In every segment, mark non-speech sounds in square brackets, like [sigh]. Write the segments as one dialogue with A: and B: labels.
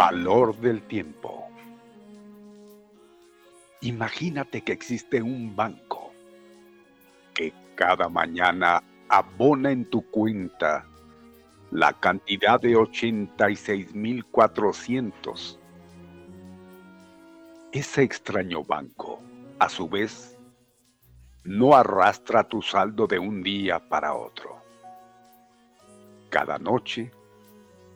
A: Valor del tiempo. Imagínate que existe un banco que cada mañana abona en tu cuenta la cantidad de 86.400. Ese extraño banco, a su vez, no arrastra tu saldo de un día para otro. Cada noche,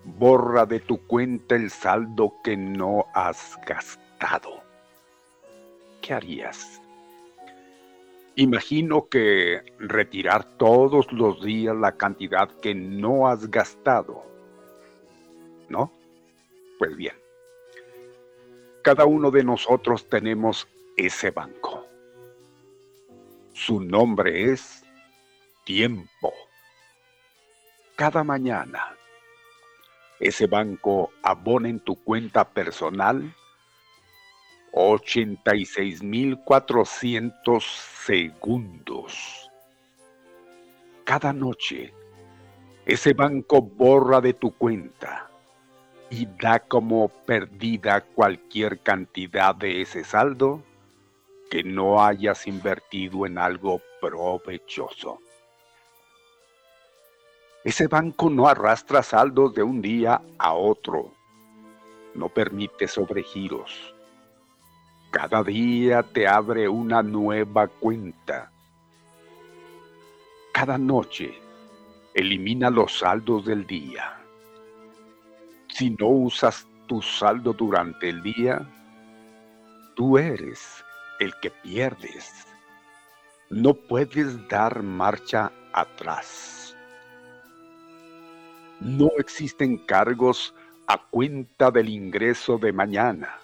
A: borra de tu cuenta el saldo que no has gastado. ¿Qué harías? Imagino que retirar todos los días la cantidad que no has gastado. ¿No? Pues bien. Cada uno de nosotros tenemos ese banco. Su nombre es tiempo. Cada mañana ese banco abona en tu cuenta personal 86.400 segundos. Cada noche, ese banco borra de tu cuenta y da como perdida cualquier cantidad de ese saldo que no hayas invertido en algo provechoso. Ese banco no arrastra saldos de un día a otro. No permite sobregiros. Cada día te abre una nueva cuenta. Cada noche elimina los saldos del día. Si no usas tu saldo durante el día, tú eres el que pierdes. No puedes dar marcha atrás. No existen cargos a cuenta del ingreso de mañana.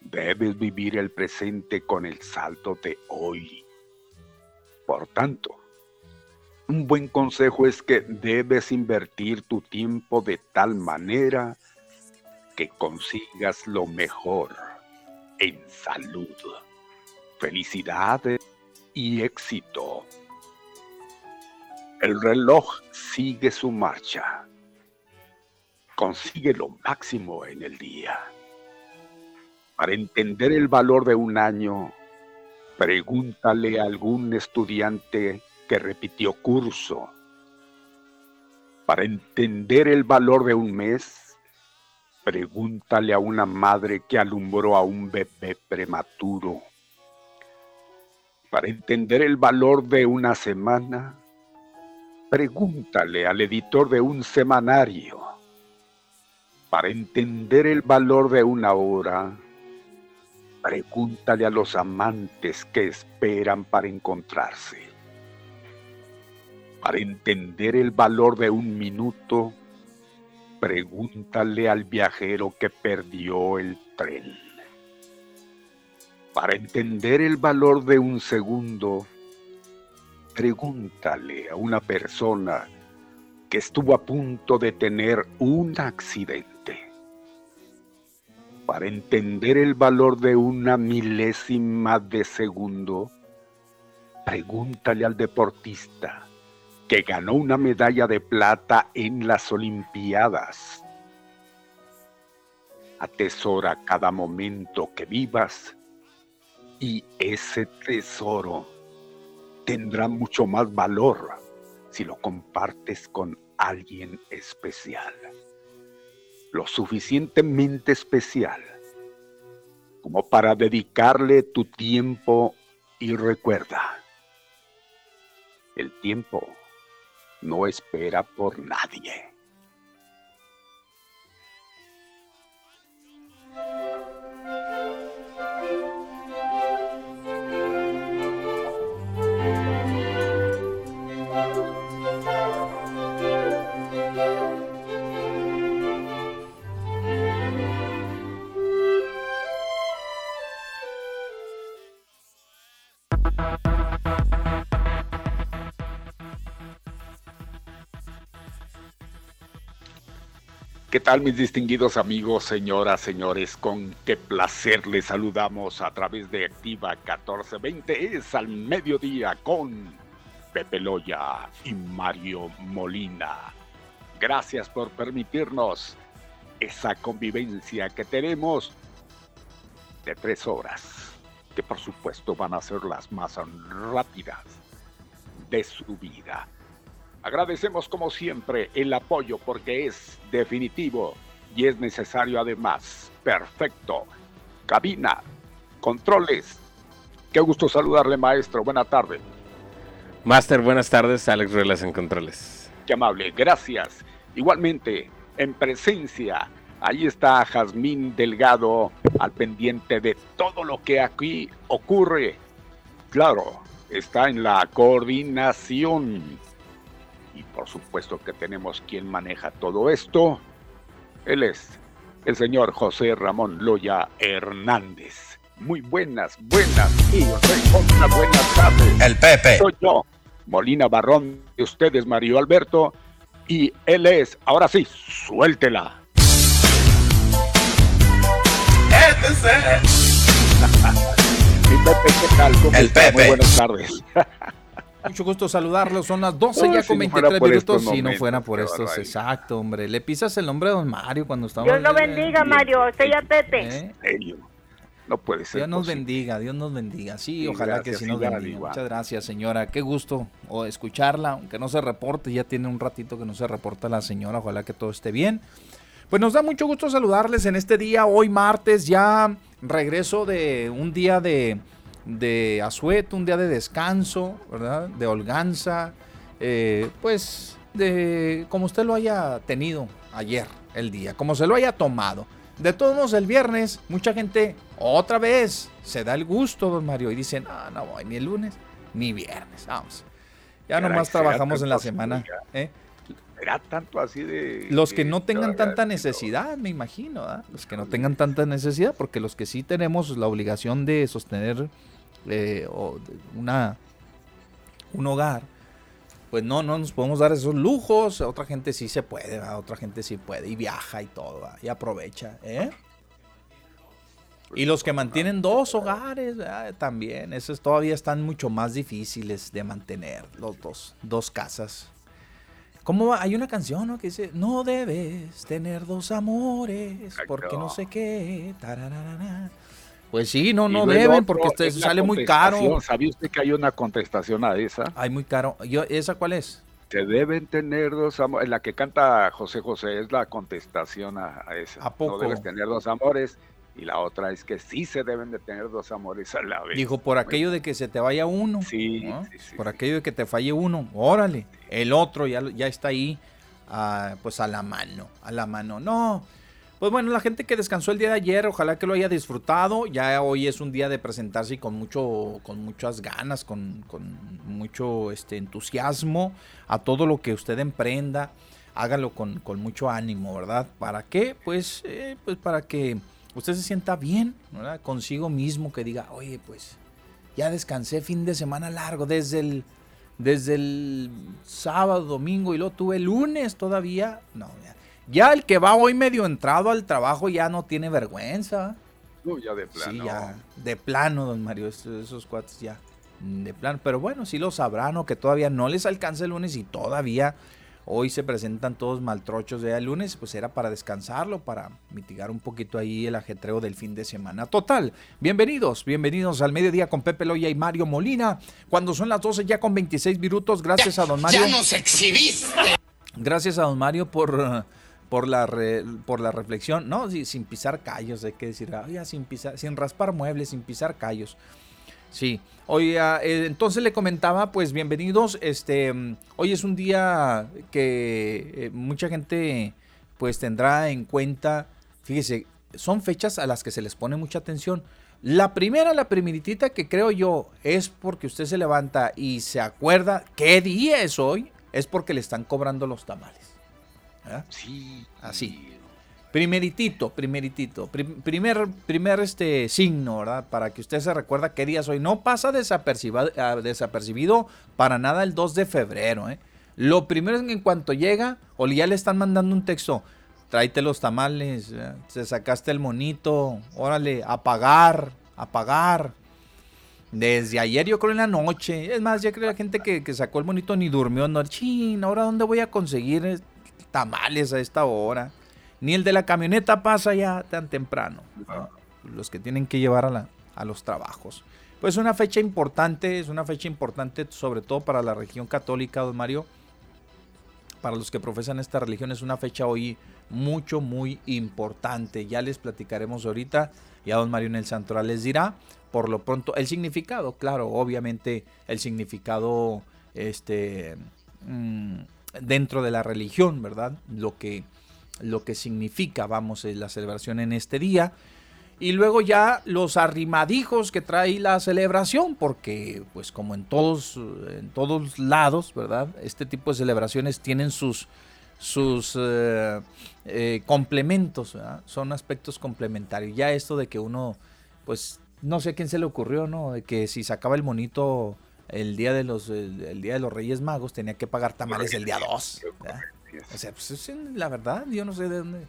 A: Debes vivir el presente con el salto de hoy. Por tanto, un buen consejo es que debes invertir tu tiempo de tal manera que consigas lo mejor en salud, felicidad y éxito. El reloj sigue su marcha. Consigue lo máximo en el día. Para entender el valor de un año, pregúntale a algún estudiante que repitió curso. Para entender el valor de un mes, pregúntale a una madre que alumbró a un bebé prematuro. Para entender el valor de una semana, Pregúntale al editor de un semanario. Para entender el valor de una hora, pregúntale a los amantes que esperan para encontrarse. Para entender el valor de un minuto, pregúntale al viajero que perdió el tren. Para entender el valor de un segundo, Pregúntale a una persona que estuvo a punto de tener un accidente. Para entender el valor de una milésima de segundo, pregúntale al deportista que ganó una medalla de plata en las Olimpiadas. Atesora cada momento que vivas y ese tesoro tendrá mucho más valor si lo compartes con alguien especial. Lo suficientemente especial como para dedicarle tu tiempo y recuerda, el tiempo no espera por nadie. ¿Qué tal mis distinguidos amigos, señoras, señores? Con qué placer les saludamos a través de Activa 1420. Es al mediodía con Pepe Loya y Mario Molina. Gracias por permitirnos esa convivencia que tenemos de tres horas, que por supuesto van a ser las más rápidas de su vida. Agradecemos como siempre el apoyo porque es definitivo y es necesario además. Perfecto. Cabina, controles. Qué gusto saludarle, maestro. Buena tarde.
B: Master, buenas tardes. Alex Ruelas en controles.
A: Qué amable. Gracias. Igualmente, en presencia, ahí está Jazmín Delgado al pendiente de todo lo que aquí ocurre. Claro, está en la coordinación y por supuesto que tenemos quien maneja todo esto. Él es el señor José Ramón Loya Hernández. Muy buenas, buenas y una buena tarde.
B: El Pepe.
A: Soy yo, Molina Barrón, de ustedes Mario Alberto, y él es, ahora sí, suéltela.
B: Este
A: el [laughs] Pepe. Buenas tardes. [laughs]
C: Mucho gusto saludarlos. Son las 12 ya con 23 minutos. Si no fuera por estos, exacto, hombre. Le pisas el nombre a don Mario cuando estaba.
D: Dios lo bendiga, Mario. Usted ya Pepe.
A: ¿Eh? No puede ser.
C: Dios nos bendiga, Dios nos bendiga. Sí, ojalá que sí nos bendiga. Muchas gracias, señora. Qué gusto o escucharla, aunque no se reporte. Ya tiene un ratito que no se reporta la señora. Ojalá que todo esté bien. Pues nos da mucho gusto saludarles en este día, hoy martes, ya regreso de un día de, de asueto, un día de descanso, ¿verdad? De holganza, eh, pues de como usted lo haya tenido ayer, el día, como se lo haya tomado. De todos modos, el viernes, mucha gente otra vez se da el gusto, don Mario, y dicen, no, no voy ni el lunes ni viernes, vamos. Ya nomás trabajamos en la semana. ¿eh?
A: Era tanto así de...
C: Los que no tengan tanta necesidad, me imagino, los que no tengan tanta necesidad, porque los que sí tenemos la obligación de sostener eh, una, un hogar, pues no, no nos podemos dar esos lujos. Otra gente sí se puede, otra gente sí puede y viaja y todo, y aprovecha. ¿eh? Y los que mantienen dos hogares, también, esos todavía están mucho más difíciles de mantener, los dos, dos casas. ¿Cómo Hay una canción ¿no? que dice, no debes tener dos amores, porque no sé qué. Pues sí, no, no deben, porque usted sale muy caro.
A: ¿Sabía usted que hay una contestación a esa?
C: Hay muy caro. Yo, ¿Esa cuál es?
A: Se deben tener dos amores. La que canta José José es la contestación a, esa.
C: ¿A poco?
A: No debes tener dos amores y la otra es que sí se deben de tener dos amores a la vez.
C: Dijo, por aquello de que se te vaya uno. Sí, Por aquello de que te falle uno, órale. El otro ya, ya está ahí, ah, pues a la mano, a la mano. No, pues bueno, la gente que descansó el día de ayer, ojalá que lo haya disfrutado. Ya hoy es un día de presentarse con mucho, con muchas ganas, con, mucho este, entusiasmo a todo lo que usted emprenda. Hágalo con, mucho ánimo, ¿verdad? ¿Para qué? Pues, eh, pues para que usted se sienta bien, ¿verdad? Consigo mismo, que diga, oye, pues ya descansé fin de semana largo, desde el, desde el sábado, domingo y lo tuve el lunes todavía. No, ya, ya el que va hoy medio entrado al trabajo ya no tiene vergüenza.
A: No, ya de plano.
C: Sí, ya, de plano, don Mario, esos, esos cuates ya, de plano. Pero bueno, sí lo sabrán o que todavía no les alcanza el lunes y todavía Hoy se presentan todos maltrochos de el lunes, pues era para descansarlo, para mitigar un poquito ahí el ajetreo del fin de semana. Total, bienvenidos, bienvenidos al mediodía con Pepe Loya y Mario Molina. Cuando son las 12 ya con 26 minutos, gracias a don Mario.
D: ¡Ya nos exhibiste!
C: Gracias a don Mario por, por, la, por la reflexión. No, sin pisar callos, hay que decir, sin, pisar, sin raspar muebles, sin pisar callos. Sí. Hoy, eh, entonces le comentaba, pues bienvenidos. Este, hoy es un día que eh, mucha gente pues tendrá en cuenta. Fíjese, son fechas a las que se les pone mucha atención. La primera, la primeritita que creo yo es porque usted se levanta y se acuerda qué día es hoy, es porque le están cobrando los tamales.
A: Sí.
C: Así. Primeritito, primeritito, primer, primer este signo, ¿verdad? Para que usted se recuerda qué día es hoy. No pasa desapercibido, ah, desapercibido para nada el 2 de febrero, ¿eh? Lo primero es que en cuanto llega, o ya le están mandando un texto, tráete los tamales, se sacaste el monito, órale, a pagar, a pagar. Desde ayer yo creo en la noche, es más, ya creo la gente que, sacó el monito ni durmió, no, chin, ahora dónde voy a conseguir tamales a esta hora. Ni el de la camioneta pasa ya tan temprano. Los que tienen que llevar a, a los trabajos. Pues una fecha importante, es una fecha importante sobre todo para la región católica, don Mario. Para los que profesan esta religión es una fecha hoy mucho, muy importante. Ya les platicaremos ahorita, ya don Mario en el Santoral les dirá. Por lo pronto, el significado, claro, obviamente el significado este, mm, dentro de la religión, ¿verdad? Lo que lo que significa, vamos, eh, la celebración en este día. Y luego ya los arrimadijos que trae la celebración, porque pues como en todos, en todos lados, ¿verdad? Este tipo de celebraciones tienen sus, sus eh, eh, complementos, son aspectos complementarios. Ya esto de que uno, pues no sé a quién se le ocurrió, ¿no? De que si sacaba el monito el día de los, el, día de los Reyes Magos tenía que pagar tamales el día 2. O sea, pues la verdad, yo no sé de dónde.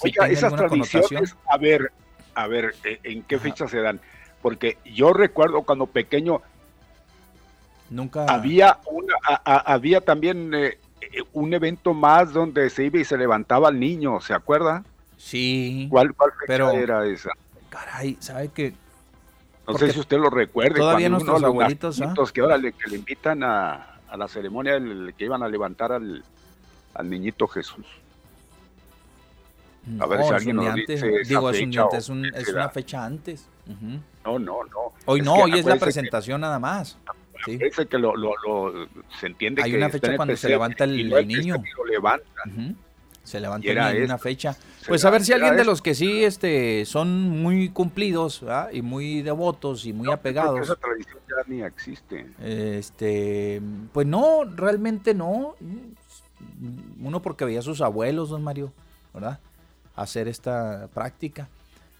A: Oiga, esas tradiciones, a ver, a ver, eh, ¿en qué fecha se dan? Porque yo recuerdo cuando pequeño.
C: Nunca.
A: Había, una, había también eh, un evento más donde se iba y se levantaba el niño, ¿se acuerda?
C: Sí.
A: ¿Cuál, fecha era esa?
C: Caray, ¿sabe que
A: No sé si usted lo recuerde.
C: todavía
A: cuando
C: nuestros
A: uno a los
C: abuelitos, ¿ah?
A: gatitos que ahora le, que le invitan a, a la ceremonia del- que iban a levantar al, al niñito Jesús. A ver
C: no,
A: si alguien nos
C: día antes.
A: dice esa
C: Digo, es, un
A: fecha
C: antes, es, un- es una fecha antes. Ujú.
A: No, no, no.
C: Hoy
A: Es
C: no, hoy es la
A: acuérdese que-
C: presentación nada más. Sí.
A: Parece que lo, lo, lo- se entiende
C: Hay
A: que
C: una fecha
A: el
C: cuando se levanta el- el
A: hay
C: niño.
A: que lo levanta.
C: Ujú. Se levanta
A: Y era
C: en una
A: esto.
C: fecha. Pues a ver si alguien de los que sí este, son muy cumplidos ¿verdad? y muy devotos y muy
A: No, yo creo que
C: apegados.
A: Esa tradición ya ni existe.
C: Este, pues no, realmente no. Uno porque veía a sus abuelos, don Mario, ¿verdad? Hacer esta práctica.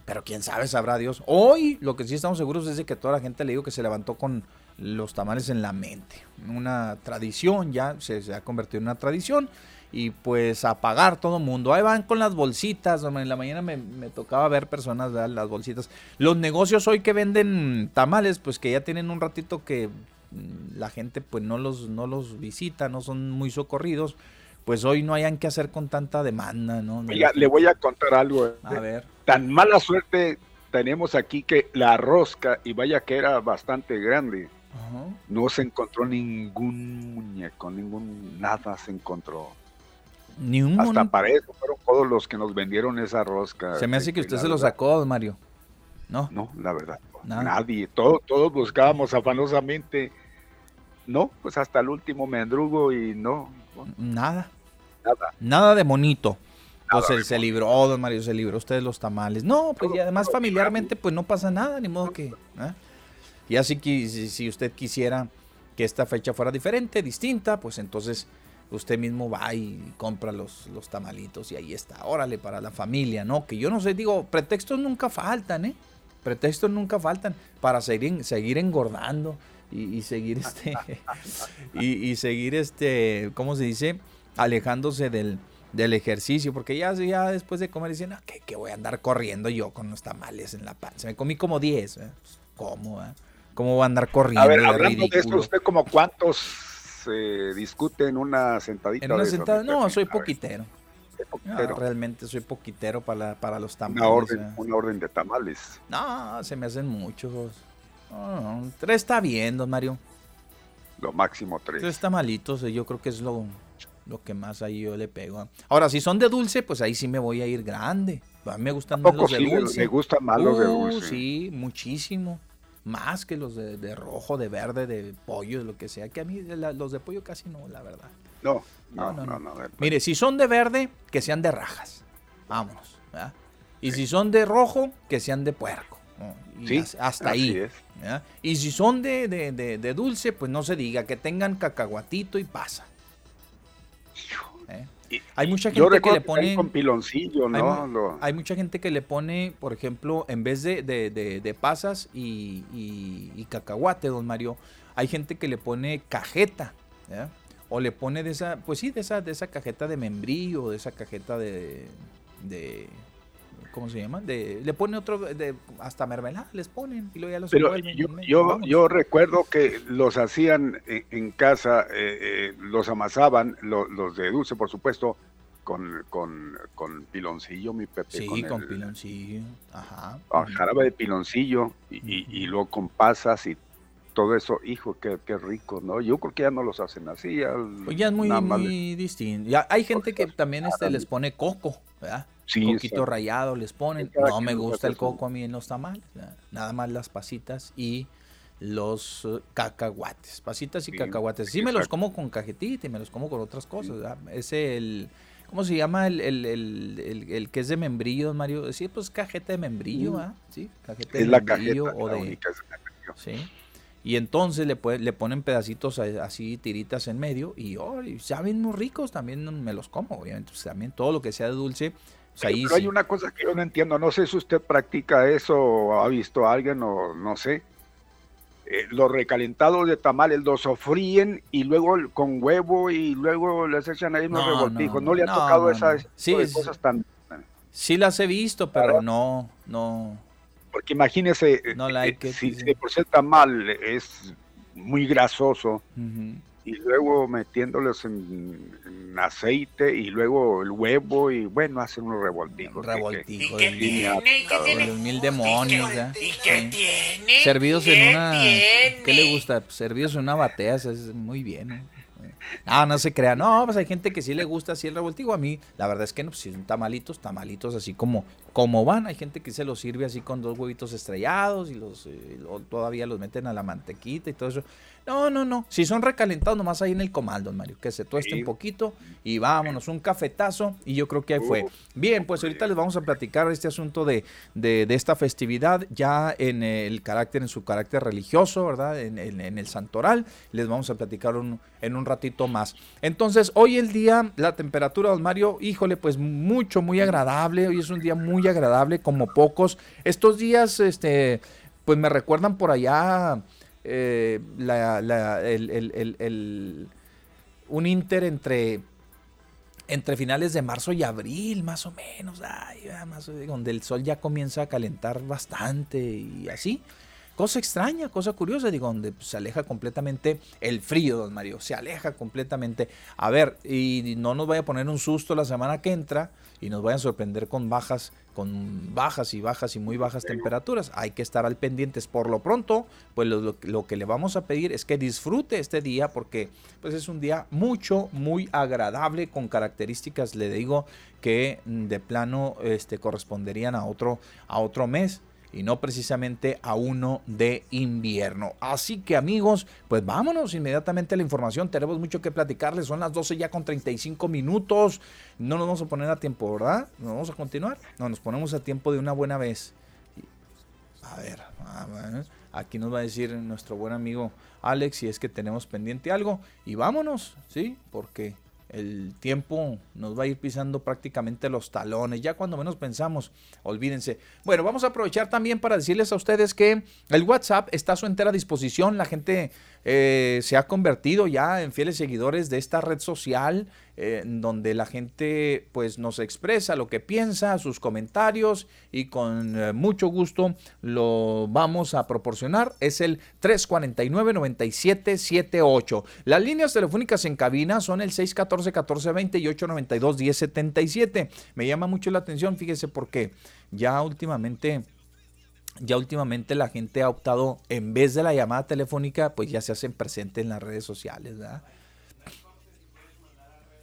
C: Pero quién sabe, sabrá Dios. Hoy lo que sí estamos seguros es de que toda la gente le digo que se levantó con los tamales en la mente. Una tradición ya, se, se ha convertido en una tradición. Y pues a pagar todo el mundo. Ahí van con las bolsitas. En la mañana me, me tocaba ver personas, ¿verdad? las bolsitas. Los negocios hoy que venden tamales, pues que ya tienen un ratito que mm, la gente pues no los, no los visita, no son muy socorridos. Pues hoy no hayan que hacer con tanta demanda, ¿no?
A: Oiga, le voy a contar algo. eh.
C: A ver.
A: Tan mala suerte tenemos aquí que la rosca, y vaya que era bastante grande,
C: Ajá.
A: no se encontró ningún muñeco, ningún nada se encontró.
C: Ni un
A: Hasta
C: mon-
A: para eso fueron todos los que nos vendieron esa rosca.
C: Se me hace que usted se lo sacó, don Mario. ¿No?
A: No, la verdad,
C: Nada.
A: nadie. Todo- todos buscábamos afanosamente. No, pues hasta el último mendrugo y no,
C: Nada.
A: nada.
C: Nada de monito. Pues
A: Nada de
C: se libró, don Mario, se libró usted los tamales. No, pues
A: Todo-
C: y además
A: todo
C: familiarmente pues no pasa nada, ni modo que... ¿eh? Y así que si, si usted quisiera que esta fecha fuera diferente, distinta, pues entonces usted mismo va y compra los, los tamalitos y ahí está, órale, para la familia, ¿no? Que yo no sé, digo, pretextos nunca faltan, ¿eh? Pretextos nunca faltan para seguir, seguir engordando y, y seguir [laughs] este... y, y seguir este, ¿cómo se dice? Alejándose del, del ejercicio, porque ya, ya después de comer dicen, "Ah, ¿qué, qué voy a andar corriendo yo con los tamales en la panza? Me comí como 10, ¿eh? Pues, ¿cómo? eh? ¿Cómo voy a andar corriendo
A: A ver, hablando de esto,
C: ridículo?
A: ¿usted como cuántos se discute en una sentadita?
C: En una
A: de esas,
C: sentada,
A: mi
C: no, soy poquitero. No, realmente soy poquitero para, para los tamales.
A: una, orden,
C: ¿eh?
A: una orden de tamales.
C: No, se me hacen muchos. No, no, tres está bien, don Mario.
A: Lo máximo tres.
C: Tres tamalitos, eh, yo creo que es lo, lo que más ahí yo le pego. Ahora, si son de dulce, pues ahí sí me voy a ir grande. A mí me gustan más los de
A: sí,
C: dulce.
A: me gustan más los de
C: Uh,
A: dulce.
C: Sí, muchísimo. Más que los de, de rojo, de verde, de pollo, de lo que sea. Que a mí la- los de pollo casi no, la verdad.
A: No,
C: No,
A: no,
C: no,
A: no. no,
C: Mire, si son de verde, que sean de rajas. Vámonos. ¿verdad? Y si son de rojo, que sean de puerco. Y
A: Sí,
C: has- hasta ahí. Y si son de, de- de- de dulce, pues no se diga, que tengan cacahuatito y pasa. ¿eh?
A: Y-
C: Hay mucha
A: Yo
C: gente que le pone...
A: con piloncillo, ¿no? Lo-
C: hay mucha gente que le pone, por ejemplo, en vez de, de- de- de pasas y, y- y cacahuate, don Mario, hay gente que le pone cajeta, ¿ya? O le pone de esa, pues sí, de esa, de esa cajeta de membrillo, de esa cajeta de, de ¿cómo se llama? De, le pone otro, de, hasta mermelada les ponen y luego ya los
A: Pero
C: envuelven
A: yo, yo, recuerdo que los hacían en, en casa, eh, eh, los amasaban, lo- los de dulce, por supuesto, con, con, con piloncillo, mi Pepe.
C: Sí, con,
A: el-
C: piloncillo, ajá.
A: ah,
C: ujú.
A: jarabe de piloncillo y, y- y luego con pasas y todo eso. Hijo, qué, qué rico, ¿no? Yo creo que ya no los hacen así. Ya,
C: Pues ya es muy, muy distinto. Ya hay gente que también este, les pone coco, ¿verdad?
A: Sí,
C: coquito
A: exacto.
C: rallado les ponen. No me gusta el coco a mí en los tamales. Nada más las pasitas y los eh, cacahuates. Pasitas y
A: Sí,
C: cacahuates. Sí me los como con cajetita y me los como con otras cosas. ¿verdad? Ese el... ¿Cómo se llama el, el, el, que es de membrillo, Mario? Sí, pues cajeta de membrillo. ¿ah? Sí, cajeta de
A: Es la
C: membrillo
A: cajeta,
C: o
A: la
C: de...
A: única, es la cajeta.
C: Sí. Y entonces le, pue- le ponen pedacitos así, tiritas en medio, y, oh, y saben muy ricos, también me los como, obviamente. pues, también todo lo que sea de dulce,
A: Pero hay
C: sí.
A: una cosa que yo no entiendo, no sé si usted practica eso o ha visto a alguien o no sé. Eh, los recalentados de tamales los sofríen y luego con huevo y luego les echan ahí unos
C: No,
A: revoltijos.
C: no,
A: No, le ha tocado esas.
C: Sí,
A: cosas tan...
C: Sí las he visto, pero no, no.
A: Porque imagínese, eh,
C: like
A: eh,
C: it,
A: si, si por ser tamal es muy grasoso y luego metiéndolos en, aceite y luego el huevo y bueno, hacen unos revoltijos.
C: Revoltijos. ¿Qué mil demonios, ¿ya? ¿Y qué tiene? Servidos en una... ¿Qué le gusta? Servidos en una batea, es muy bien, Ah, no se crea. No, pues hay gente que sí le gusta así el revoltijo. A mí, la verdad es que no, pues si son tamalitos, tamalitos así como, como van. Hay gente que se los sirve así con dos huevitos estrellados y los eh, todavía los meten a la mantequita y todo eso. No, no, no. Si son recalentados, nomás ahí en el comal, don Mario. Que se tueste un poquito y vámonos, un cafetazo. Y yo creo que ahí fue. Bien, pues ahorita les vamos a platicar este asunto de, de, esta festividad ya en el carácter, en su carácter religioso, ¿verdad? En, en, el santoral. Les vamos a platicar en un ratito más. Entonces, hoy el día, la temperatura, don Mario, híjole, pues mucho, muy agradable. Hoy es un día muy agradable, como pocos. Estos días, este, pues me recuerdan por allá eh, un inter entre, entre finales de marzo y abril, más o menos, donde el sol ya comienza a calentar bastante y así. Cosa extraña, cosa curiosa, digo, donde se aleja completamente el frío, don Mario, se aleja completamente. A ver, y no nos vaya a poner un susto la semana que entra y nos vayan a sorprender con bajas, con bajas y bajas y muy bajas temperaturas. Hay que estar al pendientes. Por lo pronto, pues lo, que le vamos a pedir es que disfrute este día porque pues es un día mucho, muy agradable con características, le digo, que de plano este, corresponderían a otro, a otro mes y no precisamente a uno de invierno. Así que amigos, pues vámonos inmediatamente a la información. Tenemos mucho que platicarles. Son las 12 ya con 35 minutos. No nos vamos a poner a tiempo, ¿verdad? ¿Nos vamos a continuar? No, nos ponemos a tiempo de una buena vez. A ver, aquí nos va a decir nuestro buen amigo Alex si es que tenemos pendiente algo. Y vámonos, ¿sí? Porque el tiempo nos va a ir pisando prácticamente los talones, ya cuando menos pensamos, olvídense. Bueno, vamos a aprovechar también para decirles a ustedes que el WhatsApp está a su entera disposición, la gente eh, se ha convertido ya en fieles seguidores de esta red social, donde la gente pues nos expresa lo que piensa, sus comentarios y con eh, mucho gusto lo vamos a proporcionar. Es el 349-9778. Las líneas telefónicas en cabina son el 614-1420 y 892-1077. Me llama mucho la atención, fíjese porque ya últimamente ya últimamente la gente ha optado, en vez de la llamada telefónica, pues ya se hacen presente en las redes sociales, ¿verdad?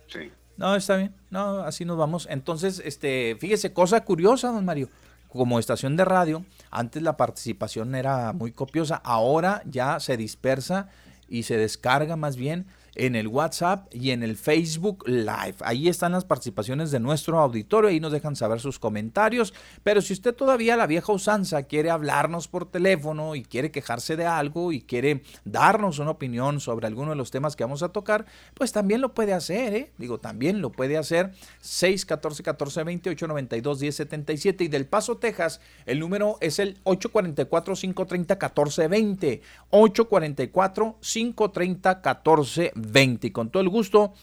C: Sí. No, está bien. No, así nos vamos. Entonces, este, fíjese, cosa curiosa, don Mario. Como estación de radio, antes la participación era muy copiosa, ahora ya se dispersa y se descarga más bien en el WhatsApp y en el Facebook Live. Ahí están las participaciones de nuestro auditorio, ahí nos dejan saber sus comentarios, pero si usted todavía la vieja usanza quiere hablarnos por teléfono y quiere quejarse de algo y quiere darnos una opinión sobre alguno de los temas que vamos a tocar, pues también lo puede hacer, ¿eh? Digo, también lo puede hacer. 614 14 28 92 10 77 y del Paso, Texas, el número es el 844 530 14 20 844 530 14 20 20. Y con todo el gusto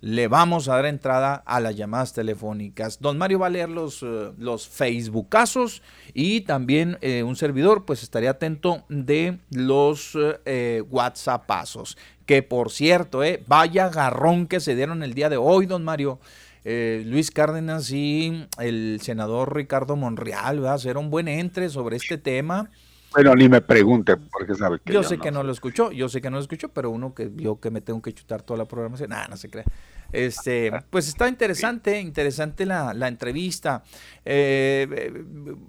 C: le vamos a dar entrada a las llamadas telefónicas. Don Mario va a leer los, uh, los Facebookazos y también eh, un servidor pues estaría atento de los eh, WhatsAppazos. Que por cierto, eh, vaya garrón que se dieron el día de hoy, don Mario. Eh, Luis Cárdenas y el senador Ricardo Monreal, a hacer un buen entre sobre este tema.
A: Bueno, ni me pregunte, porque sabe
C: que. Yo, sé que no lo escuchó, yo sé que no lo escuchó, pero uno que vio que me tengo que chutar toda la programación, nada, no se cree. Este, pues está interesante, interesante la, entrevista. Eh,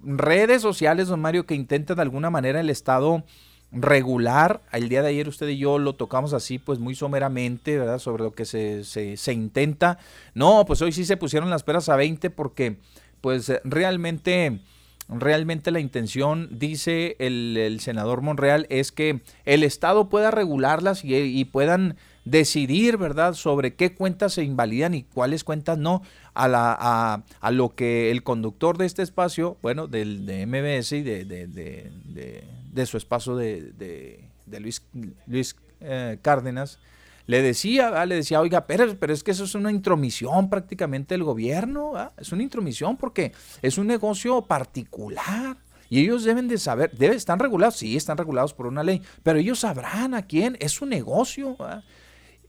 C: redes sociales, don Mario, que intentan de alguna manera el Estado regular. El día de ayer usted y yo lo tocamos así, pues muy someramente, ¿verdad? Sobre lo que se, se, se intenta. No, pues hoy sí se pusieron las peras a 20 porque, pues realmente realmente la intención, dice el, senador Monreal, es que el Estado pueda regularlas y, puedan decidir, ¿verdad?, sobre qué cuentas se invalidan y cuáles cuentas no, a, la, a, lo que el conductor de este espacio, bueno, del, de MBS y de, de, su espacio de, Luis, Luis eh, Cárdenas, le decía, le decía, oiga, pero, pero es que eso es una intromisión prácticamente del gobierno, es una intromisión porque es un negocio particular. Y ellos deben de saber, están regulados, sí, están regulados por una ley, pero ellos sabrán a quién, es su negocio.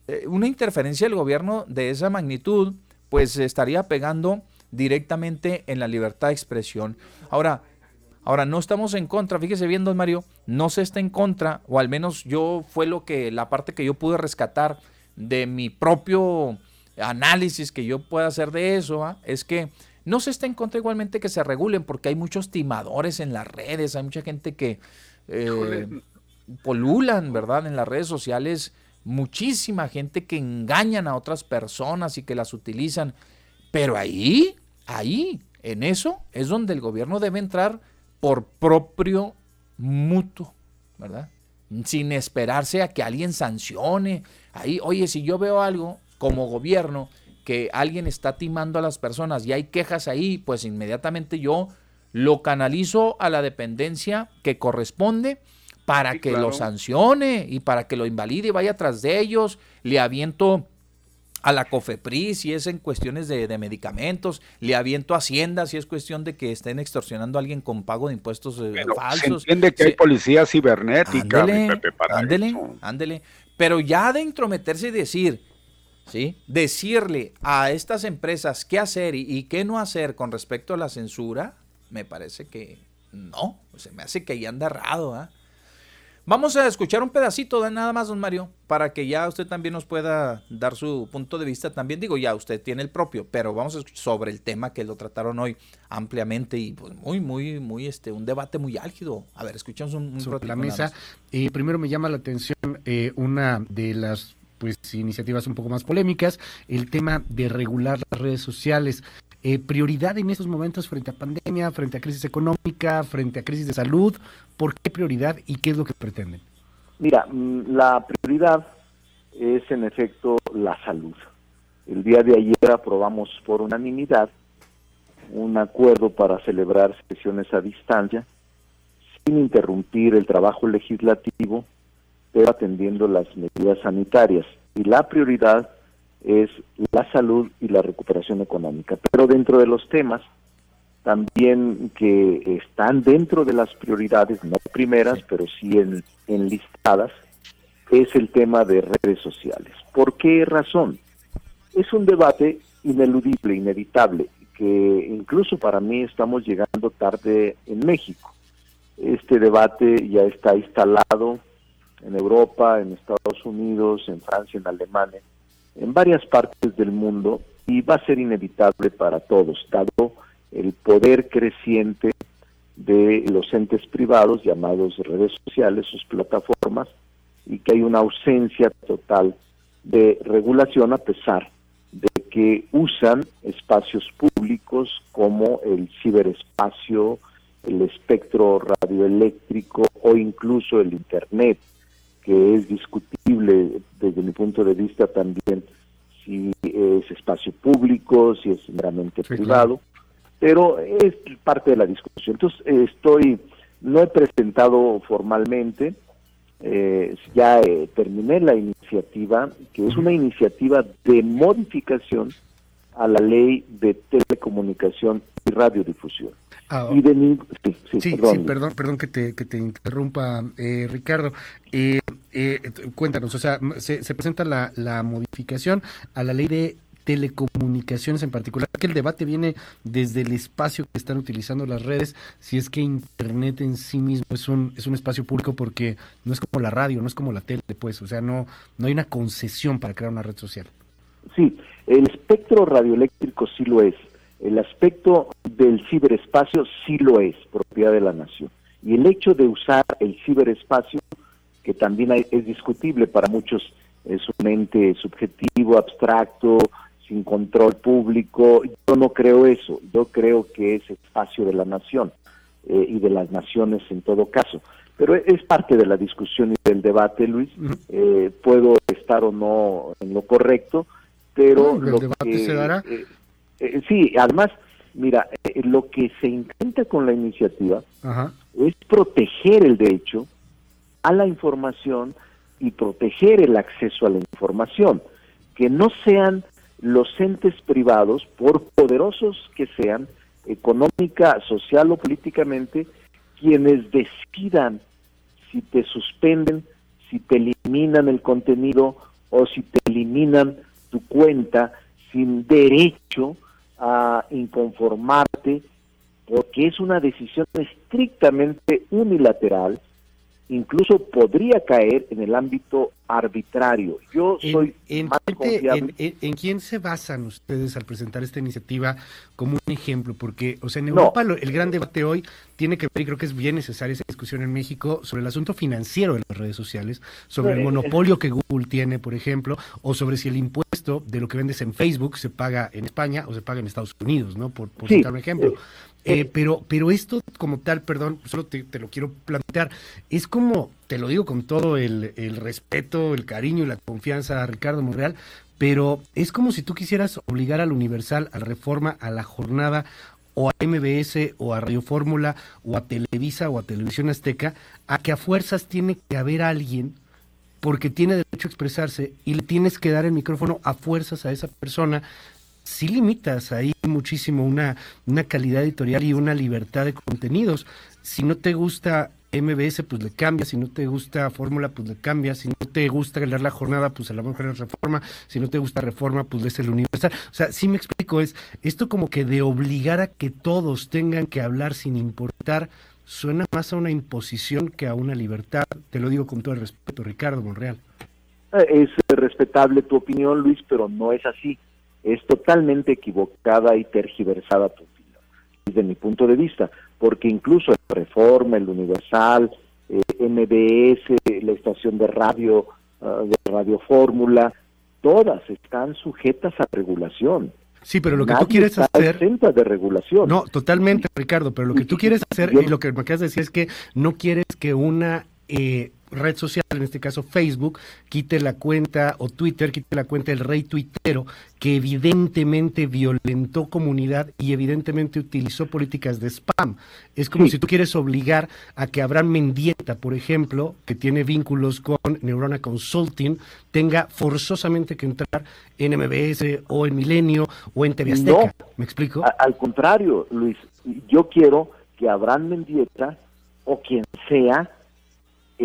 C: eh, una interferencia del gobierno de esa magnitud, pues estaría pegando directamente en la libertad de expresión. Ahora, ahora no estamos en contra, fíjese bien, don Mario, no se está en contra, o al menos yo fue lo que, la parte que yo pude rescatar de mi propio análisis que yo pueda hacer de eso, es que no se está en contra igualmente que se regulen, porque hay muchos timadores en las redes, hay mucha gente que eh, polulan, ¿verdad? En las redes sociales, muchísima gente que engañan a otras personas y que las utilizan. Pero ahí, ahí, en eso, es donde el gobierno debe entrar por propio mutuo, ¿verdad? Sin esperarse a que alguien sancione. Ahí, oye, si yo veo algo como gobierno que alguien está timando a las personas y hay quejas ahí, pues inmediatamente yo lo canalizo a la dependencia que corresponde para que lo sancione y para que lo invalide y vaya tras de ellos, le aviento a la COFEPRIS si es en cuestiones de, medicamentos, le aviento a Hacienda si es cuestión de que estén extorsionando a alguien con pago de impuestos eh, falsos.
A: Se entiende que hay policía cibernética,
C: ándele, ándele, ándele. Pero ya de intrometerse y decir, ¿sí? Decirle a estas empresas qué hacer y, qué no hacer con respecto a la censura, me parece que no, se me hace que ahí anda errado. ¿ah? Vamos a escuchar un pedacito de nada más, don Mario, para que ya usted también nos pueda dar su punto de vista. También digo, ya usted tiene el propio, pero vamos a escuchar sobre el tema que lo trataron hoy ampliamente y pues muy, muy, muy, este, un debate muy álgido. A ver, escuchamos un, un
D: sobre la mesa. Eh, primero me llama la atención eh, una de las pues iniciativas un poco más polémicas, el tema de regular las redes sociales. Eh, prioridad en estos momentos frente a pandemia, frente a crisis económica, frente a crisis de salud. ¿Por qué prioridad y qué es lo que pretenden?
E: Mira, mm, la prioridad es en efecto la salud. El día de ayer aprobamos por unanimidad un acuerdo para celebrar sesiones a distancia sin interrumpir el trabajo legislativo pero atendiendo las medidas sanitarias. Y la prioridad es la salud y la recuperación económica. Pero dentro de los temas también que están dentro de las prioridades, no primeras, pero sí en, enlistadas, es el tema de redes sociales. ¿Por qué razón? Es un debate ineludible, inevitable, que incluso para mí estamos llegando tarde en México. Este debate ya está instalado en Europa, en Estados Unidos, en Francia, en Alemania, en varias partes del mundo y va a ser inevitable para todos, dado el poder creciente de los entes privados llamados redes sociales, sus plataformas, y que hay una ausencia total de regulación a pesar de que usan espacios públicos como el ciberespacio, el espectro radioeléctrico o incluso el Internet que es discutible desde mi punto de vista también si es espacio público, si es meramente privado, pero es parte de la discusión. Entonces, estoy, no he presentado formalmente, eh, ya eh, terminé la iniciativa, que es una iniciativa de modificación a la ley de telecomunicación y radiodifusión.
D: Ah, y de sí, sí, perdón. perdón, que te, que te interrumpa, eh, Ricardo. Eh, eh, cuéntanos, o sea, se, presenta la, la modificación a la ley de telecomunicaciones en particular, que el debate viene desde el espacio que están utilizando las redes, si es que Internet en sí mismo es un, es un espacio público porque no es como la radio, no es como la tele, pues, o sea, no, no hay una concesión para crear una red social.
E: Sí, el espectro radioeléctrico sí lo es, el aspecto del ciberespacio sí lo es, propiedad de la nación. Y el hecho de usar el ciberespacio, que también es discutible para muchos, es un ente subjetivo, abstracto, sin control público, yo no creo eso, yo creo que es espacio de la nación eh, y de las naciones en todo caso. Pero es parte de la discusión y del debate, Luis. Eh, puedo estar o no en lo correcto, pero
D: lo debate se dará. Eh,
E: eh, sí, además, mira, eh, lo que se intenta con la iniciativa es proteger el derecho a la información y proteger el acceso a la información, que no sean los entes privados, por poderosos que sean, económica, social o políticamente, quienes decidan si te suspenden, si te eliminan el contenido o si te eliminan tu cuenta sin derecho a inconformarte porque es una decisión estrictamente unilateral incluso podría caer en el ámbito arbitrario. Yo soy
D: en, en, quién se basan ustedes al presentar esta iniciativa como un ejemplo? Porque, o sea, en Europa el gran debate hoy tiene que ver, y creo que es bien necesaria esa discusión en México, sobre el asunto financiero de las redes sociales, sobre el monopolio que Google tiene, por ejemplo, o sobre si el impuesto de lo que vendes en Facebook se paga en España o se paga en Estados Unidos, ¿no? Por, por citar un ejemplo. Eh, pero, pero esto como tal, perdón, solo te, lo quiero plantear, es como, te lo digo con todo el, respeto, el cariño y la confianza a Ricardo Monreal, pero es como si tú quisieras obligar al Universal, a Reforma, a la jornada, o a MBS, o a Radio Fórmula, o a Televisa, o a Televisión Azteca, a que a fuerzas tiene que haber alguien porque tiene derecho a expresarse y le tienes que dar el micrófono a fuerzas a esa persona sí limitas ahí muchísimo una, una calidad editorial y una libertad de contenidos. Si no te gusta MBS, pues le cambias, si no te gusta Fórmula, pues le cambias, si no te gusta leer la jornada, pues a lo mejor es Reforma, si no te gusta Reforma, pues lees el Universal. O sea, sí me explico, es esto como que de obligar a que todos tengan que hablar sin importar, suena más a una imposición que a una libertad. Te lo digo con todo el respeto, Ricardo Monreal.
E: Eh, es respetable tu opinión, Luis, pero no es así es totalmente equivocada y tergiversada desde mi punto de vista, porque incluso el Reforma, el Universal, eh, MBS, la estación de radio, ah, de Radio Fórmula, todas están sujetas a regulación.
D: Sí, pero lo que tú quieres hacer.
E: de regulación.
D: No, totalmente, Ricardo, pero lo que tú quieres hacer y lo que me acabas de decir es que no quieres que una eh, red social, en este caso Facebook, quite la cuenta o Twitter, quite la cuenta del rey tuitero, que evidentemente violentó comunidad y evidentemente utilizó políticas de spam. Es como si tú quieres obligar a que Abraham Mendieta, por ejemplo, que tiene vínculos con Neurona Consulting, tenga forzosamente que entrar en MBS o en Milenio o en TV Azteca. ¿Me explico?
E: al contrario, Luis, yo quiero que Abraham Mendieta o quien sea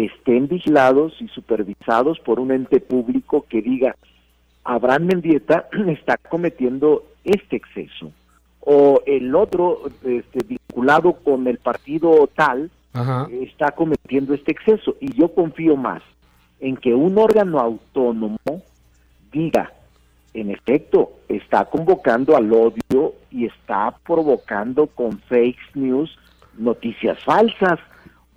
E: estén vigilados y supervisados por un ente público que diga, Abraham Mendieta [clears throat] está cometiendo este exceso, o el otro este, vinculado con el partido tal está cometiendo este exceso. Y yo confío más en que un órgano autónomo diga, en efecto, está convocando al odio y está provocando con fake news noticias falsas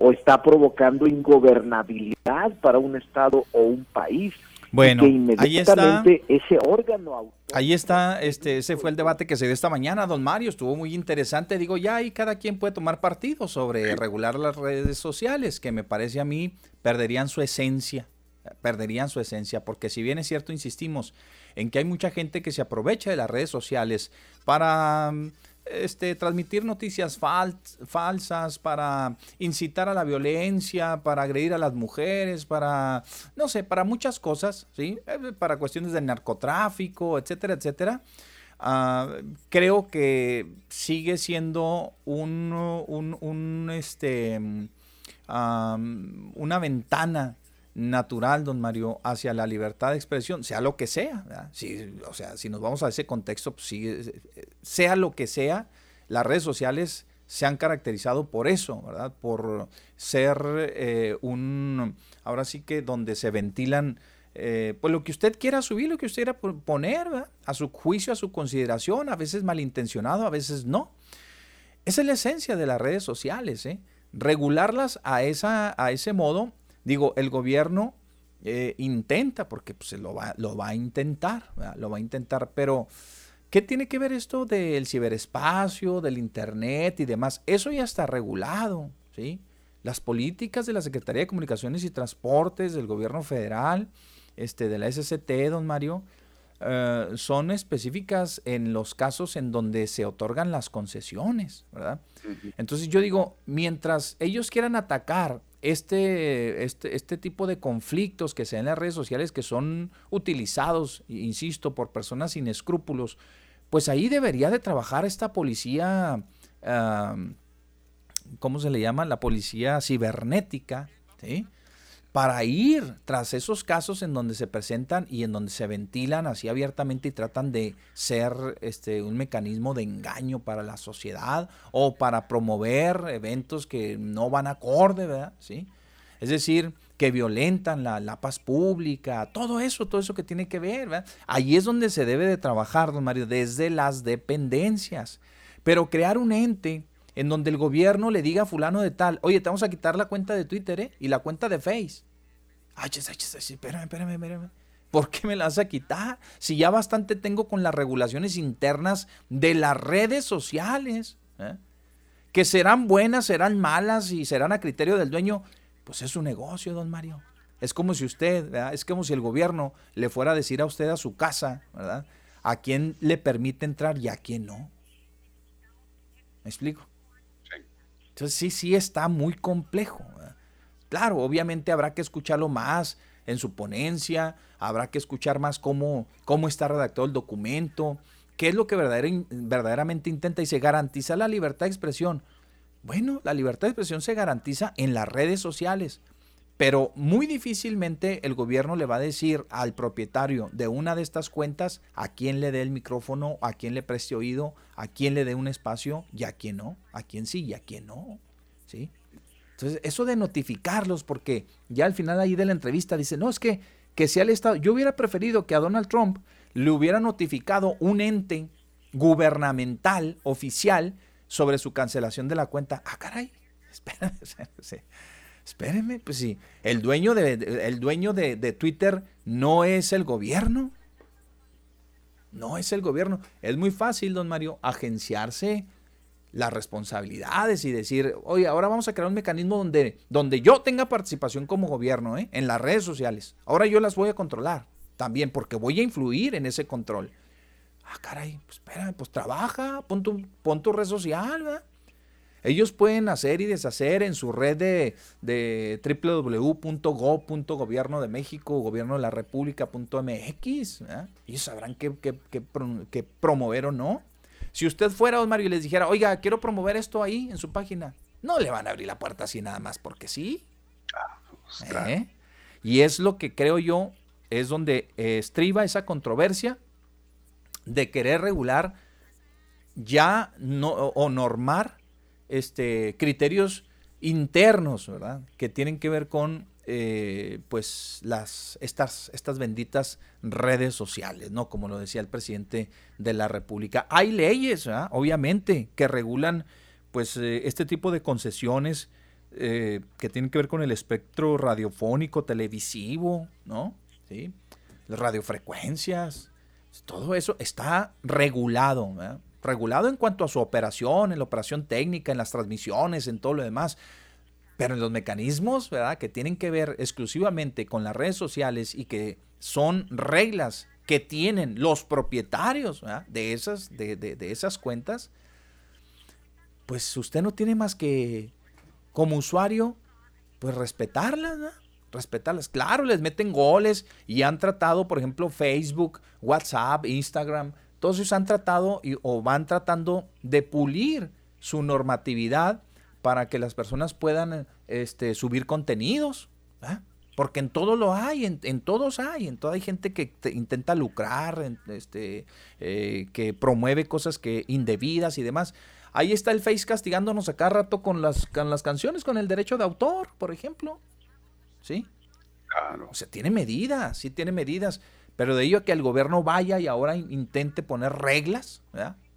E: o está provocando ingobernabilidad para un Estado o un país.
C: Bueno, ahí está.
E: ese órgano
C: Ahí está, este, ese fue el debate que se dio esta mañana, don Mario, estuvo muy interesante. Digo, ya ahí cada quien puede tomar partido sobre regular las redes sociales, que me parece a mí perderían su esencia, perderían su esencia, porque si bien es cierto, insistimos en que hay mucha gente que se aprovecha de las redes sociales para este, transmitir noticias falsas, para incitar a la violencia, para agredir a las mujeres, para, no sé, para muchas cosas, ¿sí? Eh, para cuestiones de narcotráfico, etcétera, etcétera. Ah, creo que sigue siendo un, un, este, una ventana natural, don Mario, hacia la libertad de expresión, sea lo que sea. Si, o sea, si nos vamos a ese contexto, pues sea lo que sea, las redes sociales se han caracterizado por eso, ¿verdad? Por ser eh, un, ahora sí que donde se ventilan, eh, pues lo que usted quiera subir, lo que usted quiera poner, A su juicio, a su consideración, a veces malintencionado, a veces no. Esa es la esencia de las redes sociales, ¿eh? Regularlas a, esa, a ese modo Digo, el gobierno eh, intenta, porque pues, lo, va, lo va a intentar, lo va a intentar, pero ¿qué tiene que ver esto del ciberespacio, del Internet y demás? Eso ya está regulado, ¿sí? Las políticas de la Secretaría de Comunicaciones y Transportes, del gobierno federal, este, de la SCT, don Mario, eh, son específicas en los casos en donde se otorgan las concesiones, ¿verdad? Entonces yo digo, mientras ellos quieran atacar este, este, este tipo de conflictos que se dan en las redes sociales que son utilizados, insisto, por personas sin escrúpulos, pues ahí debería de trabajar esta policía, ¿cómo se le llama? La policía cibernética, para ir tras esos casos en donde se presentan y en donde se ventilan así abiertamente y tratan de ser este, un mecanismo de engaño para la sociedad o para promover eventos que no van acorde, ¿verdad? ¿Sí? Es decir, que violentan la, paz pública, todo eso, todo eso que tiene que ver. ¿verdad? Ahí es donde se debe de trabajar, don Mario, desde las dependencias. Pero crear un ente en donde el gobierno le diga a fulano de tal, oye, te vamos a quitar la cuenta de Twitter ¿eh? y la cuenta de Face. Ay, espérame, espérame, espérame. ¿Por qué me la vas a quitar? Si ya bastante tengo con las regulaciones internas de las redes sociales, ¿eh? que serán buenas, serán malas y serán a criterio del dueño, pues es su negocio, don Mario. Es como si usted, ¿verdad? es como si el gobierno le fuera a decir a usted a su casa, ¿verdad? A quién le permite entrar y a quién no. ¿Me explico? Entonces sí, sí está muy complejo. Claro, obviamente habrá que escucharlo más en su ponencia, habrá que escuchar más cómo, cómo está redactado el documento, qué es lo que verdaderamente intenta y se garantiza la libertad de expresión. Bueno, la libertad de expresión se garantiza en las redes sociales, pero muy difícilmente el gobierno le va a decir al propietario de una de estas cuentas a quién le dé el micrófono, a quién le preste oído, a quién le dé un espacio y a quién no, a quién sí y a quién no. ¿sí? Entonces, eso de notificarlos, porque ya al final ahí de la entrevista dice, no, es que, que sea el Estado, yo hubiera preferido que a Donald Trump le hubiera notificado un ente gubernamental, oficial, sobre su cancelación de la cuenta. Ah, caray, [laughs] espéreme, pues sí, el dueño, de, el dueño de, de Twitter no es el gobierno. No es el gobierno. Es muy fácil, don Mario, agenciarse las responsabilidades y decir, oye, ahora vamos a crear un mecanismo donde, donde yo tenga participación como gobierno ¿eh? en las redes sociales. Ahora yo las voy a controlar también porque voy a influir en ese control. Ah, caray, pues espera, pues trabaja, pon tu, pon tu red social, ¿verdad? Ellos pueden hacer y deshacer en su red de, de www.go.gobierno de México, gobierno de la República.mx. Ellos sabrán qué, qué, qué promover o no. Si usted fuera, don Mario, y les dijera, oiga, quiero promover esto ahí en su página, no le van a abrir la puerta así nada más porque sí. Ah, pues, ¿Eh? Y es lo que creo yo, es donde estriba esa controversia de querer regular ya no, o normar este, criterios internos, ¿verdad? Que tienen que ver con eh, pues las, estas, estas benditas redes sociales, ¿no? Como lo decía el presidente de la República. Hay leyes, obviamente, que regulan pues eh, este tipo de concesiones eh, que tienen que ver con el espectro radiofónico, televisivo, ¿no? Las radiofrecuencias, todo eso está regulado, regulado en cuanto a su operación, en la operación técnica, en las transmisiones, en todo lo demás. Pero en los mecanismos, ¿verdad? Que tienen que ver exclusivamente con las redes sociales y que son reglas que tienen los propietarios de, esas, de, esas cuentas, pues usted no tiene más que, como usuario, pues respetarlas, ¿no? respetarlas. Claro, les meten goles y han tratado, por ejemplo, Facebook, WhatsApp, Instagram, todos ellos han tratado y, o van tratando de pulir su normatividad para que las personas puedan este, subir contenidos. Porque en todo lo hay, en, todos hay, en todo hay gente que intenta lucrar, este, eh, que promueve cosas que indebidas y demás. Ahí está el Face castigándonos a cada rato con las, con las canciones, con el derecho de autor, por ejemplo. ¿Sí? Claro. O sea, tiene medidas, sí tiene medidas. Pero de ello que el gobierno vaya y ahora intente poner reglas,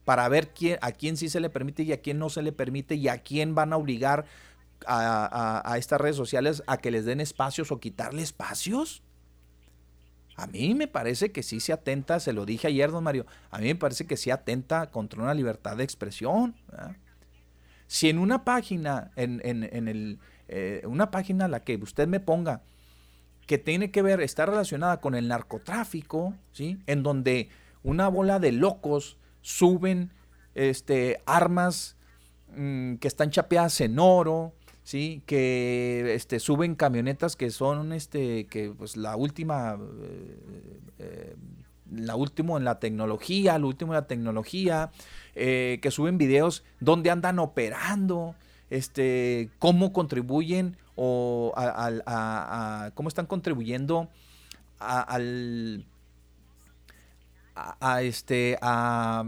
C: para ver quién, a quién sí se le permite y a quién no se le permite y a quién van a obligar a, estas redes sociales a que les den espacios o quitarle espacios. A mí me parece que sí se atenta, se lo dije ayer, don Mario, a mí me parece que sí atenta contra una libertad de expresión. Si en una página, en, en, el, eh, una página la que usted me ponga, que tiene que ver, está relacionada con el narcotráfico, ¿sí? En donde una bola de locos suben este, armas mm, que están chapeadas en oro, ¿sí? que este, suben camionetas que son este, que, pues, la última, eh, eh, la última en la tecnología, lo último en la tecnología, eh, que suben videos donde andan operando, este, cómo contribuyen o a, cómo están contribuyendo al a, este a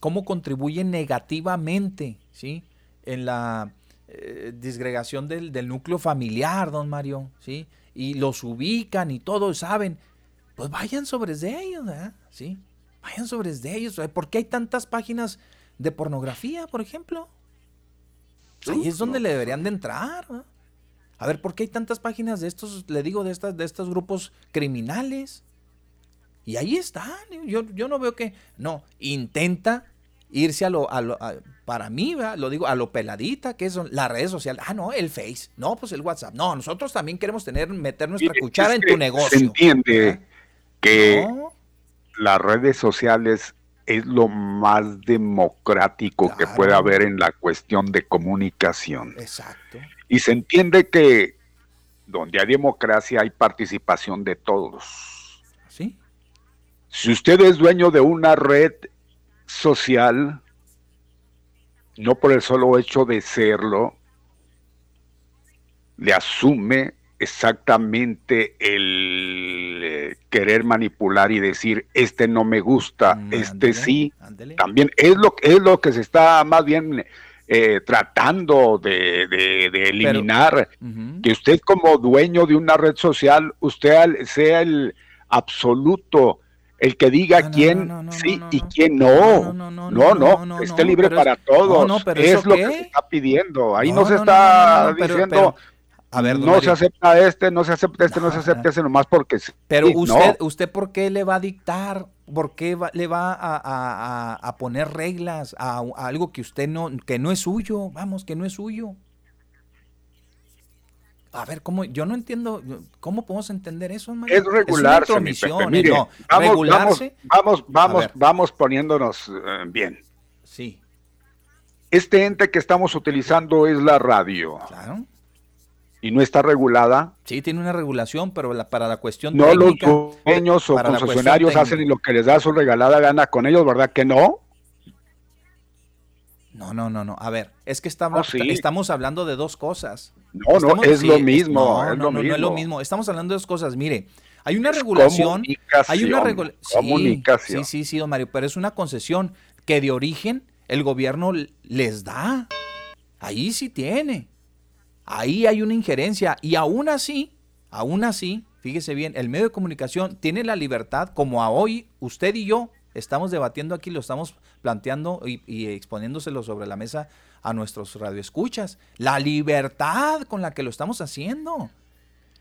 C: cómo contribuyen negativamente, ¿sí? En la eh, disgregación del, del, núcleo familiar, don Mario, ¿sí? Y los ubican y todos saben, pues vayan sobre de ellos, ¿sí? Vayan sobre de ellos. ¿Por qué hay tantas páginas de pornografía, por ejemplo? Ahí es donde le deberían de entrar. A ver, ¿por qué hay tantas páginas de estos, le digo, de, estas, de estos grupos criminales? Y ahí están. Yo, yo no veo que. No, intenta irse a lo. A lo para mí, lo digo, a lo peladita, que son las redes sociales. Ah, no, el Face. No, pues el WhatsApp. No, nosotros también queremos tener, meter nuestra cuchara en tu negocio.
A: Se entiende que las redes sociales es lo más democrático que puede haber en la cuestión de comunicación.
C: Exacto.
A: Y se entiende que donde hay democracia hay participación de todos.
C: ¿Sí?
A: Si usted es dueño de una red social, no por el solo hecho de serlo, le asume exactamente el eh, querer manipular y decir este no me gusta, mm, este sí, también es lo es lo que se está más bien eh, tratando de, eliminar, que usted como dueño de una red social, usted sea el absoluto el que diga quién sí y quién no. No, no, esté libre para todos. es lo que se está pidiendo. Ahí no, se está diciendo. A ver, no se acepta este, no se acepta este, no se acepta ese nomás porque
C: Pero usted, ¿usted por qué le va a dictar? ¿Por qué le va a, poner reglas a, a, algo que usted no, que no es suyo? Vamos, que no es suyo. A ver, ¿cómo? Yo no entiendo, ¿cómo podemos entender eso,
A: Es regularse, es Mire, no, vamos, regularse. Vamos, vamos, vamos, poniéndonos eh, bien.
C: Sí.
A: Este ente que estamos utilizando es la radio.
C: Claro.
A: ¿Y no está regulada?
C: Sí, tiene una regulación, pero para la cuestión
A: no técnica... No los dueños o concesionarios hacen lo que les da su regalada gana con ellos, ¿verdad que no?
C: No, no, no, no. A ver, es que estamos, estamos hablando de dos cosas.
A: No, no, es lo mismo. No, no,
C: no, es lo mismo. Estamos hablando de dos cosas. Mire, hay una regulación. Hay una regulación.
A: Comunicación.
C: Sí, sí, sí, don Mario, pero es una concesión que de origen el gobierno les da. Ahí sí tiene. Ahí hay una injerencia. Y aún así, aún así, fíjese bien, el medio de comunicación tiene la libertad, como a hoy usted y yo estamos debatiendo aquí, lo estamos planteando y, exponiéndoselo sobre la mesa a nuestros radioescuchas. La libertad con la que lo estamos haciendo.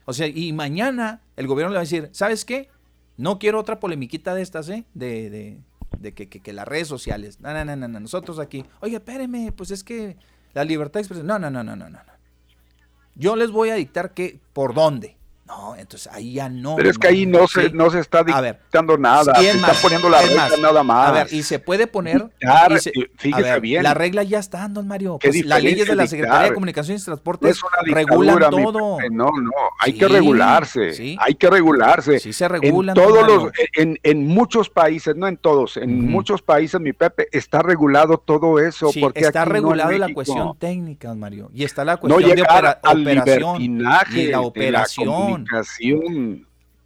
C: O sea, y mañana el gobierno le va a decir, ¿sabes qué? No quiero otra polemiquita de estas, ¿eh? De, de, de que, que, las redes sociales. No, no, no, no, nosotros aquí. Oye, espéreme, pues es que la libertad de expresión. No, no, no, no, no, no. Yo les voy a dictar que por dónde. No, entonces ahí ya no.
A: Pero es que ahí no se, no se está dictando nada, se está poniendo la regla nada más.
C: A ver, y se puede poner.
A: fíjese bien.
C: La regla ya está, don Mario. Pues, las leyes de la Secretaría de Comunicaciones y Transportes regulan todo.
A: No, no, hay que regularse. Hay que regularse.
C: Sí, se regulan.
A: En todos los, en, en, muchos países, no en todos, en muchos países, mi Pepe, está regulado todo eso. porque
C: está regulado la cuestión técnica, don Mario. Y está la cuestión de operación. Y la operación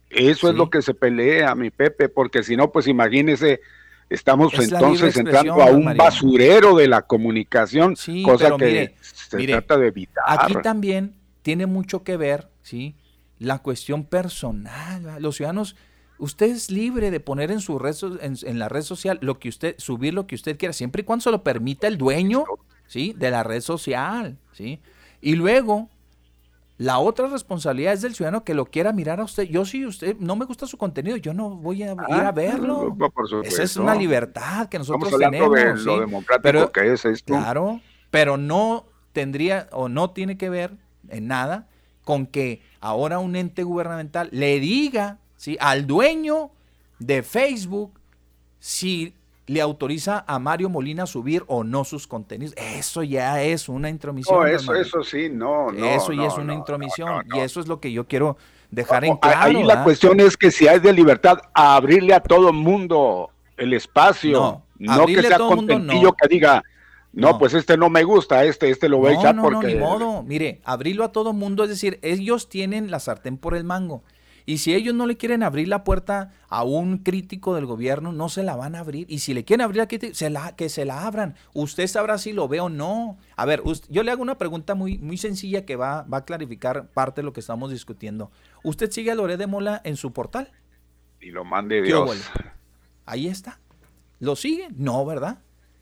A: eso es lo que se pelea, mi Pepe, porque si no, pues imagínese, estamos entonces entrando a un basurero de la comunicación, cosa que se trata de evitar.
C: Aquí también tiene mucho que ver, ¿sí? La cuestión personal. Los ciudadanos, usted es libre de poner en su red, en, la red social lo que usted, subir lo que usted quiera, siempre y cuando se lo permita el dueño, ¿sí? De la red social, ¿sí? Y luego, la otra responsabilidad es del ciudadano que lo quiera mirar a usted. Yo si usted no me gusta su contenido, yo no voy a ir a ah, verlo. [laughs] Esa es una libertad que nosotros tenemos. De lo
A: democrático
C: pero,
A: que es esto.
C: Claro, pero no tendría o no tiene que ver en nada con que ahora un ente gubernamental le diga ¿sí? al dueño de Facebook si le autoriza a Mario Molina subir o no sus contenidos. Eso ya es una intromisión.
A: No, eso, eso sí, no, no.
C: Eso ya es una intromisión. y eso es lo que yo quiero dejar en claro.
A: Ahí la cuestión es que si hay de libertad, a abrirle a todo mundo el espacio. No, que sea contentillo que diga, No, pues este no me gusta, este, este lo voy a echar
C: no,
A: porque.
C: No, ni modo. Mire, abrirlo a todo mundo, es decir, ellos tienen la sartén por el mango. Y si ellos no le quieren abrir la puerta a un crítico del gobierno, no se la van a abrir. Y si le quieren abrir aquí, se la, que se la abran. Usted sabrá si lo ve o no. A ver, yo le hago una pregunta muy, muy sencilla que va, va a clarificar parte de lo que estamos discutiendo. ¿Usted sigue a Loré de Mola en su portal?
A: Y lo mande Dios.
C: Ahí está. ¿Lo sigue? No, ¿verdad?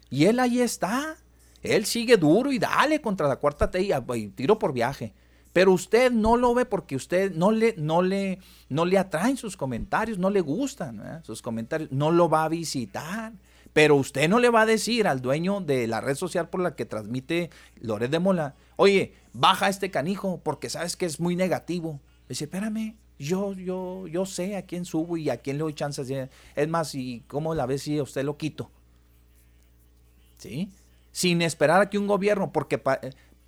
C: Y él ahí está. Él sigue duro y dale contra la cuarta T y tiro por viaje. Pero usted no lo ve porque usted no le, no le, no le atraen sus comentarios, no le gustan sus comentarios, no lo va a visitar. Pero usted no le va a decir al dueño de la red social por la que transmite Loret de Mola, oye, baja este canijo porque sabes que es muy negativo. Dice, espérame, yo, yo, yo sé a quién subo y a quién le doy chances. Es más, ¿y cómo la ve si a usted lo quito? ¿Sí? Sin esperar a que un gobierno, porque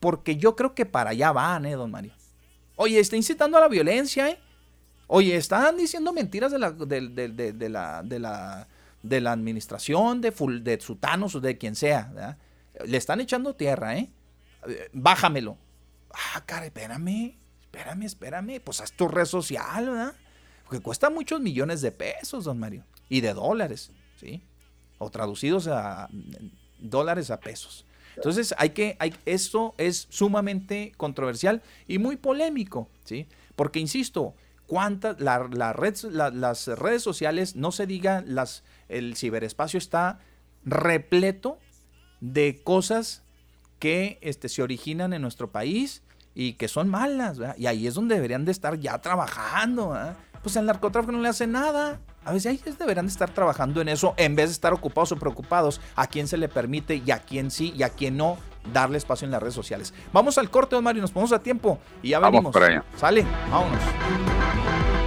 C: porque yo creo que para allá van, ¿eh, don Mario? Oye, está incitando a la violencia, ¿eh? Oye, están diciendo mentiras de la, de, la, de la, de la administración, de, full, de Sutanos o de quien sea. Le están echando tierra, ¿eh? Bájamelo. Ah, cara, espérame, espérame, espérame. Pues haz tu red social, ¿verdad? Porque cuesta muchos millones de pesos, don Mario. Y de dólares, ¿sí? O traducidos a dólares a pesos. Entonces, hay que, hay, esto es sumamente controversial y muy polémico, ¿sí? Porque, insisto, cuántas, la, red, las redes sociales, no se diga, las, el ciberespacio está repleto de cosas que este, se originan en nuestro país y que son malas. Y ahí es donde deberían de estar ya trabajando. Pues el narcotráfico no le hace nada, a veces ellos deberán de estar trabajando en eso en vez de estar ocupados o preocupados a quién se le permite y a quién sí y a quién no darle espacio en las redes sociales. Vamos al corte, don Mario, nos ponemos a tiempo y ya venimos. Sale, vámonos.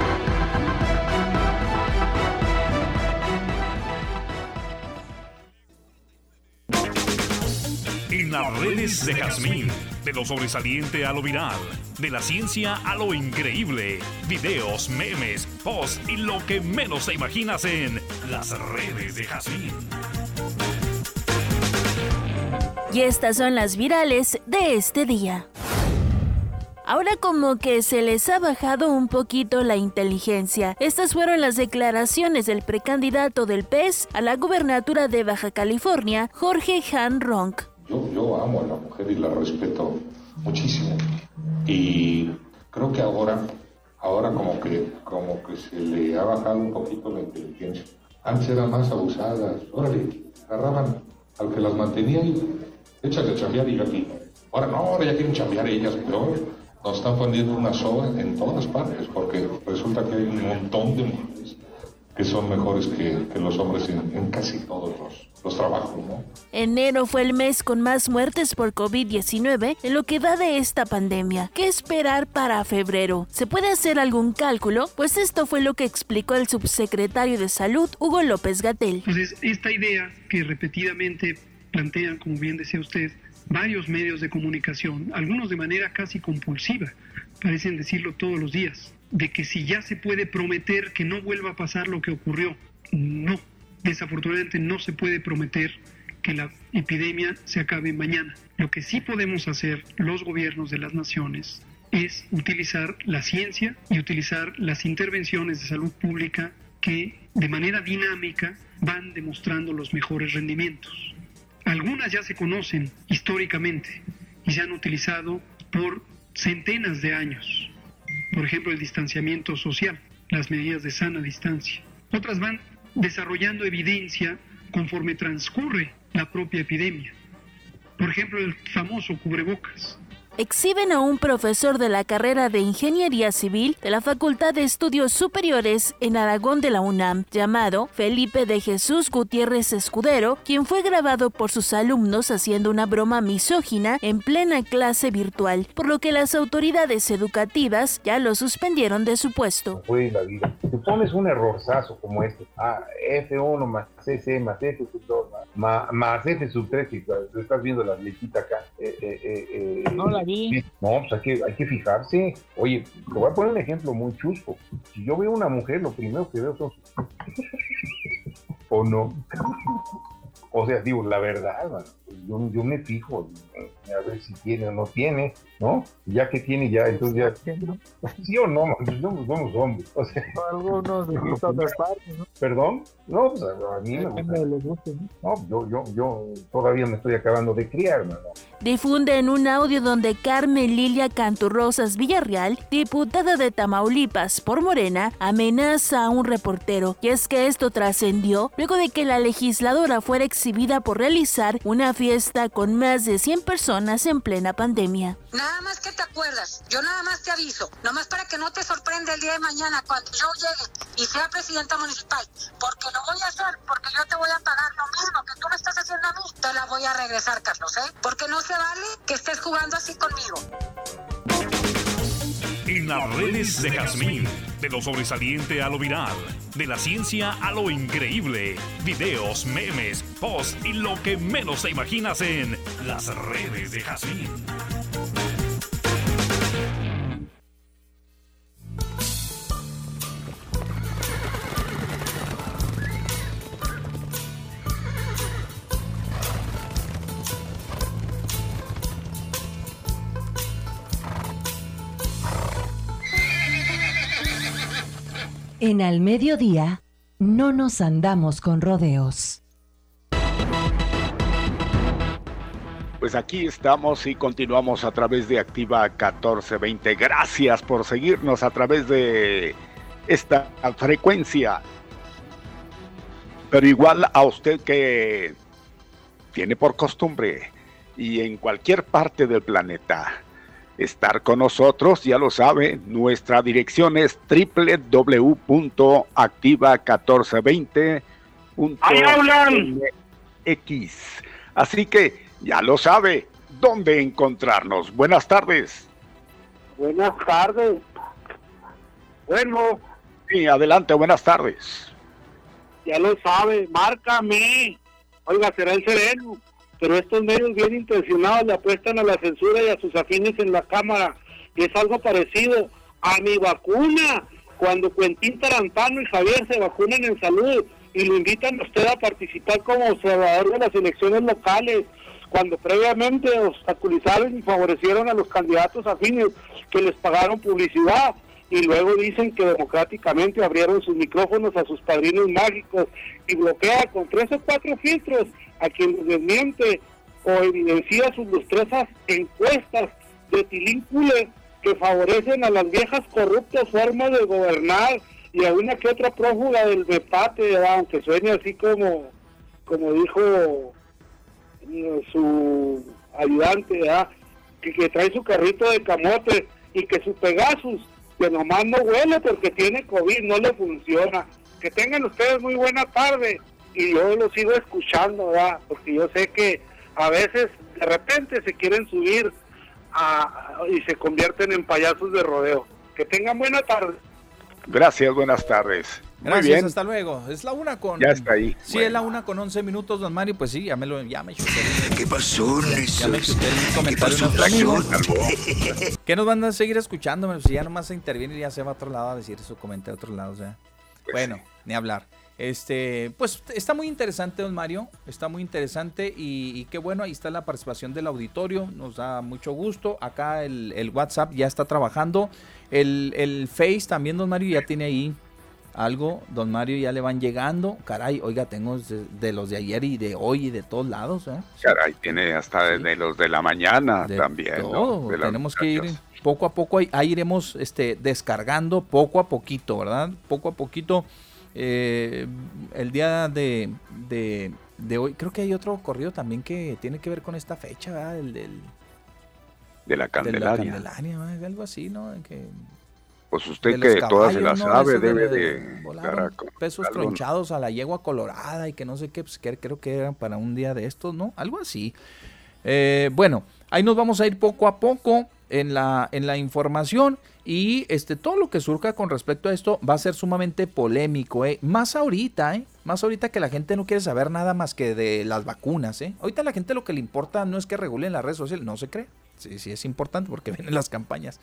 F: Las redes de Jazmín, de lo sobresaliente a lo viral, de la ciencia a lo increíble, videos, memes, posts y lo que menos te imaginas en las redes de Jazmín.
G: Y estas son las virales de este día. Ahora como que se les ha bajado un poquito la inteligencia. Estas fueron las declaraciones del precandidato del PES a la gubernatura de Baja California, Jorge Han Ronk.
H: Yo, amo a la mujer y la respeto muchísimo. Y creo que ahora, ahora como que, como que se le ha bajado un poquito la inteligencia. Antes eran más abusadas. Órale, agarraban al que las mantenía y échale a chambear y yo aquí. Ahora no, ahora ya quieren chambear ellas, pero nos están poniendo una soga en todas partes, porque resulta que hay un montón de mujeres que son mejores que, los hombres en, casi todos los, los, trabajos. ¿no?
G: Enero fue el mes con más muertes por COVID-19 en lo que va de esta pandemia. ¿Qué esperar para febrero? ¿Se puede hacer algún cálculo? Pues esto fue lo que explicó el subsecretario de Salud, Hugo López Gatel.
I: Entonces, esta idea que repetidamente plantean, como bien decía usted, varios medios de comunicación, algunos de manera casi compulsiva, parecen decirlo todos los días de que si ya se puede prometer que no vuelva a pasar lo que ocurrió. No, desafortunadamente no se puede prometer que la epidemia se acabe mañana. Lo que sí podemos hacer los gobiernos de las naciones es utilizar la ciencia y utilizar las intervenciones de salud pública que de manera dinámica van demostrando los mejores rendimientos. Algunas ya se conocen históricamente y se han utilizado por centenas de años por ejemplo, el distanciamiento social, las medidas de sana distancia. Otras van desarrollando evidencia conforme transcurre la propia epidemia. Por ejemplo, el famoso cubrebocas
G: exhiben a un profesor de la carrera de Ingeniería Civil de la Facultad de Estudios Superiores en Aragón de la UNAM, llamado Felipe de Jesús Gutiérrez Escudero, quien fue grabado por sus alumnos haciendo una broma misógina en plena clase virtual, por lo que las autoridades educativas ya lo suspendieron de su puesto.
J: Fue la vida. Si pones un errorzazo como este, ah, F1 más CC más F sub 2 más, F sub 3, y estás viendo la lechita acá. Eh, eh,
K: eh no la
J: no, pues hay que, hay que fijarse. Oye, te voy a poner un ejemplo muy chusco. Si yo veo una mujer, lo primero que veo son. [laughs] ¿O no? O sea, digo, la verdad, yo, yo me fijo a ver si tiene o no tiene, ¿no? Ya que tiene, ya, entonces ya. ¿Sí o no? Pues somos, somos hombres. O sea, [laughs]
L: Algunos de otras partes, ¿no?
J: ¿Perdón? No, pues a, mí me gusta. ¿no? yo, yo, yo todavía me estoy acabando de criar, ¿no?
G: Difunde en un audio donde Carmen Lilia Canturrosas Villarreal, diputada de Tamaulipas por Morena, amenaza a un reportero. Y es que esto trascendió luego de que la legisladora fuera exhibida por realizar una fiesta con más de 100 personas en plena pandemia.
M: Nada más que te acuerdas, yo nada más te aviso, nomás para que no te sorprenda el día de mañana cuando yo llegue y sea presidenta municipal, porque lo voy a hacer, porque yo te voy a pagar lo mismo que tú me estás haciendo a mí, te la voy a regresar, Carlos, ¿eh? Porque no se vale que estés jugando así conmigo.
H: En las redes de Jazmín, de lo sobresaliente a lo viral, de la ciencia a lo increíble, videos, memes, posts y lo que menos te imaginas en las redes de Jazmín.
N: En Al Mediodía, no nos andamos con rodeos.
A: Pues aquí estamos y continuamos a través de Activa 1420. Gracias por seguirnos a través de esta frecuencia. Pero igual a usted que tiene por costumbre y en cualquier parte del planeta estar con nosotros, ya lo sabe, nuestra dirección es www.activa1420.x. Así que ya lo sabe, dónde encontrarnos. Buenas tardes.
O: Buenas tardes. Bueno.
A: Sí, adelante, buenas tardes.
O: Ya lo sabe, márcame. Oiga, será el sereno pero estos medios bien intencionados le apuestan a la censura y a sus afines en la Cámara. Y es algo parecido a mi vacuna, cuando Quentín Tarantano y Javier se vacunan en salud y lo invitan a usted a participar como observador de las elecciones locales, cuando previamente obstaculizaron y favorecieron a los candidatos afines que les pagaron publicidad y luego dicen que democráticamente abrieron sus micrófonos a sus padrinos mágicos y bloquea con tres o cuatro filtros a quien desmiente o evidencia sus lustrosas encuestas de tilíncule que favorecen a las viejas corruptas formas de gobernar y a una que otra prófuga del mepate, aunque suene así como, como dijo eh, su ayudante, que, que trae su carrito de camote y que su Pegasus, que nomás no huele porque tiene COVID, no le funciona. Que tengan ustedes muy buena tarde y yo lo sigo escuchando, ¿verdad? Porque yo sé que a veces de repente se quieren subir y se convierten en payasos de rodeo. Que tengan buena tarde.
A: Gracias, buenas tardes.
C: Muy bien. hasta luego. Es la una con.
A: Ya está ahí.
C: Sí, es la una con 11 minutos, don Mario. Pues sí, ya me lo. Ya me
P: ¿Qué pasó,
C: Ya me chuté el comentario amigo. ¿Qué nos van a seguir escuchando? Si ya nomás se interviene y ya se va a otro lado a decir su comentario a otro lado. O sea. Pues bueno, ni hablar. Este, pues está muy interesante, don Mario, está muy interesante y, qué bueno, ahí está la participación del auditorio, nos da mucho gusto. Acá el, WhatsApp ya está trabajando, el, el, Face también, don Mario, ya tiene ahí algo, don Mario ya le van llegando. Caray, oiga, tengo de, los de ayer y de hoy y de todos lados. ¿eh?
A: Caray, tiene hasta de los de la mañana también.
C: Tenemos que ir poco a poco, ahí, iremos este, descargando poco a poquito, ¿verdad? Poco a poquito eh, el día de, de, hoy, creo que hay otro corrido también que tiene que ver con esta fecha, ¿verdad? El del...
A: De la Candelaria.
C: De la Candelaria, algo así, ¿no? Que,
A: pues usted que todas se las sabe debe de...
C: pesos tronchados a la yegua colorada y que no sé qué, pues creo que eran para un día de estos, ¿no? Algo así. Eh, bueno, ahí nos vamos a ir poco a poco en la, en la información y este, todo lo que surja con respecto a esto va a ser sumamente polémico, ¿eh? Más ahorita, ¿eh? Más ahorita que la gente no quiere saber nada más que de las vacunas, ¿eh? Ahorita la gente lo que le importa no es que regulen las redes sociales, no se cree. Sí, sí es importante porque [laughs] vienen las campañas.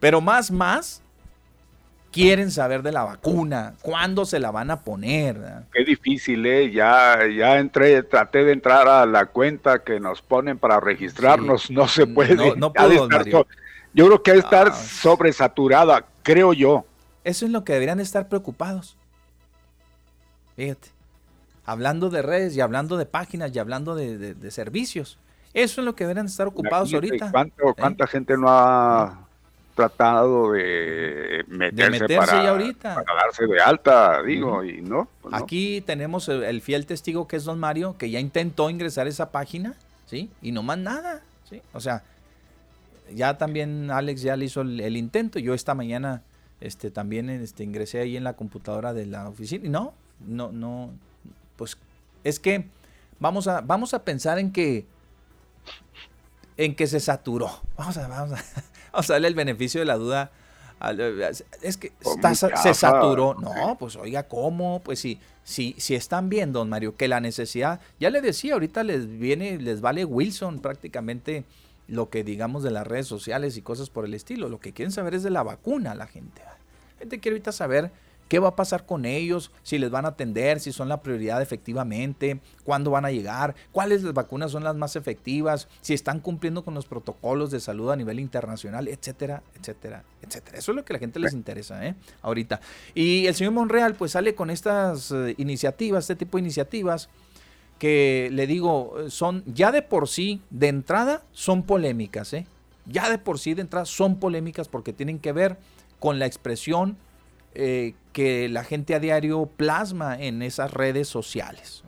C: Pero más, más, quieren saber de la vacuna, cuándo se la van a poner.
A: Qué difícil, ¿eh? Ya, ya entré, traté de entrar a la cuenta que nos ponen para registrarnos, no se puede. No, no puedo, yo creo que hay que estar ah. sobresaturada, creo yo.
C: Eso es lo que deberían estar preocupados. Fíjate. Hablando de redes y hablando de páginas y hablando de, servicios. Eso es lo que deberían estar ocupados ahorita.
A: ¿cuánto, ¿Cuánta gente no ha tratado de meterse, para, ahorita. darse de alta, digo, y pues no,
C: Aquí tenemos el, fiel testigo que es don Mario, que ya intentó ingresar a esa página, ¿sí? Y no más nada, ¿sí? O sea, ya también Alex ya le hizo el, intento, yo esta mañana este, también este, ingresé ahí en la computadora de la oficina, y no, no, no, pues es que vamos a, vamos a pensar en que en que se saturó. Vamos a, vamos a, vamos a darle el beneficio de la duda. Es que se saturó. No, pues oiga, ¿cómo? Pues sí, si, si están viendo, don Mario, que la necesidad, ya le decía, ahorita les viene, les vale Wilson prácticamente lo que digamos de las redes sociales y cosas por el estilo. Lo que quieren saber es de la vacuna la gente. La gente quiere ahorita saber qué va a pasar con ellos, si les van a atender, si son la prioridad efectivamente, cuándo van a llegar, cuáles las vacunas son las más efectivas, si están cumpliendo con los protocolos de salud a nivel internacional, etcétera, etcétera, etcétera. Eso es lo que a la gente les interesa, ¿eh? Ahorita. Y el señor Monreal pues sale con estas eh, iniciativas, este tipo de iniciativas que le digo, son ya de por sí, de entrada, son polémicas, ¿eh? Ya de por sí, de entrada, son polémicas porque tienen que ver con la expresión eh, que la gente a diario plasma en esas redes sociales.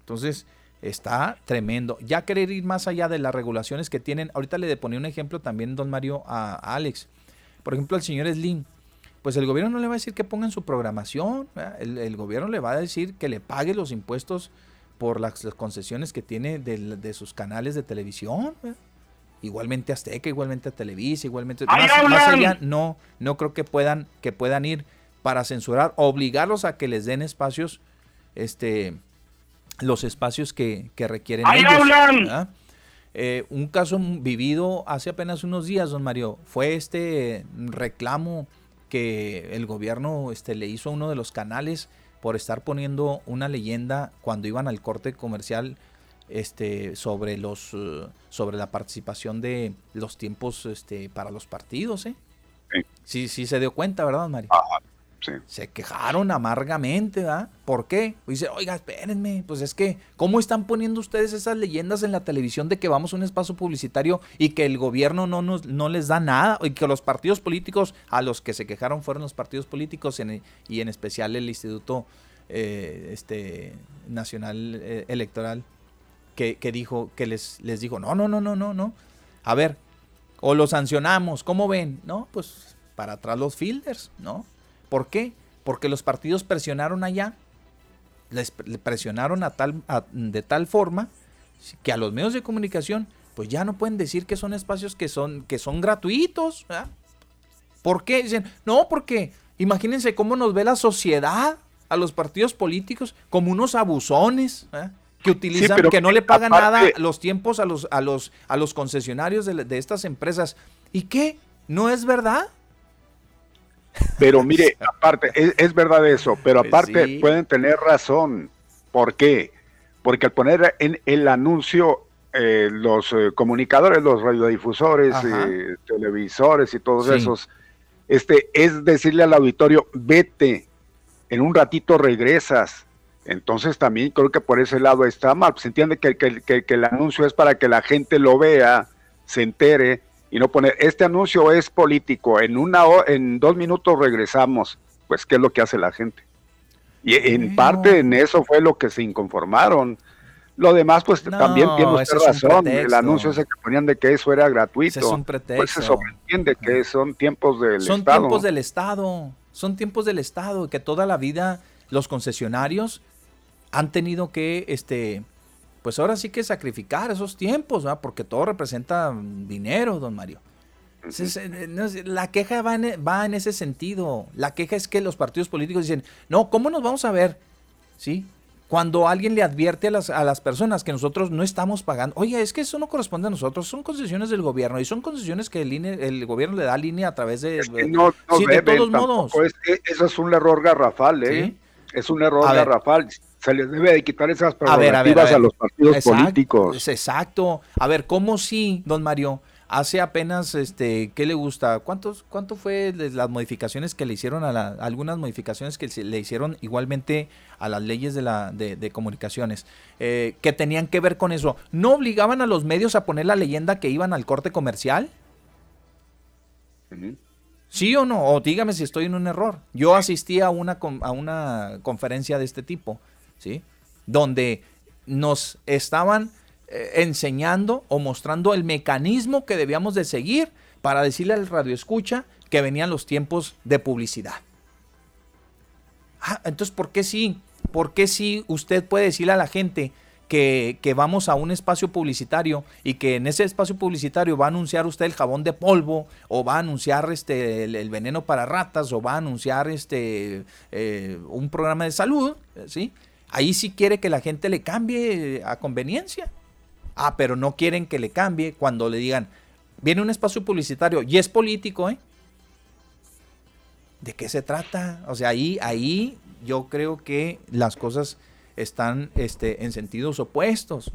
C: Entonces, está tremendo. Ya querer ir más allá de las regulaciones que tienen, ahorita le ponía un ejemplo también, don Mario, a, Alex. Por ejemplo, al señor Slim. Pues el gobierno no le va a decir que pongan su programación, el, gobierno le va a decir que le pague los impuestos por las, concesiones que tiene de, sus canales de televisión. Igualmente Azteca, igualmente Televisa, igualmente más, allá no no creo que puedan que puedan ir para censurar, obligarlos a que les den espacios este los espacios que, requieren ellos. Eh, un caso vivido hace apenas unos días, don Mario, fue este reclamo que el gobierno este, le hizo a uno de los canales por estar poniendo una leyenda cuando iban al corte comercial este, sobre, los, eh, sobre la participación de los tiempos este, para los partidos. ¿eh? Sí. sí, se dio cuenta, ¿verdad, Mario? Se quejaron amargamente, ¿verdad? ¿Por qué? Dice, oiga, espérenme, pues es que, ¿cómo están poniendo ustedes esas leyendas en la televisión de que vamos a un espacio publicitario y que el gobierno no, nos, no les da nada? Y que los partidos políticos, a los que se quejaron fueron los partidos políticos y en especial el Instituto eh, este, Nacional eh, Electoral que, dijo, que les, les dijo, no, no, no, no, no, no. A ver, o lo sancionamos, ¿cómo ven? No, pues para atrás los fielders, ¿no? ¿Por qué? Porque los partidos presionaron allá, les presionaron a tal, de tal forma que a los medios de comunicación, pues ya no pueden decir que son espacios que son, que son gratuitos. ¿Por qué? Dicen, no, porque imagínense cómo nos ve la sociedad a los partidos políticos como unos abusones. ¿eh? Que utilizan, que no le pagan nada los tiempos a los, a los, a los concesionarios de, estas empresas. ¿Y qué? ¿No es verdad?
A: Pero [laughs] mire, aparte, es, verdad eso, pero pues aparte pueden tener razón. ¿Por qué? Porque al poner en el anuncio eh, los eh, comunicadores, los radiodifusores, eh, televisores y todos esos, este, es decirle al auditorio, vete, en un ratito regresas entonces también creo que por ese lado está mal. Se entiende que, el anuncio es para que la gente lo vea, se entere y no poner, este anuncio es político, en, una en dos minutos regresamos. Pues, ¿qué es lo que hace la gente? Y en parte en eso fue lo que se inconformaron. Lo demás, pues también tiene usted razón. El anuncio ese que ponían de que eso era gratuito. es un pretexto. Pues se sobreentiende que son tiempos del
C: Estado.
A: Son
C: tiempos del Estado. Son tiempos del Estado. Que toda la vida los concesionarios han tenido que, este, pues ahora sí que sacrificar esos tiempos, ¿verdad? porque todo representa dinero, don Mario. Eh, la queja va en, e, va en ese sentido. La queja es que los partidos políticos dicen, no, ¿cómo nos vamos a ver? ¿Sí? Cuando alguien le advierte a las, a las personas que nosotros no estamos pagando, oye, es que eso no corresponde a nosotros, son concesiones del gobierno y son concesiones que el, el gobierno le da línea a través de...
A: no, sí, de todos modos. eso es un error garrafal, ¿eh? Es un error garrafal. Se les debe de quitar esas prerrogativas a, los partidos políticos.
C: Exacto. A ver, ¿cómo sí, don Mario? Hace apenas, este, ¿qué le gusta? ¿Cuántos, ¿Cuánto fue las modificaciones que le hicieron a la, algunas modificaciones que le hicieron igualmente a las leyes de, la, de, comunicaciones eh, que tenían que ver con eso? ¿No obligaban a los medios a poner la leyenda que iban al corte comercial? ¿Sí o no? O dígame si estoy en un error. Yo asistí a una, a una conferencia de este tipo, ¿sí? Donde nos estaban eh, enseñando o mostrando el mecanismo que debíamos de seguir para decirle al radio escucha que venían los tiempos de publicidad. Ah, entonces, ¿por qué sí? ¿Por qué sí usted puede decirle a la gente que, vamos a un espacio publicitario y que en ese espacio publicitario va a anunciar usted el jabón de polvo o va a anunciar este el, veneno para ratas o va a anunciar este eh, un programa de salud, ¿sí? Ahí sí quiere que la gente le cambie a conveniencia. Ah, pero no quieren que le cambie cuando le digan, viene un espacio publicitario y es político, ¿eh? ¿De qué se trata? O sea, ahí, ahí yo creo que las cosas están este, en sentidos opuestos.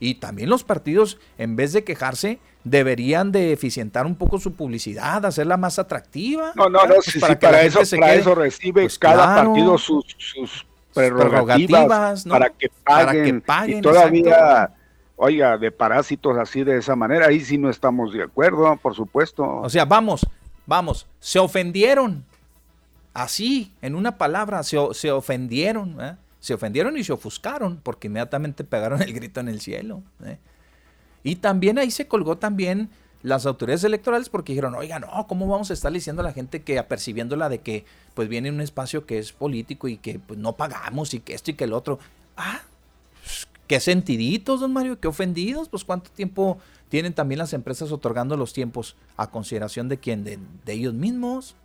C: Y también los partidos, en vez de quejarse, deberían de eficientar un poco su publicidad, hacerla más atractiva.
A: No, no, no, pues para, eso, para eso recibe pues cada partido sus, prerrogativas, para, que paguen, para que Y todavía oiga, de parásitos así de esa manera, ahí sí no estamos de acuerdo, por supuesto.
C: O sea, vamos, vamos, se ofendieron. Así, en una palabra, se, se ofendieron. ¿eh? Se ofendieron y se ofuscaron porque inmediatamente pegaron el grito en el cielo. ¿eh? Y también ahí se colgó también las autoridades electorales porque dijeron, oiga, no, ¿cómo vamos a estar diciendo a la gente que apercibiéndola de que pues viene un espacio que es político y que pues, no pagamos y que esto y que el otro? Ah, Qué sentiditos, don Mario, qué ofendidos. Pues cuánto tiempo tienen también las empresas otorgando los tiempos a consideración de quién, de, ellos mismos.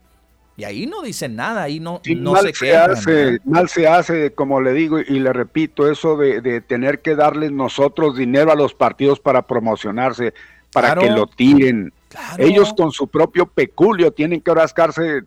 C: Y ahí no dicen nada, ahí no, no
A: mal se, hace, Mal se hace, como le digo y le repito, eso de, tener que darles nosotros dinero a los partidos para promocionarse, para que lo tiren. Ellos con su propio peculio tienen que rascarse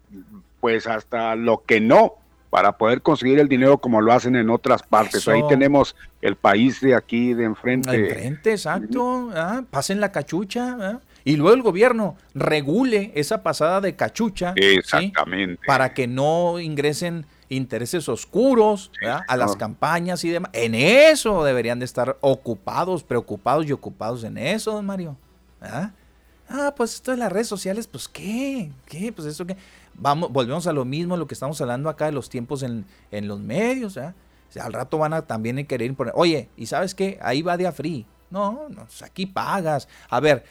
A: pues hasta lo que no para poder conseguir el dinero como lo hacen en otras partes. Ahí tenemos el país de aquí de enfrente.
C: De enfrente, exacto. Ah, pasen la cachucha. ¿ah? Y luego el gobierno regule esa pasada de cachucha.
A: Exactamente.
C: Para que no ingresen intereses oscuros a las campañas y demás. En eso deberían de estar ocupados, preocupados y ocupados en eso, don Mario. ¿Ah? ah, pues esto de las redes sociales, pues qué, qué, pues eso qué vamos, volvemos a lo mismo, lo que estamos hablando acá de los tiempos en, los medios. ¿eh? al rato van a también querer imponer, oye, ¿y sabes qué? Ahí va de a free. No, no, pues aquí pagas. A ver,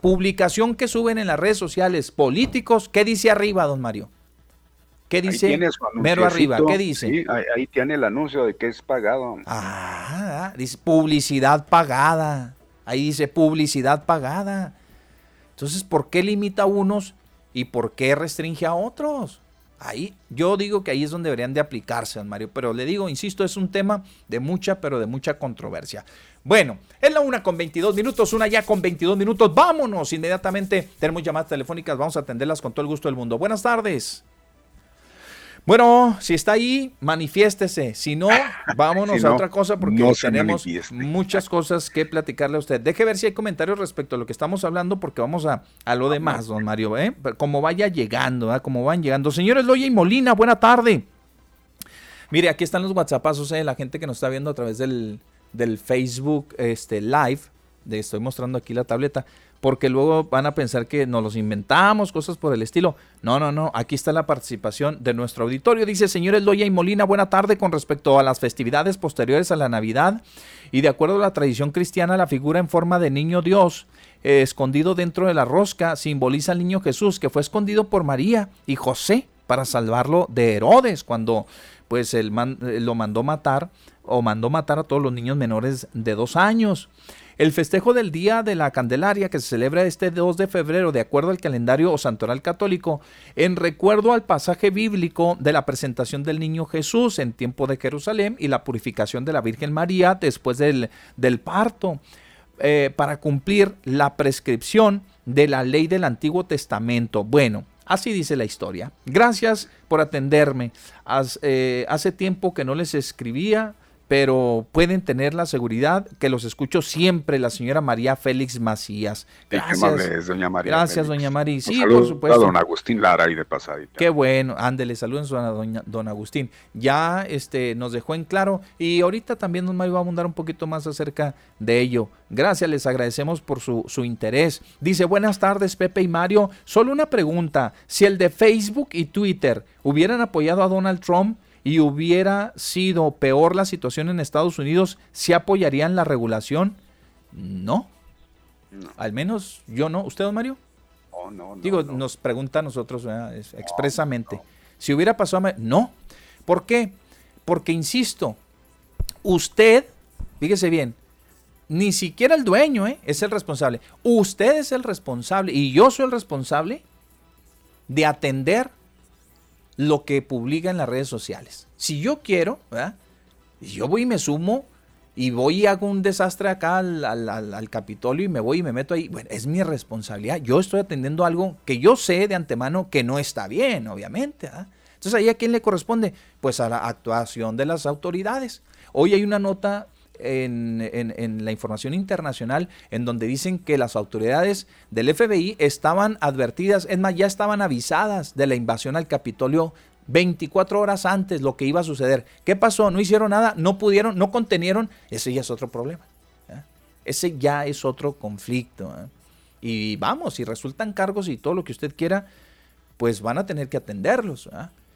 C: publicación que suben en las redes sociales, políticos, ¿qué dice arriba, don Mario? ¿Qué dice? Mero arriba, ¿qué dice?
A: Sí, ahí, tiene el anuncio de que es pagado.
C: Ah, dice publicidad pagada. Ahí dice publicidad pagada. Entonces, ¿por qué limita a unos ¿Y por qué restringe a otros? Ahí, yo digo que ahí es donde deberían de aplicarse, Mario, pero le digo, insisto, es un tema de mucha, pero de mucha controversia. Bueno, es la una con 22 minutos, una ya con 22 minutos. Vámonos inmediatamente. Tenemos llamadas telefónicas, vamos a atenderlas con todo el gusto del mundo. Buenas tardes. Bueno, si está ahí, manifiéstese. Si no, [laughs] vámonos a otra cosa porque tenemos muchas cosas que platicarle a usted. Deje ver si hay comentarios respecto a lo que estamos hablando porque vamos a, a lo demás, don Mario. ¿eh? Como vaya llegando, ¿eh? como van llegando. Señores Loya y Molina, buena tarde. Mire, aquí están los WhatsAppazos, ¿eh? la gente que nos está viendo a través del, del Facebook este, Live. De, estoy mostrando aquí la tableta porque luego van a pensar que nos los inventamos, cosas por el estilo. No, no, no, aquí está la participación de nuestro auditorio. Dice, señores Loya y Molina, buena tarde con respecto a las festividades posteriores a la Navidad. Y de acuerdo a la tradición cristiana, la figura en forma de niño Dios, eh, escondido dentro de la rosca, simboliza al niño Jesús, que fue escondido por María y José para salvarlo de Herodes, cuando pues él eh, lo mandó matar o mandó matar a todos los niños menores de dos años. El festejo del Día de la Candelaria, que se celebra este 2 de febrero de acuerdo al calendario o santoral católico, en recuerdo al pasaje bíblico de la presentación del niño Jesús en tiempo de Jerusalén y la purificación de la Virgen María después del, del parto, eh, para cumplir la prescripción de la ley del Antiguo Testamento. Bueno, Así dice la historia. Gracias por atenderme. Eh, hace tiempo que no les escribía pero pueden tener la seguridad que los escucho siempre, la señora María Félix Macías.
A: Gracias, doña María.
C: Gracias, doña María. Sí, por supuesto.
A: A don Agustín Lara y de pasadita.
C: Qué bueno, ándele, saludos a doña, don Agustín. Ya este, nos dejó en claro y ahorita también don Mario va a abundar un poquito más acerca de ello. Gracias, les agradecemos por su, su interés. Dice, buenas tardes, Pepe y Mario. Solo una pregunta, si el de Facebook y Twitter hubieran apoyado a Donald Trump, y hubiera sido peor la situación en Estados Unidos, ¿se apoyarían la regulación? No. Al menos yo no. ¿Usted, don Mario?
A: Oh, no,
C: Digo, nos pregunta a nosotros expresamente. Si hubiera pasado, no. ¿Por qué? Porque, insisto, usted, fíjese bien, ni siquiera el dueño ¿eh? es el responsable. Usted es el responsable y yo soy el responsable de atender lo que publica en las redes sociales. Si yo quiero, yo voy y me sumo y voy y hago un desastre acá al, Capitolio y me voy y me meto ahí. Bueno, es mi responsabilidad. Yo estoy atendiendo algo que yo sé de antemano que no está bien, obviamente. Entonces, ¿ahí a quién le corresponde? Pues a la actuación de las autoridades. Hoy hay una nota en, la información internacional en donde dicen que las autoridades del FBI estaban advertidas, es más, ya estaban avisadas de la invasión al Capitolio 24 horas antes lo que iba a suceder. ¿Qué pasó? No hicieron nada, no pudieron, no contenieron. Ese ya es otro problema. Ese ya es otro conflicto. Y vamos, si resultan cargos y todo lo que usted quiera, pues van a tener que atenderlos.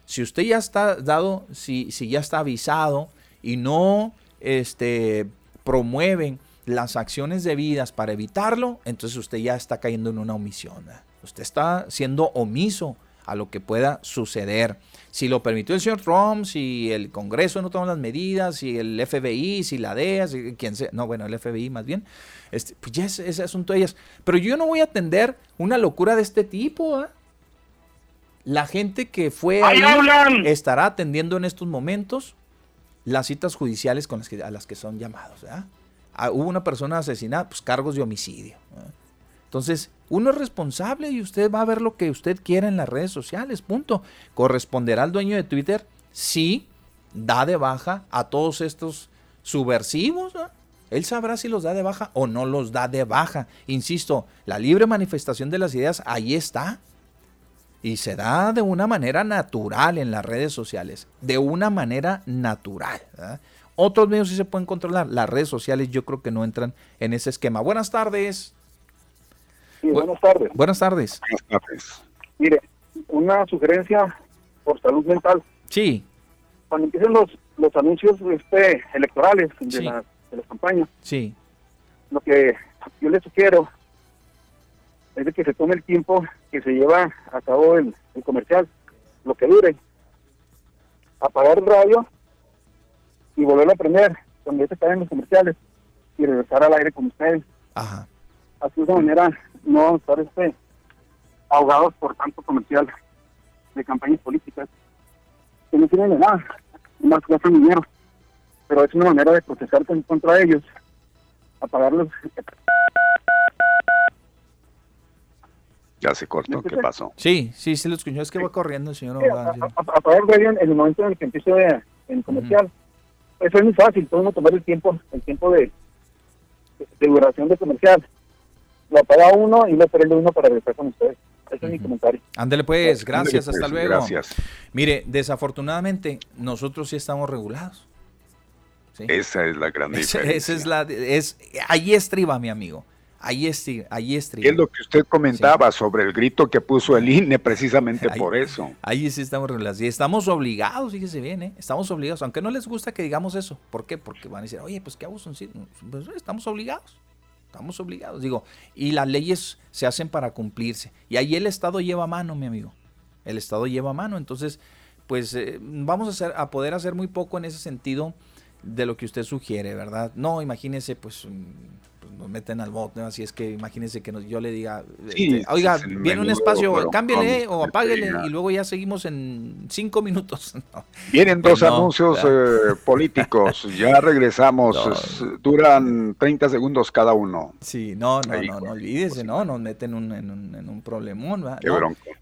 C: Si usted ya está dado, si, si ya está avisado y no este, promueven las acciones debidas para evitarlo, entonces usted ya está cayendo en una omisión. Usted está siendo omiso a lo que pueda suceder. Si lo permitió el señor Trump, si el Congreso no toma las medidas, si el FBI, si la DEA, si quien sea, no, bueno, el FBI más bien, este, pues ya es ese asunto de ellas. Pero yo no voy a atender una locura de este tipo. La gente que fue ahí estará atendiendo en estos momentos las citas judiciales con las que, a las que son llamados. Ah, hubo una persona asesinada, pues cargos de homicidio. Entonces, uno es responsable y usted va a ver lo que usted quiera en las redes sociales, punto. ¿Corresponderá al dueño de Twitter? Sí, da de baja a todos estos subversivos. Él sabrá si los da de baja o no los da de baja. Insisto, la libre manifestación de las ideas ahí está y se da de una manera natural en las redes sociales, de una manera natural. Otros medios sí se pueden controlar, las redes sociales yo creo que no entran en ese esquema. Buenas tardes.
Q: Sí, buenas tardes.
C: Buenas tardes.
A: Buenas tardes.
Q: Mire, una sugerencia por salud mental.
C: Sí.
Q: Cuando empiecen los, los anuncios este, electorales de, las, de las campañas,
C: sí.
Q: lo que yo le sugiero es de que se tome el tiempo que se lleva a cabo el, comercial, lo que dure. Apagar el radio y volverlo a prender cuando ya se caen los comerciales y regresar al aire con ustedes.
C: Ajá.
Q: Así de esa manera no vamos a estar este, ahogados por tanto comercial de campañas políticas que no tienen de nada, más gastan dinero. Pero es una manera de protestar contra ellos, apagarlos
A: Ya se cortó, ¿qué pasó?
C: Sí, sí, se lo escuchó, es que va corriendo el señor
Q: Apagar radio en el momento en el que empiece el comercial. Eso es muy fácil, podemos tomar el tiempo, el tiempo de, de, duración de comercial. Lo apaga uno y lo prende uno para regresar con ustedes. Ese es mi comentario.
C: Ándele pues, gracias, hasta
A: pues,
C: luego.
A: Gracias.
C: Mire, desafortunadamente, nosotros sí estamos regulados.
A: Esa es la gran diferencia.
C: Esa es la, es, ahí estriba, mi amigo. Ahí es, ahí es,
A: es lo que usted comentaba sobre el grito que puso el INE precisamente por eso.
C: Ahí sí estamos y estamos obligados, fíjese bien, ¿eh? estamos obligados, aunque no les gusta que digamos eso. ¿Por qué? Porque van a decir, oye, pues qué abuso, pues estamos obligados, estamos obligados. Digo, y las leyes se hacen para cumplirse. Y ahí el Estado lleva mano, mi amigo. El Estado lleva mano, entonces pues eh, vamos a, hacer, a poder hacer muy poco en ese sentido de lo que usted sugiere, ¿verdad? No, imagínese, pues nos meten al bot, así es que imagínense que yo le diga, este, oiga, viene un espacio, cámbiale o apáguele y luego ya seguimos en cinco minutos. [laughs]
A: Vienen dos anuncios eh, políticos, [laughs] ya regresamos, duran 30 segundos cada uno.
C: Sí, no, no, no, no olvídese, ¿no? Nos meten en, un, en un problemón.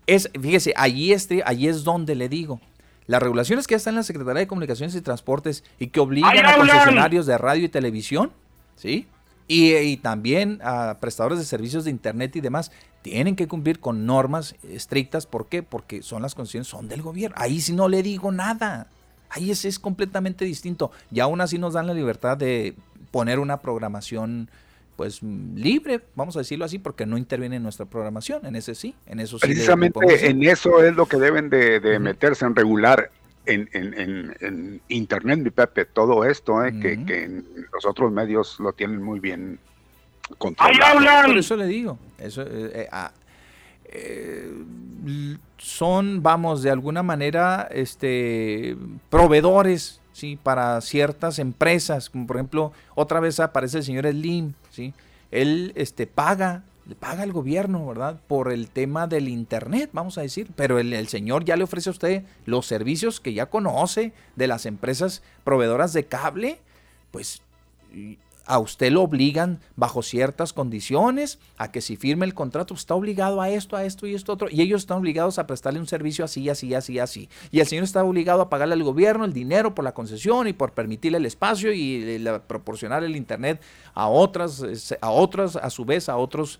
C: Es, fíjese, allí es, allí es donde le digo, las regulaciones que ya están en la Secretaría de Comunicaciones y Transportes y que obligan a concesionarios de radio y televisión, ¿sí? Y, también a prestadores de servicios de Internet y demás, tienen que cumplir con normas estrictas. ¿Por qué? Porque son las condiciones, son del gobierno. Ahí sí no le digo nada. Ahí es, es completamente distinto. Y aún así nos dan la libertad de poner una programación pues libre, vamos a decirlo así, porque no interviene en nuestra programación, en ese sí, en eso sí.
A: Precisamente en eso es lo que deben de, meterse en regular en, en, en, Internet, mi Pepe, todo esto, eh, que, que, los otros medios lo tienen muy bien controlado.
C: Por eso le digo, eso, eh, eh, ah, son, vamos, de alguna manera, este, proveedores, ¿sí? Para ciertas empresas, como por ejemplo, otra vez aparece el señor Slim, ¿sí? Él, este, paga le paga el gobierno, ¿verdad? Por el tema del Internet, vamos a decir. Pero el, el, señor ya le ofrece a usted los servicios que ya conoce de las empresas proveedoras de cable, pues a usted lo obligan bajo ciertas condiciones a que si firme el contrato está obligado a esto, a esto y esto otro, y ellos están obligados a prestarle un servicio así, así, así, así. Y el señor está obligado a pagarle al gobierno el dinero por la concesión y por permitirle el espacio y proporcionar el internet a otras, a otras, a su vez, a otros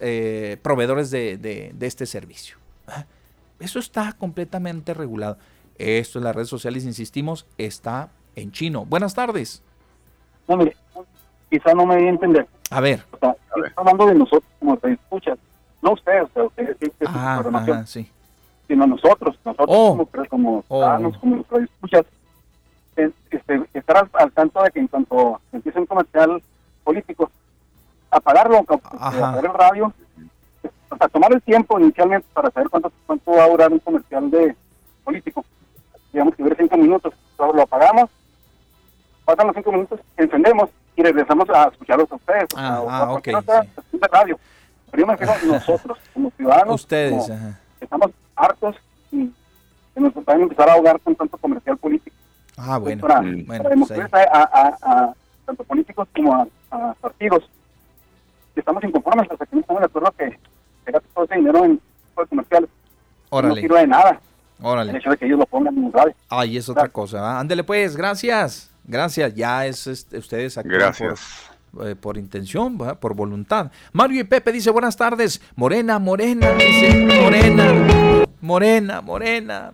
C: eh, proveedores de, este servicio. ¿Ah? Eso está completamente regulado. Esto en las redes sociales, insistimos, está en chino. Buenas tardes
Q: quizá no me voy a entender.
C: A ver.
Q: O sea, hablando de nosotros como se escucha, no usted, o sea, usted que su ah, programación, sí. sino nosotros, nosotros oh. como, como oh. como escuchas, este, estar al, tanto de que en cuanto empiece un comercial político, apagarlo, apagar el radio, o sea, tomar el tiempo inicialmente para saber cuánto, cuánto va a durar un comercial de político. Digamos que dure cinco minutos, lo apagamos, pasan los cinco minutos, encendemos y regresamos a escucharlos a ustedes.
C: Ah, ah ok.
Q: radio. Pero yo me refiero a nosotros, como ciudadanos.
C: Ustedes,
Q: Estamos hartos y que nos pueden empezar a ahogar con tanto comercial político.
C: Ah, bueno.
Q: Para,
C: mm, bueno
Q: pues a, a, tanto políticos como a, partidos que estamos inconformes, hasta que no estamos de acuerdo que se gaste todo ese dinero en comerciales.
C: Órale.
Q: No sirve de nada.
C: Órale.
Q: El hecho de que ellos lo pongan en un radio.
C: Ay, es otra cosa. Ándele pues, gracias. Gracias, ya es este, ustedes
A: aquí Gracias.
C: Por, eh, por intención, por voluntad. Mario y Pepe dice buenas tardes. Morena, morena, dice morena, morena, morena.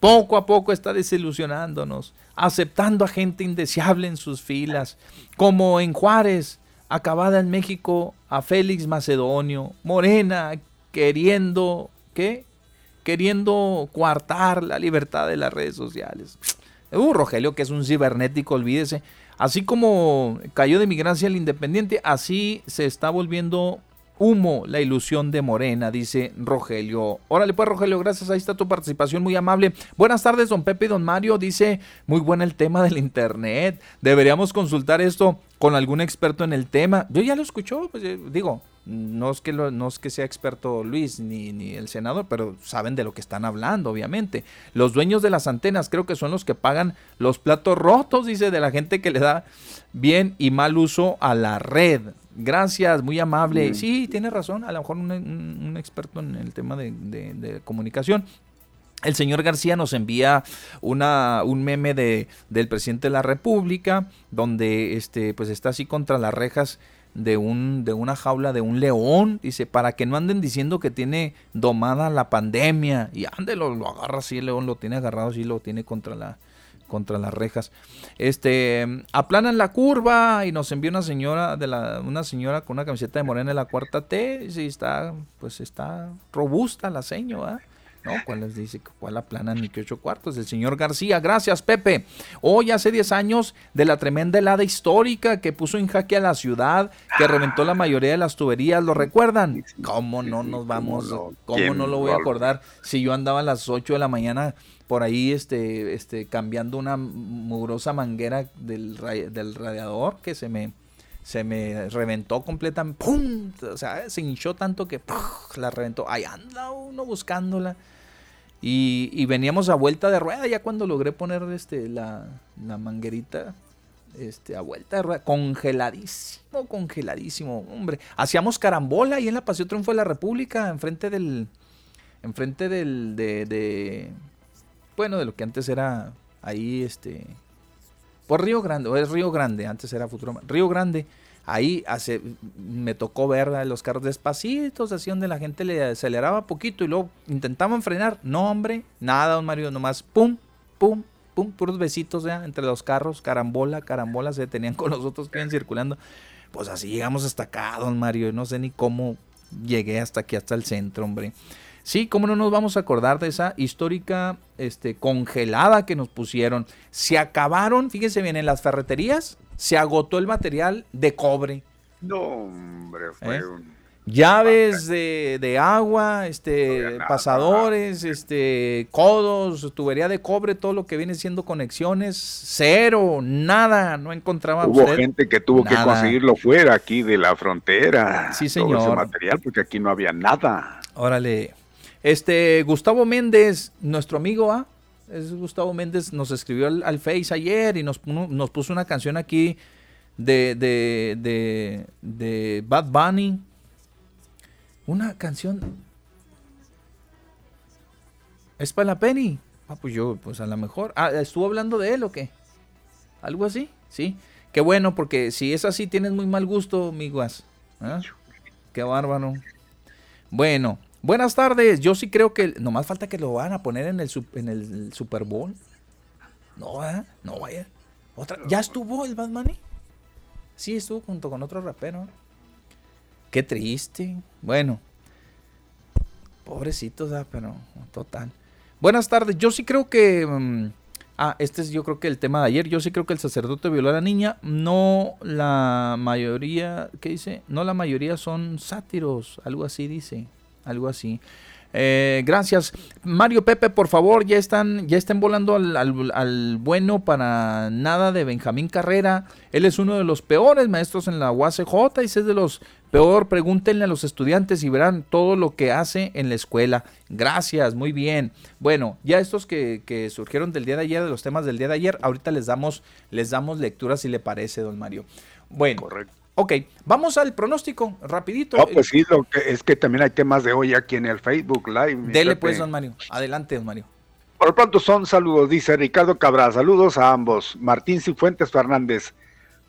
C: Poco a poco está desilusionándonos, aceptando a gente indeseable en sus filas, como en Juárez, acabada en México a Félix Macedonio, Morena, queriendo, ¿qué? Queriendo coartar la libertad de las redes sociales. Uh, Rogelio, que es un cibernético, olvídese. Así como cayó de migrancia el independiente, así se está volviendo humo la ilusión de Morena, dice Rogelio. Órale pues Rogelio, gracias, ahí está tu participación muy amable. Buenas tardes, don Pepe y don Mario, dice, muy bueno el tema del internet, deberíamos consultar esto con algún experto en el tema. Yo ya lo escuchó, pues eh, digo, no es que, no es que sea experto Luis ni, ni, el senador, pero saben de lo que están hablando, obviamente. Los dueños de las antenas creo que son los que pagan los platos rotos, dice, de la gente que le da bien y mal uso a la red. Gracias, muy amable. Mm. Sí, tiene razón, a lo mejor un, experto en el tema de, comunicación. El señor García nos envía una, un meme de, del presidente de la República, donde este, pues está así contra las rejas de, un, de una jaula de un león, dice, para que no anden diciendo que tiene domada la pandemia. Y ande, lo, agarra así el león, lo tiene agarrado así, lo tiene contra la contra las rejas. Este, aplanan la curva y nos envía una señora de la una señora con una camiseta de morena de la cuarta T, y está pues está robusta la señora No, ¿cuál les dice? ¿Cuál aplanan ni que ocho cuartos? El señor García, gracias Pepe. Hoy hace 10 años de la tremenda helada histórica que puso en jaque a la ciudad, que reventó la mayoría de las tuberías, ¿lo recuerdan? ¿Cómo no nos vamos? ¿Cómo no lo voy a acordar? Si yo andaba a las 8 de la mañana por ahí este, este, cambiando una mugrosa manguera del, del radiador que se me se me reventó completamente, ¡pum! O sea, se hinchó tanto que la reventó. Ahí anda uno buscándola. Y, veníamos a vuelta de rueda, ya cuando logré poner este, la, manguerita este, a vuelta de rueda, congeladísimo, congeladísimo, hombre. Hacíamos carambola ahí en la Paseo Triunfo de la República, enfrente del, enfrente del, de, de, bueno, de lo que antes era ahí, este, por Río Grande, o es Río Grande, antes era Futuro. Río Grande, ahí hace, me tocó ver a los carros despacitos, así donde la gente le aceleraba poquito y luego intentaban frenar. No, hombre, nada, don Mario, nomás pum, pum, pum, puros besitos ya entre los carros, carambola, carambola, se tenían con los otros que iban circulando. Pues así llegamos hasta acá, don Mario, no sé ni cómo llegué hasta aquí, hasta el centro, hombre. Sí, cómo no nos vamos a acordar de esa histórica este, congelada que nos pusieron. Se acabaron, fíjense bien, en las ferreterías se agotó el material de cobre.
A: No, hombre, fue ¿Eh? un...
C: Llaves de, agua, este, pasadores, este, codos, tubería de cobre, todo lo que viene siendo conexiones, cero, nada, no encontraba.
A: Hubo gente que tuvo que conseguirlo fuera aquí de la frontera.
C: Sí, señor. Todo ese
A: material porque aquí no había nada.
C: Órale. Este, Gustavo Méndez, nuestro amigo, ¿ah? Es Gustavo Méndez, nos escribió al, Face ayer y nos, nos, puso una canción aquí de, de, de, Bad Bunny. Una canción. ¿Es para la Penny? Ah, pues yo, pues a lo mejor. Ah, ¿estuvo hablando de él o qué? ¿Algo así? Sí. Qué bueno, porque si es así, tienes muy mal gusto, mi guas. ¿Ah? Qué bárbaro. Bueno, Buenas tardes. Yo sí creo que nomás falta que lo van a poner en el, en el Super Bowl. No, ¿eh? No vaya. Otra, ¿Ya estuvo el Batman? Sí, estuvo junto con otro rapero. Qué triste. Bueno. Pobrecitos, pero total. Buenas tardes. Yo sí creo que... Mm, ah, este es yo creo que el tema de ayer. Yo sí creo que el sacerdote violó a la niña. No la mayoría... ¿Qué dice? No la mayoría son sátiros. Algo así dice algo así. Eh, gracias. Mario Pepe, por favor, ya están, ya están volando al, bueno para nada de Benjamín Carrera. Él es uno de los peores maestros en la UACJ y es de los peor. Pregúntenle a los estudiantes y verán todo lo que hace en la escuela. Gracias, muy bien. Bueno, ya estos que, que surgieron del día de ayer, de los temas del día de ayer, ahorita les damos, les damos lectura si le parece, don Mario. Bueno. Correcto. Ok, vamos al pronóstico, rapidito.
A: No, pues sí, lo que, es que también hay temas de hoy aquí en el Facebook Live.
C: Dele pues, don Mario. Adelante, don Mario.
A: Por lo pronto son saludos, dice Ricardo Cabral. Saludos a ambos. Martín Cifuentes Fernández.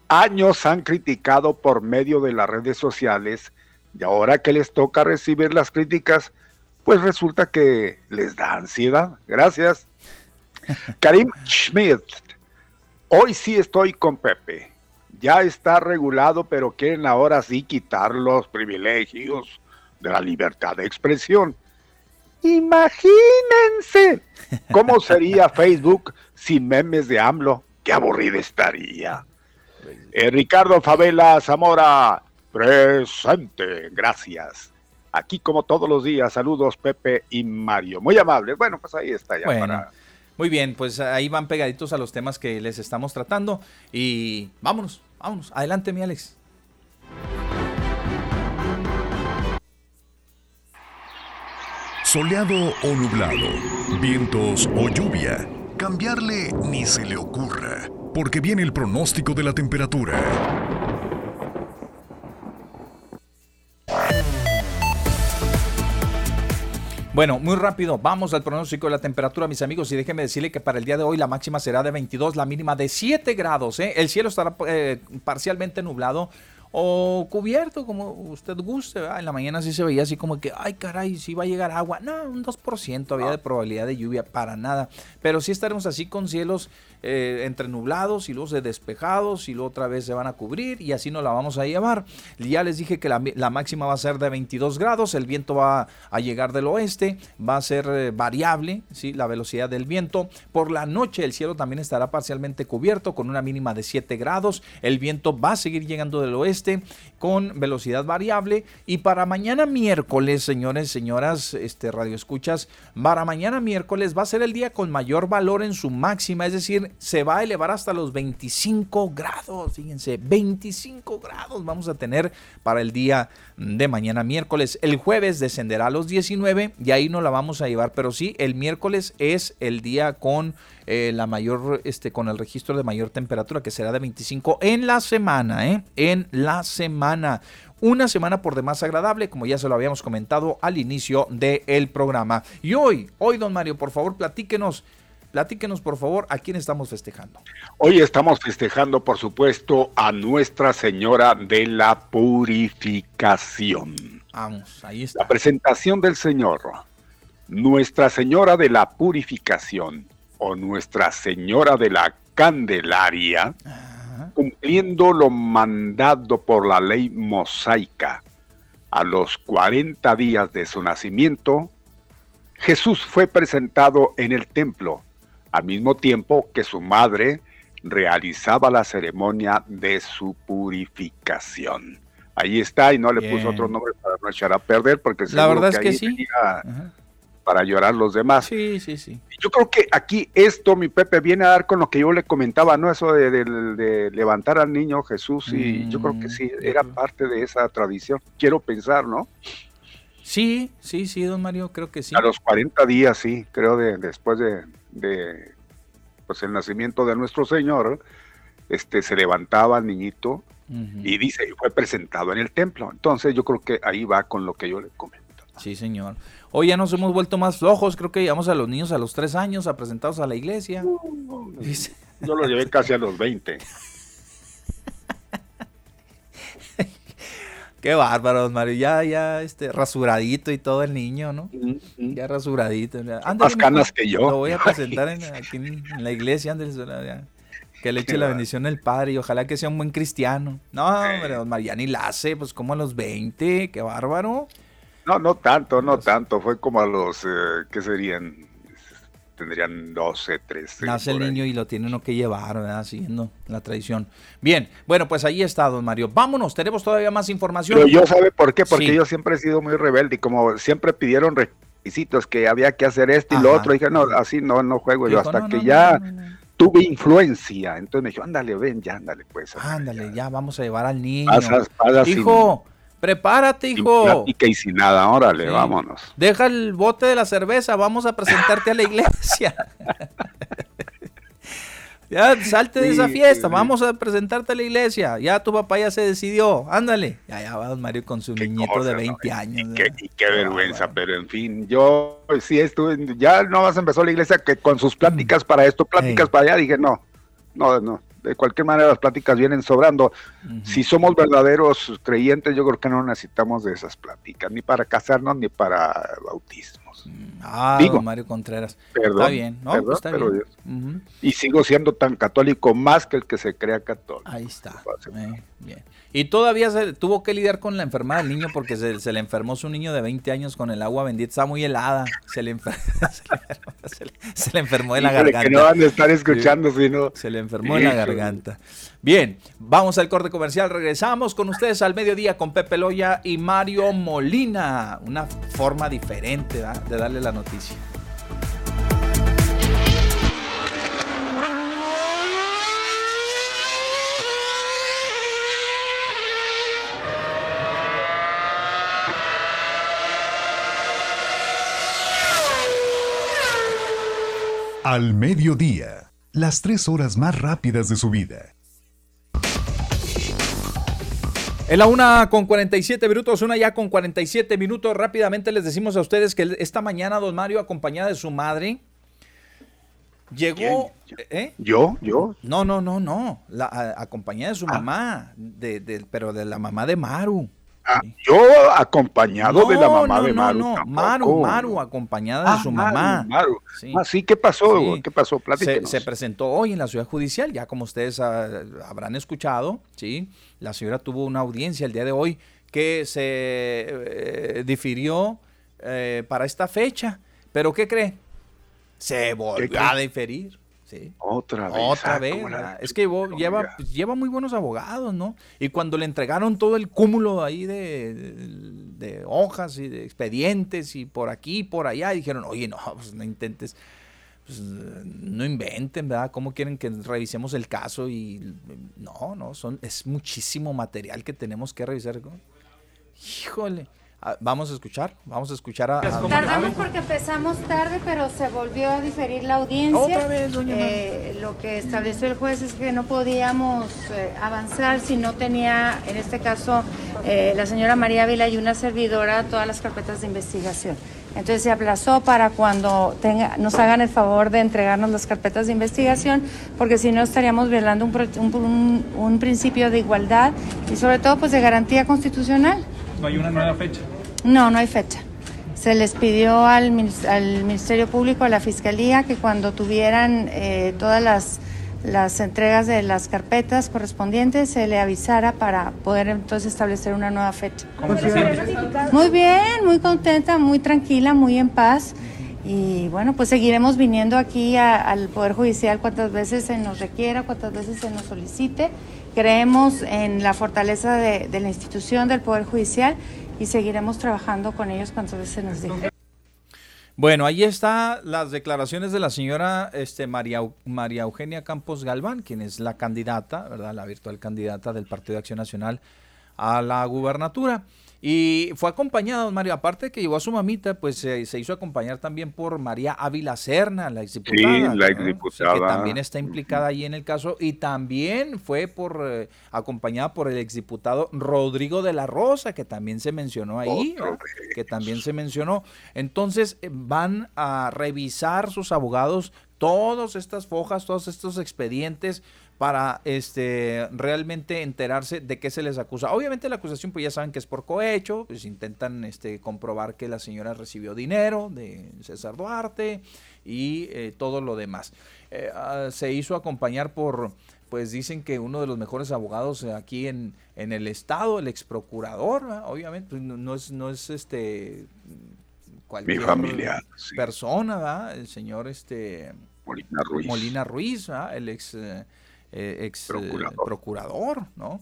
A: Años han criticado por medio de las redes sociales y ahora que les toca recibir las críticas, pues resulta que les da ansiedad. Gracias. [laughs] Karim Schmidt. Hoy sí estoy con Pepe ya está regulado, pero quieren ahora sí quitar los privilegios de la libertad de expresión. Imagínense cómo sería [laughs] Facebook sin memes de AMLO. Qué aburrido estaría. Eh, Ricardo Favela Zamora, presente, gracias. Aquí como todos los días, saludos Pepe y Mario. Muy amables. Bueno, pues ahí está ya para...
C: Muy bien, pues ahí van pegaditos a los temas que les estamos tratando y vámonos. Vámonos, adelante mi Alex.
F: Soleado o nublado, vientos o lluvia, cambiarle ni se le ocurra, porque viene el pronóstico de la temperatura.
C: Bueno, muy rápido, vamos al pronóstico de la temperatura, mis amigos, y déjenme decirle que para el día de hoy la máxima será de 22, la mínima de 7 grados. ¿eh? El cielo estará eh, parcialmente nublado. o cubierto, como usted guste. En la mañana sí se veía así como que, ay caray, si va a llegar agua. No, un 2% había de probabilidad de lluvia, para nada. Pero sí estaremos así con cielos eh, entre nublados y luego de despejados y luego otra vez se van a cubrir y así nos la vamos a llevar. Ya les dije que la, máxima va a ser de 22 grados, el viento va a llegar del oeste, va a ser eh, variable, ¿sí? la velocidad del viento. Por la noche el cielo también estará parcialmente cubierto con una mínima de 7 grados, el viento va a seguir llegando del oeste con velocidad variable y para mañana miércoles, señores, señoras, este radio escuchas, para mañana miércoles va a ser el día con mayor valor en su máxima, es decir, se va a elevar hasta los 25 grados. Fíjense, 25 grados vamos a tener para el día de mañana miércoles. El jueves descenderá a los 19 y ahí no la vamos a llevar, pero sí, el miércoles es el día con eh, la mayor, este, con el registro de mayor temperatura que será de 25 en la semana, ¿eh? En la semana. Una semana por demás agradable, como ya se lo habíamos comentado al inicio del programa. Y hoy, hoy, don Mario, por favor, platíquenos Platíquenos, por favor, a quién estamos festejando.
A: Hoy estamos festejando, por supuesto, a Nuestra Señora de la Purificación.
C: Vamos, ahí está.
A: La presentación del Señor. Nuestra Señora de la Purificación o Nuestra Señora de la Candelaria, cumpliendo lo mandado por la ley mosaica. A los 40 días de su nacimiento, Jesús fue presentado en el templo al mismo tiempo que su madre realizaba la ceremonia de su purificación. Ahí está, y no le puso otro nombre para no echar a perder, porque
C: la verdad es que, sí.
A: Para llorar los demás.
C: Sí, sí, sí.
A: Yo creo que aquí esto, mi Pepe, viene a dar con lo que yo le comentaba, ¿no? Eso de, levantar al niño Jesús, y yo creo que sí, mm, era parte de esa tradición. Quiero pensar, ¿no?
C: Sí, sí, sí, don Mario, creo que sí.
A: A los 40 días, sí, creo, de, después de, de pues el nacimiento de nuestro Señor, este se levantaba el niñito y dice, fue presentado en el templo. Entonces yo creo que ahí va con lo que yo le comento.
C: Sí, señor. Hoy ya nos hemos vuelto más flojos, creo que llevamos a los niños a los tres años a presentados a la iglesia.
A: yo lo llevé casi a los 20. [laughs]
C: Qué bárbaro, Mario. Ya, ya, este, rasuradito y todo el niño, ¿no? Ya rasuradito.
A: Más canas que yo.
C: Lo voy a presentar en, aquí en, la iglesia, Andrés. Que le eche la bendición el padre y ojalá que sea un buen cristiano. No, hombre, don Mariani la hace, pues como a los 20, qué bárbaro.
A: No, no tanto, no tanto. Fue como a los, eh, ¿qué serían? tendrían 12, 13.
C: Nace el niño y lo tiene uno que llevar, ¿verdad? Siguiendo la tradición. Bien, bueno, pues ahí está, don Mario. Vámonos, tenemos todavía más información.
A: Pero yo sabe por qué, porque yo siempre he sido muy rebelde y como siempre pidieron requisitos que había que hacer esto y lo otro, dije, no, así no, no juego yo, hasta que ya tuve influencia. Entonces me dijo, ándale, ven, ya, ándale, pues.
C: Ándale, ya vamos a llevar al niño. Hijo, Prepárate, hijo.
A: Y y sin nada, órale, vámonos.
C: Deja el bote de la cerveza, vamos a presentarte a la iglesia. [laughs] ya salte de esa fiesta, vamos a presentarte a la iglesia. Ya tu papá ya se decidió, ándale. Ya, ya va don Mario con su niñito de 20 años.
A: Y qué, vergüenza, pero en fin, yo sí estuve, ya no más empezó la iglesia que con sus pláticas para esto, pláticas para allá, dije, no, no, no, de cualquier manera las pláticas vienen sobrando. Si somos verdaderos creyentes, yo creo que no necesitamos de esas pláticas, ni para casarnos ni para bautismos.
C: Ah, Digo, Mario Contreras.
A: Perdón, está bien, ¿no? Pues está bien. Y sigo siendo tan católico más que el que se crea católico.
C: Ahí está. Eh, bien. Y todavía se tuvo que lidiar con la enfermedad del niño porque se, le enfermó su niño de 20 años con el agua bendita. Está muy helada. Se le, [laughs] se le, [laughs] enfermó de la garganta.
A: Que no van a estar escuchando, sino.
C: Se le enfermó de la garganta. Bien, vamos al corte comercial. Regresamos con ustedes al mediodía con Pepe Loya y Mario Molina. Una forma diferente de darle la noticia.
F: Al mediodía, las tres horas más rápidas de su vida.
C: En la una con 47 minutos, una ya con 47 minutos. Rápidamente les decimos a ustedes que esta mañana don Mario, acompañada de su madre, Llegó. ¿eh?
A: ¿Yo? ¿Yo?
C: No, no, no, no. La, acompañada de su ah. mamá, de, pero de la mamá de Maru.
A: Ah, yo acompañado de la mamá de Maru. No,
C: no, Maru, Maru, acompañada de ah, su mamá.
A: Maru. Sí. Ah, sí, ¿qué pasó? ¿Qué pasó?
C: Se, se, presentó hoy en la ciudad judicial, ya como ustedes habrán escuchado, ¿sí? La señora tuvo una audiencia el día de hoy que se eh, difirió eh, para esta fecha. ¿Pero qué cree? Se volvió a diferir. Sí.
A: Otra vez.
C: Otra vez. es que lleva, lleva muy buenos abogados, ¿no? Y cuando le entregaron todo el cúmulo ahí de, hojas y de expedientes y por aquí y por allá, dijeron, oye, no, pues no intentes, pues, no inventen, ¿verdad? ¿Cómo quieren que revisemos el caso? Y no, no, son, es muchísimo material que tenemos que revisar. Híjole. Ah, vamos a escuchar, vamos a escuchar a...
R: Tardamos porque empezamos tarde, pero se volvió a diferir la audiencia.
C: Otra vez, doña
R: eh, Lo que estableció el juez es que no podíamos eh, avanzar si no tenía, en este caso, eh, la señora María Vila y una servidora todas las carpetas de investigación. Entonces se aplazó para cuando tenga, nos hagan el favor de entregarnos las carpetas de investigación, porque si no estaríamos violando un, un principio de igualdad y sobre todo pues de garantía constitucional.
S: ¿No hay una nueva fecha?
R: No, no hay fecha. Se les pidió al, Ministerio Público, a la Fiscalía, que cuando tuvieran eh, todas las, las entregas de las carpetas correspondientes se le avisara para poder entonces establecer una nueva fecha.
S: ¿Cómo se
R: Muy bien, muy contenta, muy tranquila, muy en paz. Y bueno, pues seguiremos viniendo aquí al Poder Judicial cuantas veces se nos requiera, cuantas veces se nos solicite. Creemos en la fortaleza de, la institución del Poder Judicial y seguiremos trabajando con ellos cuantas veces nos digan.
C: Bueno, ahí está las declaraciones de la señora este, María, María Eugenia Campos Galván, quien es la candidata, ¿verdad? La virtual candidata del Partido de Acción Nacional a la gubernatura. Y fue acompañada, don Mario, aparte de que llevó a su mamita, pues se hizo acompañar también por María Ávila Serna, la exdiputada.
A: Sí, la exdiputada.
C: que también está implicada ahí en el caso. Y también fue por eh, acompañada por el exdiputado Rodrigo de la Rosa, que también se mencionó ahí. Que también se mencionó. Entonces eh, van a revisar sus abogados todas estas fojas, todos estos expedientes para este realmente enterarse de qué se les acusa. Obviamente la acusación pues ya saben que es por cohecho, pues intentan este comprobar que la señora recibió dinero de César Duarte y eh, todo lo demás. Eh, ah, se hizo acompañar por pues dicen que uno de los mejores abogados aquí en, en el estado, el ex procurador, obviamente pues, no, es no es este
A: cualquier familia,
C: persona, el señor este
A: Molina Ruiz,
C: Molina Ruiz el ex eh, eh, ex eh, procurador. ¿no?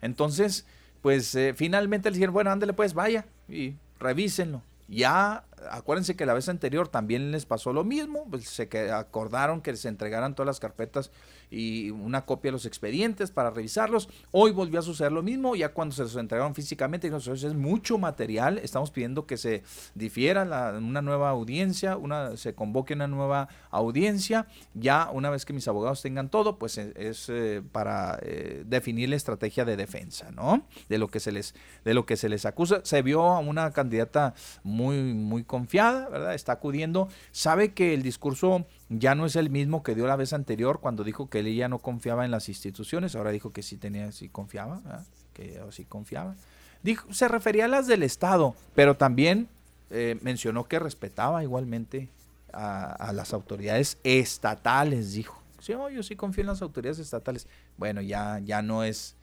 C: Entonces, pues eh, finalmente le dijeron, bueno, ándale pues, vaya y revísenlo. Ya, acuérdense que la vez anterior también les pasó lo mismo, pues se acordaron que se entregaran todas las carpetas y una copia de los expedientes para revisarlos. Hoy volvió a suceder lo mismo, ya cuando se los entregaron físicamente, nosotros es mucho material, estamos pidiendo que se difiera una nueva audiencia, una, se convoque una nueva audiencia, ya una vez que mis abogados tengan todo, pues e, es, eh, para eh, definir la estrategia de defensa, ¿no? De lo que se les, de lo que se les acusa. Se vio a una candidata muy, muy confiada, ¿verdad? Está acudiendo, sabe que el discurso ya no es el mismo que dio la vez anterior cuando dijo que ella no confiaba en las instituciones, ahora dijo que sí tenía, sí confiaba, que sí confiaba. Dijo, se refería a las del Estado, pero también eh, mencionó que respetaba igualmente a, las autoridades estatales, dijo. Sí, yo sí confío en las autoridades estatales. Bueno, ya, ya no es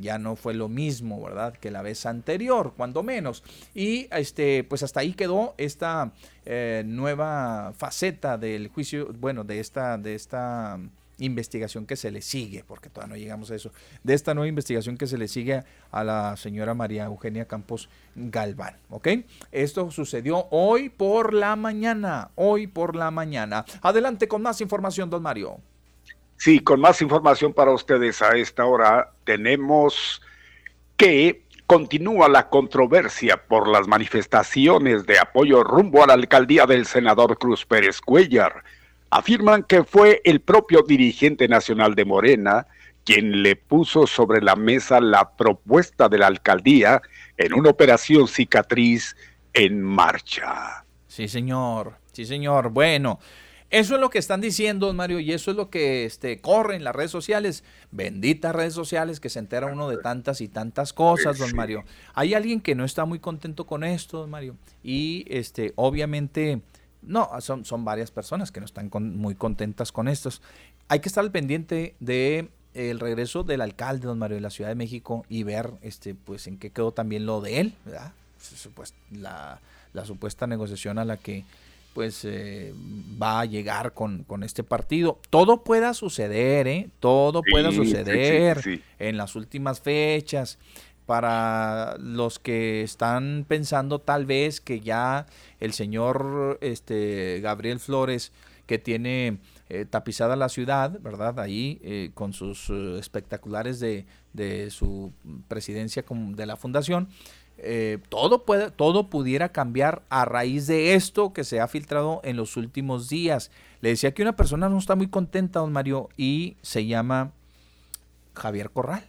C: ya no fue lo mismo, ¿verdad? Que la vez anterior, cuando menos. Y este, pues hasta ahí quedó esta eh, nueva faceta del juicio, bueno, de esta, de esta investigación que se le sigue, porque todavía no llegamos a eso, de esta nueva investigación que se le sigue a la señora María Eugenia Campos Galván, ¿ok? Esto sucedió hoy por la mañana, hoy por la mañana. Adelante con más información, don Mario.
A: Sí, con más información para ustedes a esta hora tenemos que continúa la controversia por las manifestaciones de apoyo rumbo a la alcaldía del senador Cruz Pérez Cuellar. Afirman que fue el propio dirigente nacional de Morena quien le puso sobre la mesa la propuesta de la alcaldía en una operación cicatriz en marcha.
C: Sí, señor. Sí, señor. Bueno, Eso es lo que están diciendo, don Mario, y eso es lo que este, corre en las redes sociales. Benditas redes sociales que se entera uno de tantas y tantas cosas, don Mario. Hay alguien que no está muy contento con esto, don Mario, y este, obviamente, no, son, son varias personas que no están muy contentas con estos. Hay que estar al pendiente de el regreso del alcalde, don Mario, de la Ciudad de México y ver este, pues, en qué quedó también lo de él, ¿verdad? Pues, la, la supuesta negociación a la que pues eh, va a llegar con, este partido. Todo pueda suceder, ¿eh? Todo pueda suceder en las últimas fechas. Para los que están pensando tal vez que ya el señor este, Gabriel Flores, que tiene eh, tapizada la ciudad, ¿verdad? Ahí eh, con sus espectaculares de, de su presidencia de la fundación, eh, todo, puede, todo pudiera cambiar a raíz de esto que se ha filtrado en los últimos días. Le decía que una persona no está muy contenta, don Mario, y se llama Javier Corral,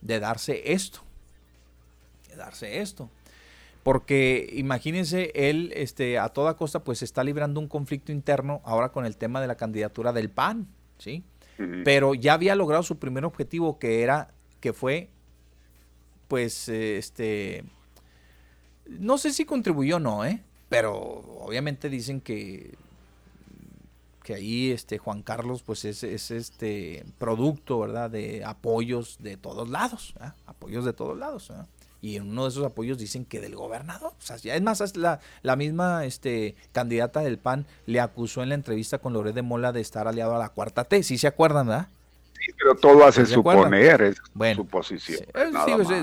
C: de darse esto, de darse esto. Porque imagínense, él este, a toda costa pues está librando un conflicto interno ahora con el tema de la candidatura del PAN, ¿sí? Pero ya había logrado su primer objetivo que era, que fue pues, este, no sé si contribuyó o no, ¿eh? Pero obviamente dicen que que ahí este Juan Carlos pues es, este producto, ¿verdad? De apoyos de todos lados, apoyos de todos lados. Y en uno de esos apoyos dicen que del gobernador. O sea, es más, la, la misma este, candidata del PAN le acusó en la entrevista con Loret de Mola de estar aliado a la cuarta T. ¿Sí se acuerdan, verdad?
A: Pero todo hace suponer, es suposición.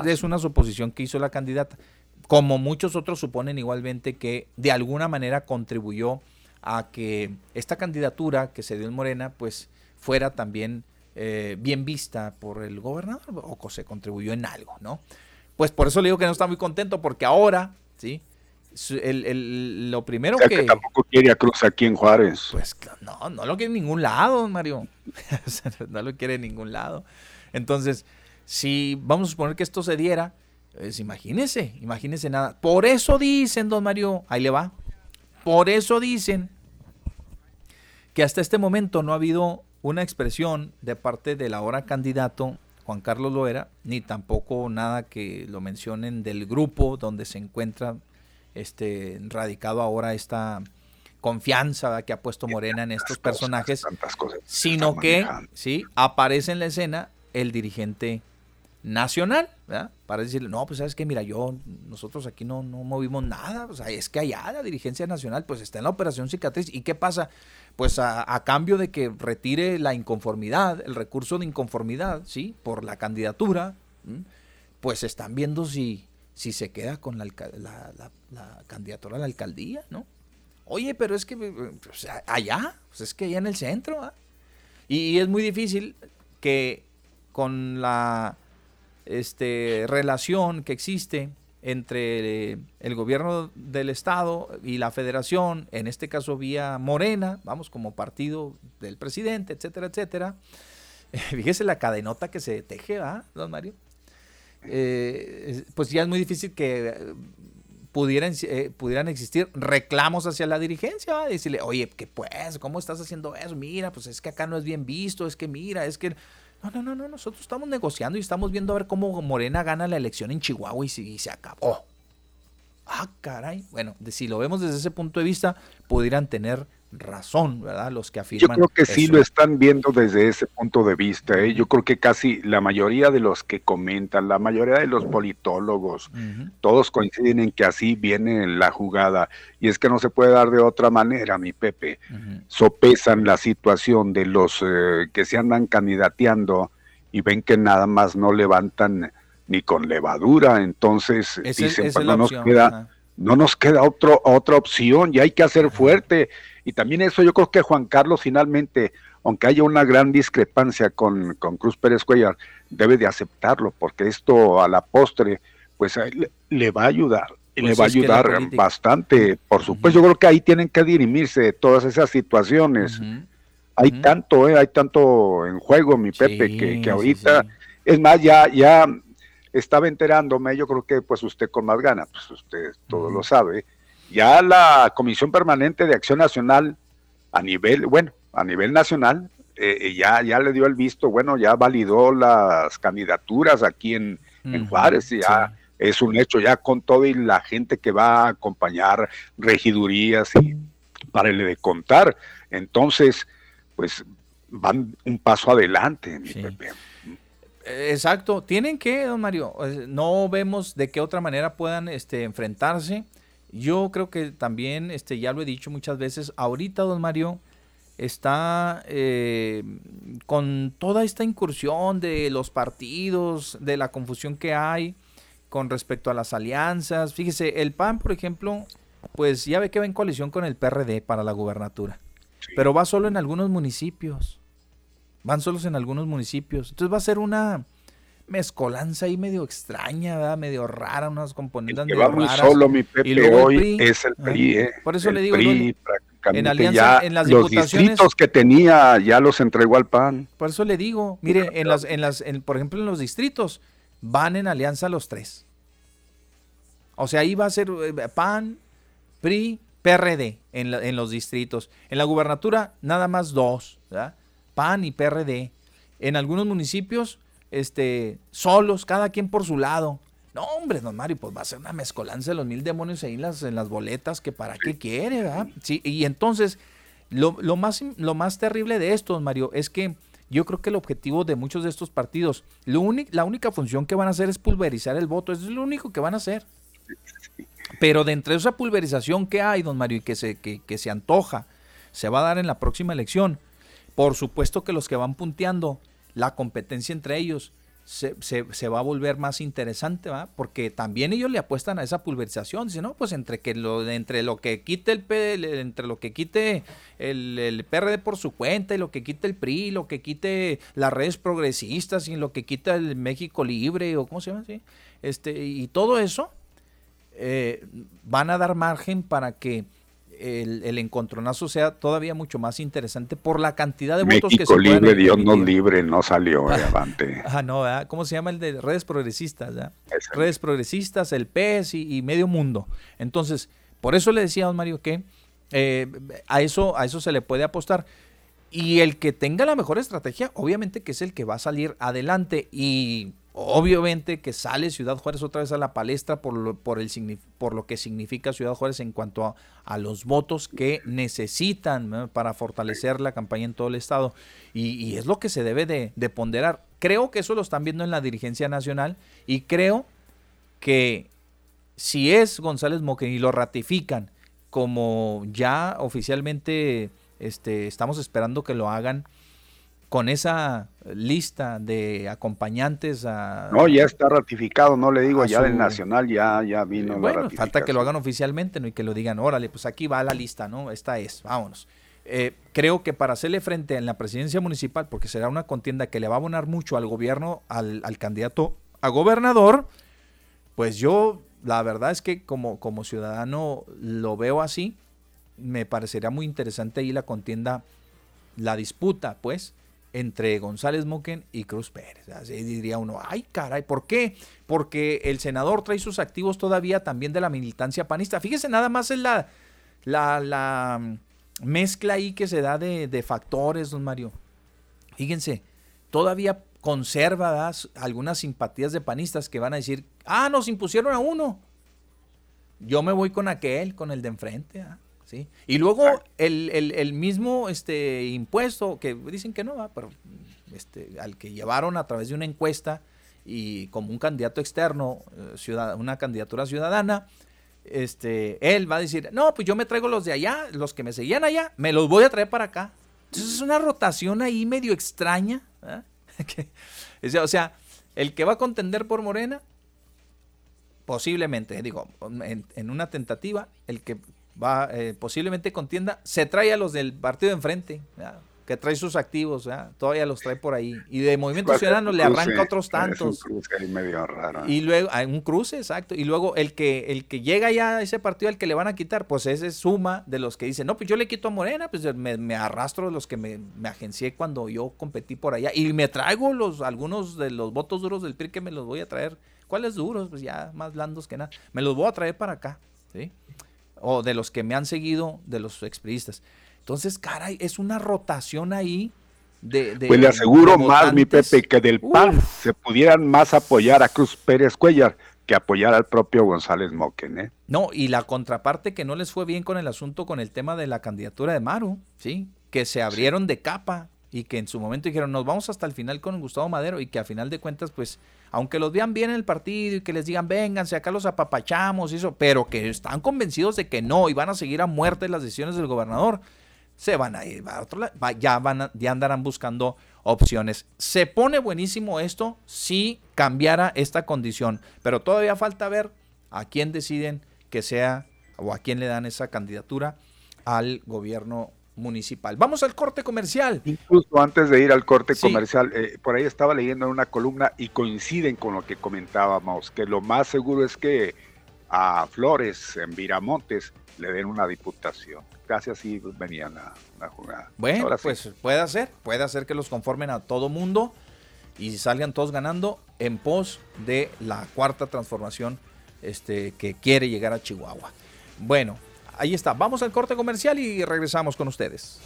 C: es, una suposición que hizo la candidata. Como muchos otros suponen igualmente que de alguna manera contribuyó a que esta candidatura que se dio en Morena, pues fuera también eh, bien vista por el gobernador o se contribuyó en algo, ¿no? Pues por eso le digo que no está muy contento porque ahora, ¿sí? El, lo primero que,
A: tampoco quiere a Cruz aquí en Juárez.
C: Pues no, no lo quiere en ningún lado, Mario. [laughs] no lo quiere en ningún lado. Entonces, si vamos a suponer que esto se diera, pues imagínese, imagínese nada. Por eso dicen, don Mario, ahí le va. Por eso dicen que hasta este momento no ha habido una expresión de parte del ahora candidato Juan Carlos Loera, ni tampoco nada que lo mencionen del grupo donde se encuentra este, radicado ahora esta confianza que ha puesto Morena en estos personajes, sino que sí aparece en la escena el dirigente nacional, Para decirle, no, pues sabes que, mira, yo, nosotros aquí no, no movimos nada, o sea, es que allá la dirigencia nacional, pues está en la operación cicatriz, ¿y qué pasa? Pues a, cambio de que retire la inconformidad, el recurso de inconformidad, ¿sí? Por la candidatura, pues están viendo si, si se queda con la, candidatura a la alcaldía, ¿no? Oye, pero es que pues, allá, pues es que allá en el centro, ¿ah? y, es muy difícil que con la este, relación que existe entre el gobierno del estado y la federación, en este caso vía Morena, vamos como partido del presidente, etcétera, etcétera. [laughs] Fíjese la cadenota que se teje, ¿va, don Mario? Eh, pues ya es muy difícil que eh, pudieran, eh, pudieran existir reclamos hacia la dirigencia, decirle, oye, que pues, ¿cómo estás haciendo eso? Mira, pues es que acá no es bien visto, es que mira, es que... No, no, no, no, nosotros estamos negociando y estamos viendo a ver cómo Morena gana la elección en Chihuahua y, y se acabó. Ah, caray. Bueno, si lo vemos desde ese punto de vista, pudieran tener razón, ¿verdad? Los que afirman.
A: Yo creo que sí lo están viendo desde ese punto de vista. ¿eh? Yo creo que casi la mayoría de los que comentan, la mayoría de los politólogos, todos coinciden en que así viene la jugada. Y es que no se puede dar de otra manera, mi Pepe. Sopesan la situación de los eh, que se andan candidateando y ven que nada más no levantan ni con levadura. Entonces dicen, pues no nos queda. No nos queda otro, otra opción y hay que hacer fuerte y también eso yo creo que Juan Carlos finalmente, aunque haya una gran discrepancia con, Cruz Pérez Cuellar, debe de aceptarlo, porque esto a la postre, pues le, va a ayudar. Le pues va a ayudar bastante, por supuesto. Yo creo que ahí tienen que dirimirse todas esas situaciones. Hay tanto, eh, hay tanto en juego, mi Pepe, que, que, ahorita, es más, ya, ya estaba enterándome, yo creo que pues usted con más ganas, pues usted todo lo sabe, ya la Comisión Permanente de Acción Nacional a nivel, bueno, a nivel nacional, eh, ya, ya le dio el visto, bueno, ya validó las candidaturas aquí en, Juárez, y ya es un hecho, ya con todo y la gente que va a acompañar regidurías y para el de contar. Entonces, pues van un paso adelante, mi Pepe.
C: Exacto, tienen que, don Mario, no vemos de qué otra manera puedan este, enfrentarse. Yo creo que también, este, ya lo he dicho muchas veces, ahorita, don Mario, está eh, con toda esta incursión de los partidos, de la confusión que hay con respecto a las alianzas. Fíjese, el PAN, por ejemplo, pues ya ve que va en coalición con el PRD para la gubernatura, pero va solo en algunos municipios. Van solos en algunos municipios. Entonces va a ser una mezcolanza ahí medio extraña, medio rara, unas componentes
A: que va muy solo, mi Pepe, hoy es el PRI. Eh.
C: Por eso le digo,
A: en alianza, en las los distritos que tenía ya los entregó al PAN.
C: Por eso le digo, mire, [laughs] en las, en las, por ejemplo, en los distritos van en alianza los tres. O sea, ahí va a ser eh, PAN, PRI, PRD en, en los distritos. En la gubernatura nada más dos, ¿verdad? PAN y PRD. En algunos municipios, este, solos, cada quien por su lado. No, hombre, don Mario, pues va a ser una mezcolanza de los mil demonios ahí en las, en las boletas, que para qué quiere, ¿verdad? Sí, y entonces, lo, más, lo más terrible de esto, don Mario, es que yo creo que el objetivo de muchos de estos partidos, lo la única función que van a hacer es pulverizar el voto, eso es lo único que van a hacer. Pero de entre esa pulverización que hay, don Mario, y que se, que, que se antoja, se va a dar en la próxima elección, por supuesto que los que van punteando la competencia entre ellos se, se, va a volver más interesante, ¿va? Porque también ellos le apuestan a esa pulverización. Dicen, no, pues entre que lo, entre lo que quite el, entre lo que quite el, el, PRD por su cuenta y lo que quite el PRI, lo que quite las redes progresistas y lo que quita el México Libre o cómo se llama así, este, y todo eso, eh, van a dar margen para que el, encontronazo sea todavía mucho más interesante por la cantidad de votos que se
A: libre, Dios nos libre, no salió [laughs] avante.
C: Ah, no, ¿cómo se llama el de redes progresistas? Redes progresistas, el PES y, medio mundo. Entonces, por eso le decía a don Mario que eh, a, eso, a eso se le puede apostar. Y el que tenga la mejor estrategia, obviamente que es el que va a salir adelante. Y Obviamente que sale Ciudad Juárez otra vez a la palestra por lo, por el, por lo que significa Ciudad Juárez en cuanto a, los votos que necesitan para fortalecer la campaña en todo el estado. Y, es lo que se debe de, ponderar. Creo que eso lo están viendo en la dirigencia nacional y creo que si es González Moquen y lo ratifican como ya oficialmente este, estamos esperando que lo hagan con esa lista de acompañantes a...
A: No, ya está ratificado, no le digo, ya del Nacional ya, ya vino.
C: Bueno, falta que lo hagan oficialmente, ¿no? Y que lo digan, órale, pues aquí va la lista, ¿no? Esta es, vámonos. Eh, creo que para hacerle frente en la presidencia municipal, porque será una contienda que le va a abonar mucho al gobierno, al, al candidato a gobernador, pues yo, la verdad es que como, como ciudadano lo veo así, me parecería muy interesante ahí la contienda, la disputa, pues, entre González Moquen y Cruz Pérez. Así diría uno, ay caray, ¿por qué? Porque el senador trae sus activos todavía también de la militancia panista. Fíjese nada más en la, la, mm, mezcla ahí que se da de, factores, don Mario. Fíjense, todavía conserva algunas simpatías de panistas que van a decir, ah, nos impusieron a uno. Yo me voy con aquel, con el de enfrente. Y luego el, mismo este, impuesto, que dicen que no, pero este, al que llevaron a través de una encuesta y como un candidato externo, eh, una candidatura ciudadana, este, él va a decir, no, pues yo me traigo los de allá, los que me seguían allá, me los voy a traer para acá. Entonces es una rotación ahí medio extraña. [laughs] o sea, el que va a contender por Morena, posiblemente, digo, en, en, una tentativa, el que va eh, posiblemente contienda, se trae a los del partido de enfrente, que trae sus activos, todavía los trae por ahí. Y de Movimiento Ciudadano le arranca otros tantos. Y luego, hay un cruce, exacto. Y luego el que, el que llega ya a ese partido al que le van a quitar, pues ese suma de los que dicen, no, pues yo le quito a Morena, pues me, arrastro de los que me, me, agencié cuando yo competí por allá. Y me traigo los, algunos de los votos duros del PRI que me los voy a traer. ¿Cuáles duros? Pues ya más blandos que nada. Me los voy a traer para acá, ¿sí? O de los que me han seguido, de los expriistas. Entonces, caray, es una rotación ahí de...
A: pues le aseguro más, mi Pepe, que del PAN se pudieran más apoyar a Cruz Pérez Cuellar que apoyar al propio González Moquen, ¿eh?
C: No, y la contraparte que no les fue bien con el asunto con el tema de la candidatura de Maru, ¿sí? Que se abrieron de capa y que en su momento dijeron, nos vamos hasta el final con Gustavo Madero y que a final de cuentas, pues, aunque los vean bien en el partido y que les digan, vénganse, acá los apapachamos y eso, pero que están convencidos de que no y van a seguir a muerte las decisiones del gobernador, se van a ir a otro lado, ya, van ya andarán buscando opciones. Se pone buenísimo esto si cambiara esta condición, pero todavía falta ver a quién deciden que sea o a quién le dan esa candidatura al gobierno municipal. Vamos al corte comercial.
A: Incluso antes de ir al corte comercial, eh, por ahí estaba leyendo en una columna y coinciden con lo que comentábamos, que lo más seguro es que a Flores en Viramontes le den una diputación. Casi así venían a, jugar.
C: Bueno, pues puede ser, puede ser que los conformen a todo mundo y salgan todos ganando en pos de la cuarta transformación este, que quiere llegar a Chihuahua. Bueno, ahí está. Vamos al corte comercial y regresamos con ustedes.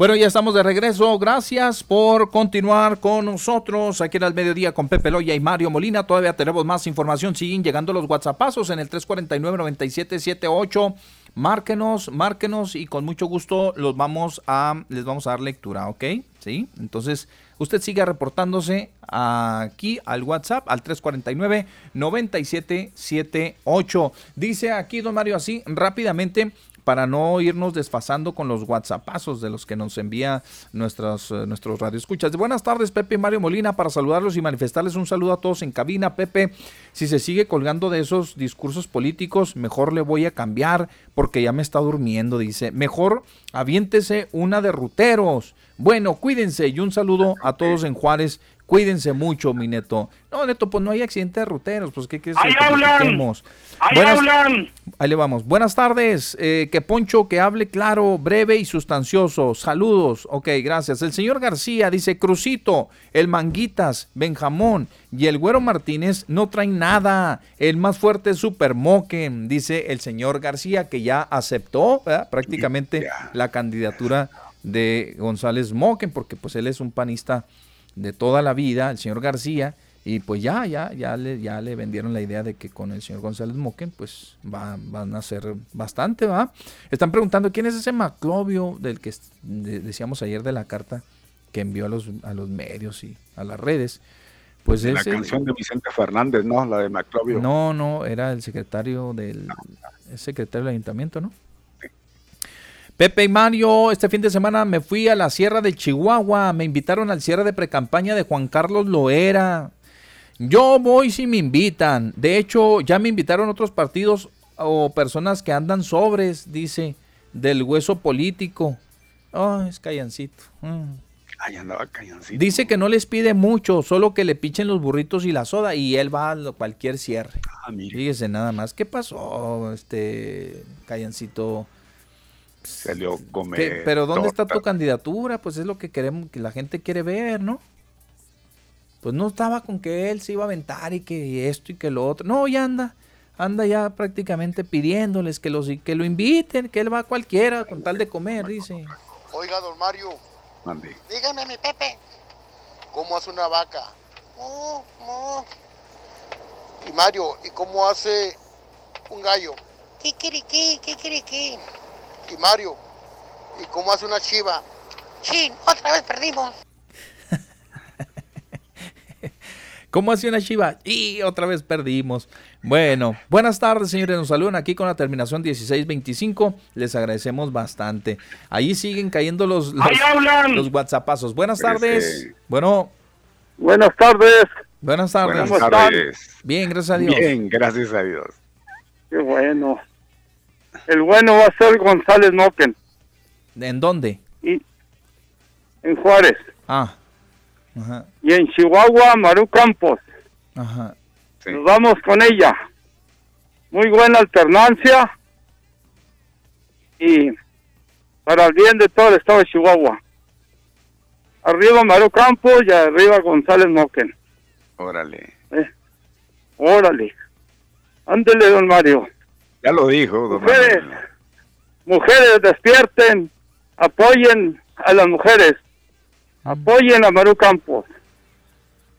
C: Bueno, ya estamos de regreso. Gracias por continuar con nosotros aquí en el mediodía con Pepe Loya y Mario Molina. Todavía tenemos más información. Siguen llegando los WhatsAppazos en el 349-9778. Márquenos, márquenos y con mucho gusto los vamos a, les vamos a dar lectura, ¿ok? Sí. Entonces, usted siga reportándose aquí al WhatsApp al 349-9778. Dice aquí, don Mario, así rápidamente para no irnos desfasando con los WhatsAppazos de los que nos envía nuestros, eh, nuestros radioescuchas. Buenas tardes, Pepe y Mario Molina, para saludarlos y manifestarles un saludo a todos en cabina. Pepe, si se sigue colgando de esos discursos políticos, mejor le voy a cambiar porque ya me está durmiendo, dice. Mejor aviéntese una de ruteros. Bueno, cuídense y un saludo a todos en Juárez Cuídense mucho, mi neto. No, neto, pues no hay accidente de ruteros. Pues, ¿qué quieres
T: ¡Ahí hablan! ¡Ahí hablan!
C: Ahí le vamos. Buenas tardes. Eh, que Poncho, que hable claro, breve y sustancioso. Saludos. Ok, gracias. El señor García dice, Crucito, el Manguitas, Benjamón y el Güero Martínez no traen nada. El más fuerte es Super Moquen, dice el señor García, que ya aceptó prácticamente la candidatura de González Moquen, porque pues él es un panista de toda la vida, el señor García, y pues ya, ya, ya le, ya le vendieron la idea de que con el señor González Moquen, pues va, van a ser bastante, ¿va? Están preguntando quién es ese Maclovio del que decíamos ayer de la carta que envió a los, a los medios y a las redes. Pues
A: la canción de Vicente Fernández, ¿no? La de Maclovio.
C: No, no, era el secretario del, el secretario del ayuntamiento, ¿no? Pepe y Mario, este fin de semana me fui a la Sierra de Chihuahua, me invitaron al cierre de precampaña de Juan Carlos Loera. Yo voy si me invitan. De hecho, ya me invitaron otros partidos o personas que andan sobres, dice, del hueso político. Oh, es callancito. Mm.
A: Ay, andaba callancito.
C: Dice que no les pide mucho, solo que le pichen los burritos y la soda y él va a cualquier cierre. Ah, Fíjese nada más. ¿Qué pasó, este callancito?
A: Salió comer.
C: Pero ¿dónde está tu candidatura? Pues es lo que queremos, que la gente quiere ver, ¿no? Pues no estaba con que él se iba a aventar y que esto y que lo otro. No, ya anda, anda ya prácticamente pidiéndoles que, los, que lo inviten, que él va a cualquiera con tal de comer, dice.
S: Oiga, don Mario. Dígame, mi Pepe. ¿Cómo hace una vaca? Y Mario, ¿y cómo hace un gallo? Kikiriki, kikiriki Mario. ¿Y cómo hace una chiva? Sí, otra vez perdimos. [laughs]
C: ¿Cómo hace una chiva? Y otra vez perdimos. Bueno, buenas tardes, señores. Nos saludan aquí con la terminación 1625. Les agradecemos bastante. Ahí siguen cayendo los, los, los WhatsAppazos. Buenas tardes. Bueno.
T: Buenas tardes.
C: Buenas tardes.
A: Buenas tardes.
C: Bien, gracias a Dios.
A: Bien, gracias a Dios.
T: Qué bueno. El bueno va a ser González Moquen.
C: ¿En dónde?
T: Y, en Juárez.
C: Ah.
T: Y en Chihuahua, Maru Campos. Ajá. Nos vamos con ella. Muy buena alternancia. Y
U: para el bien de todo el estado de Chihuahua. Arriba Mario Campos y arriba González Moquen.
A: Órale.
U: Eh, órale. Ándele, don Mario.
A: Ya lo dijo, don
U: Mujeres, mujeres, despierten, apoyen a las mujeres, apoyen a Mario Campos.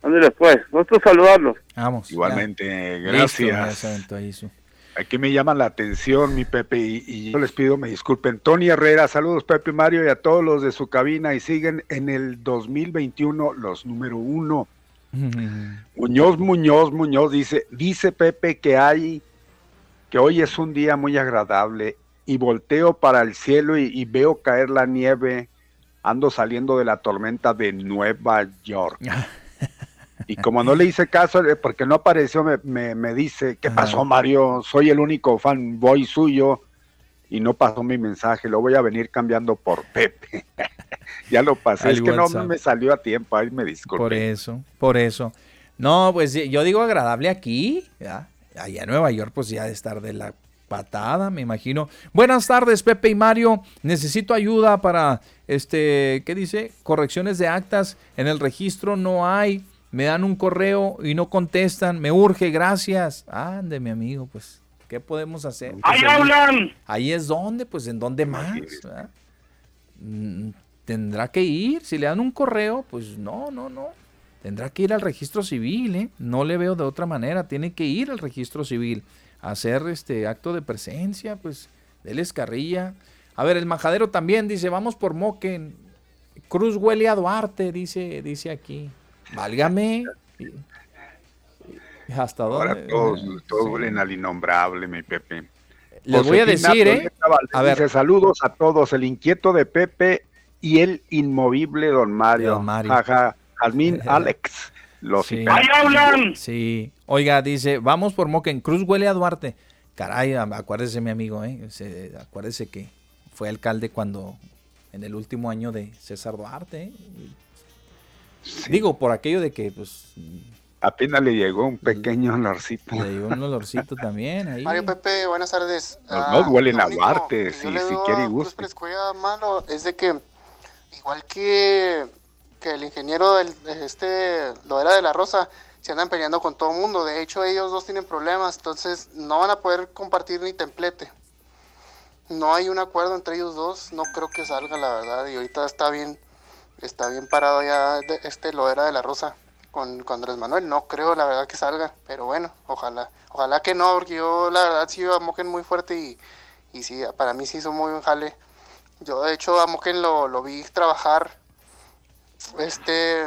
U: Ándele pues, nosotros saludarlos.
C: Vamos.
A: Igualmente,
C: ya.
A: gracias.
C: Listo,
A: Aquí me llama la atención, mi Pepe, y, y yo les pido me disculpen. Tony Herrera, saludos Pepe y Mario y a todos los de su cabina y siguen en el 2021 los número uno. [laughs] Muñoz, Muñoz, Muñoz dice, dice Pepe que hay, que hoy es un día muy agradable y volteo para el cielo y, y veo caer la nieve. Ando saliendo de la tormenta de Nueva York. [laughs] Y como no le hice caso, eh, porque no apareció, me, me, me dice, ¿qué pasó Mario? Soy el único fanboy suyo y no pasó mi mensaje, lo voy a venir cambiando por Pepe. [laughs] ya lo pasé,
C: Al
A: es que
C: WhatsApp.
A: no me salió a tiempo, ahí me disculpe.
C: Por eso, por eso. No, pues yo digo agradable aquí, ¿ya? Allá en Nueva York, pues ya de estar de la patada, me imagino. Buenas tardes, Pepe y Mario. Necesito ayuda para, este, ¿qué dice? Correcciones de actas. En el registro no hay. Me dan un correo y no contestan. Me urge, gracias. Ande, mi amigo, pues, ¿qué podemos hacer? Pues,
U: ¡Ahí hablan!
C: Ahí es donde, pues, ¿en dónde más? ¿verdad? Mm, Tendrá que ir. Si le dan un correo, pues no, no, no. Tendrá que ir al registro civil, ¿eh? No le veo de otra manera. Tiene que ir al registro civil a hacer este acto de presencia, pues, déles carrilla. A ver, el majadero también dice, vamos por Moquen. Cruz huele a Duarte, dice, dice aquí. Válgame. ¿Hasta
A: Ahora
C: dónde?
A: todos, todos huelen al innombrable, mi Pepe.
C: Les voy a decir, ¿eh? A ver.
A: dice, saludos a todos, el inquieto de Pepe y el inmovible Don Mario.
C: Don Mario.
A: Jaja, Jazmín [laughs] Alex. Los
C: Sí.
A: hiper-
C: Sí. Oiga, dice, vamos por Moquen. Cruz huele a Duarte. Caray, acuérdese, mi amigo, ¿eh? Se- acuérdese que fue alcalde cuando, en el último año de César Duarte. ¿eh? Digo, por aquello de que, pues,
A: Apenas le llegó un pequeño olorcito.
C: le dio un olorcito también ahí.
V: Mario Pepe, buenas tardes.
A: Los
V: Ah,
A: dos huelen a Duarte, si, si quiere y
V: a Cruz malo es de que, igual que, que el ingeniero del, de este, lo era de la Rosa, se andan peleando con todo el mundo. De hecho, ellos dos tienen problemas, entonces no van a poder compartir ni templete. No hay un acuerdo entre ellos dos, no creo que salga, la verdad. Y ahorita está bien, está bien parado ya de- este lo era de la Rosa con, con Andrés Manuel. No creo, la verdad, que salga, pero bueno, ojalá, ojalá que no, porque yo la verdad sí a Mojen muy fuerte y, y sí, para mí sí hizo muy buen jale. Yo de hecho a Mojen lo, lo vi trabajar este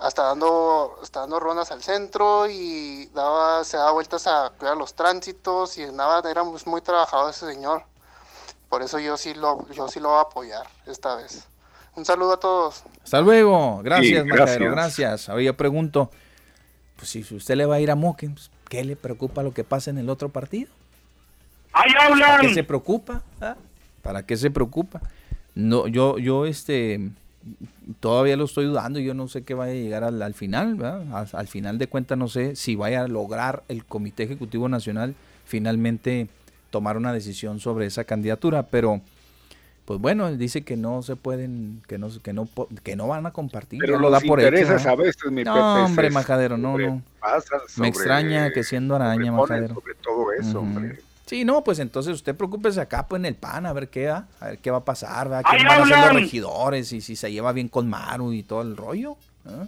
V: hasta dando hasta dando rondas al centro y daba se daba vueltas a cuidar los tránsitos y andaba era muy trabajador ese señor por eso yo sí lo yo sí lo voy a apoyar esta vez un saludo a todos
C: Hasta luego. Gracias,
A: Sí, gracias.
C: gracias. Ahora yo pregunto, pues si usted le va a ir a Moquen, pues, ¿qué le preocupa lo que pasa en el otro partido?
U: ¡Ahí
C: ¿Para
U: hablan!
C: qué se preocupa? ¿Ah? ¿Para qué se preocupa? No, yo, yo, este, todavía lo estoy dudando. Yo no sé qué vaya a llegar al, al final, ¿verdad? Al, al final de cuentas, no sé si vaya a lograr el Comité Ejecutivo Nacional finalmente tomar una decisión sobre esa candidatura, pero pues bueno, él dice que no se pueden, que no, que no, que no van a compartir.
A: Pero
C: ya lo da
A: los
C: por hecho.
A: intereses a veces, mi
C: no, hombre, majadero, no, no.
A: sobre-
C: Me extraña que siendo araña, majadero.
A: sobre todo eso, hombre.
C: Sí, no, pues entonces usted preocúpese acá pues, en el PAN a ver qué va, a ver qué va a pasar, ¿verdad?
U: ¡Ahí
C: quién van a ser los regidores y si se lleva bien con Maru y todo el rollo. ¿ah?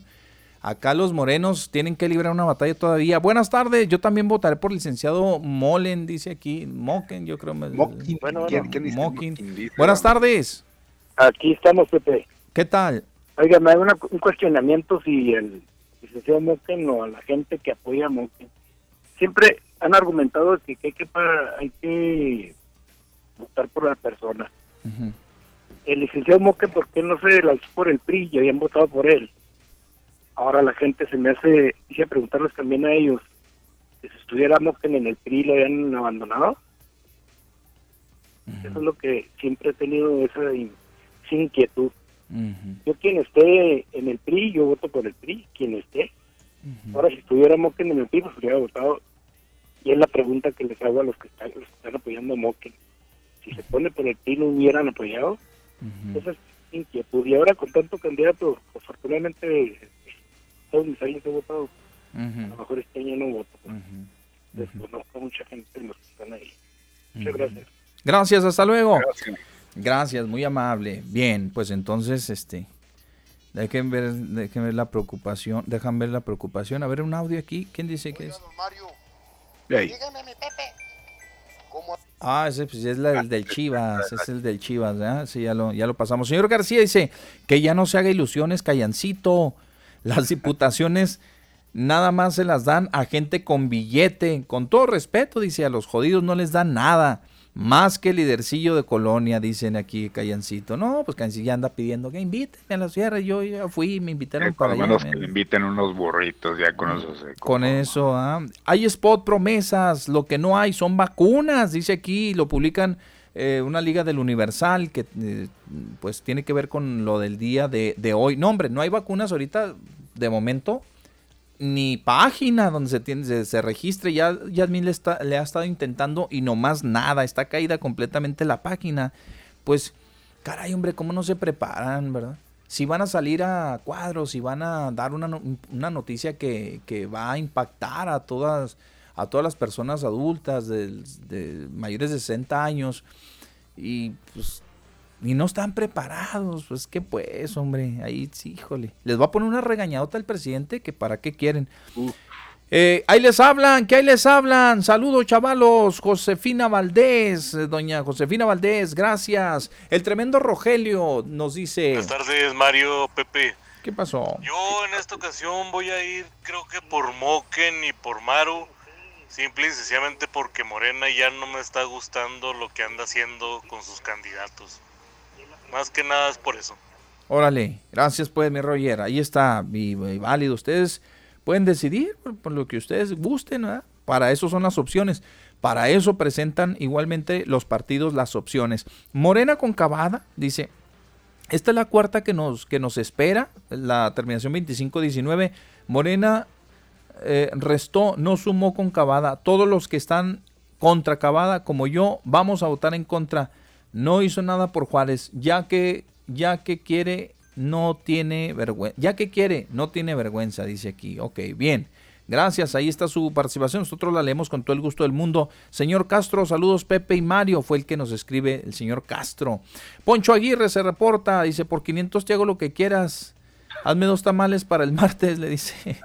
C: Acá los morenos tienen que librar una batalla todavía. Buenas tardes, yo también votaré por licenciado Molen, dice aquí. Moken, yo creo.
A: Mokin,
W: Bueno,
A: ¿quién-
W: bueno.
A: quién dice
C: Mokin.
A: Mokin? Dice,
C: Buenas tardes.
W: Aquí estamos, Pepe.
C: ¿Qué tal?
W: Oiga, me hago un cuestionamiento si el licenciado Moquen o a la gente que apoya a Moquen. Siempre han argumentado que, que hay, que hay que votar por la persona. El licenciado Moquen, ¿por qué no se lanzó por el PRI y habían votado por él? Ahora la gente se me hace, quise preguntarles también a ellos, que si estuviera Moquen en el PRI lo habían abandonado. Eso es lo que siempre he tenido esa, in- esa inquietud. Yo quien esté en el PRI, yo voto por el PRI, quien esté. Ahora si estuviera Moquen en el PRI, pues hubiera votado. Y es la pregunta que les hago a los que están, los que están apoyando a Moquen. Si se pone por el PRI, ¿no hubieran apoyado?
Q: Entonces, inquietud. Y ahora con tanto candidato, afortunadamente, todos mis años he votado. A lo mejor este año no voto. Desconozco a mucha gente de los que están ahí. Muchas gracias.
C: Gracias, hasta luego. Gracias. Gracias, muy amable. Bien, pues entonces, este, dejen ver, dejen ver la preocupación, dejan ver la preocupación. A ver, un audio aquí. ¿Quién dice que es?
S: Mario,
M: dígame, mi Pepe.
C: Ah, ese pues, es el del Chivas, es el del Chivas. Sí, ya lo, ya lo pasamos. Señor García dice que ya no se haga ilusiones, Callancito. Las diputaciones nada más se las dan a gente con billete. Con todo respeto, dice, a los jodidos no les dan nada. Más que lidercillo de colonia, dicen aquí Callancito. No, pues Callancito ya anda pidiendo que invítenme a la sierra. Yo ya fui, me invitaron para
A: allá. menos que le inviten unos burritos, ya con eso se
C: Con eso, ¿ah? Hay spot promesas, lo que no hay son vacunas, dice aquí, lo publican eh, una liga del Universal que eh, pues tiene que ver con lo del día de, de hoy. No, hombre, no hay vacunas ahorita de momento ni página donde se, tiene, se, registre. Ya Yasmin le, le ha estado intentando y no más nada. Está caída completamente la página. Pues, caray, hombre, ¿cómo no se preparan, verdad? Si van a salir a cuadros, si van a dar una, una noticia que, que, va a impactar a todas, a todas las personas adultas de, de mayores de 60 años. Y pues y no están preparados, pues que pues, hombre, ahí sí, híjole. Les va a poner una regañadota al presidente que para qué quieren. Eh, ahí les hablan, que ahí les hablan. Saludos, chavalos. Josefina Valdés, eh, doña Josefina Valdés, gracias. El tremendo Rogelio nos dice.
W: Buenas tardes, Mario, Pepe.
C: ¿Qué pasó?
W: Yo en esta ocasión voy a ir, creo que por Moken y por Maru. Simple y sencillamente porque Morena ya no me está gustando lo que anda haciendo con sus candidatos. Más que nada es por eso.
C: Órale, gracias pues mi Roger, ahí está, y, válido. Ustedes pueden decidir por, lo que ustedes gusten, Para eso son las opciones. Para eso presentan igualmente los partidos las opciones. Morena con Cavada, dice, esta es la cuarta que nos, que nos espera, la terminación 25-19. Morena eh, restó, no sumó con Cavada. Todos los que están contra Cavada, como yo, vamos a votar en contra no hizo nada por Juárez, ya que, ya que quiere, no tiene vergüenza, ya que quiere, no tiene vergüenza, dice aquí. Ok, bien. Gracias, ahí está su participación. Nosotros la leemos con todo el gusto del mundo. Señor Castro, saludos Pepe y Mario, fue el que nos escribe el señor Castro. Poncho Aguirre se reporta, dice, por 500 te hago lo que quieras. Hazme dos tamales para el [laughs] martes, le dice.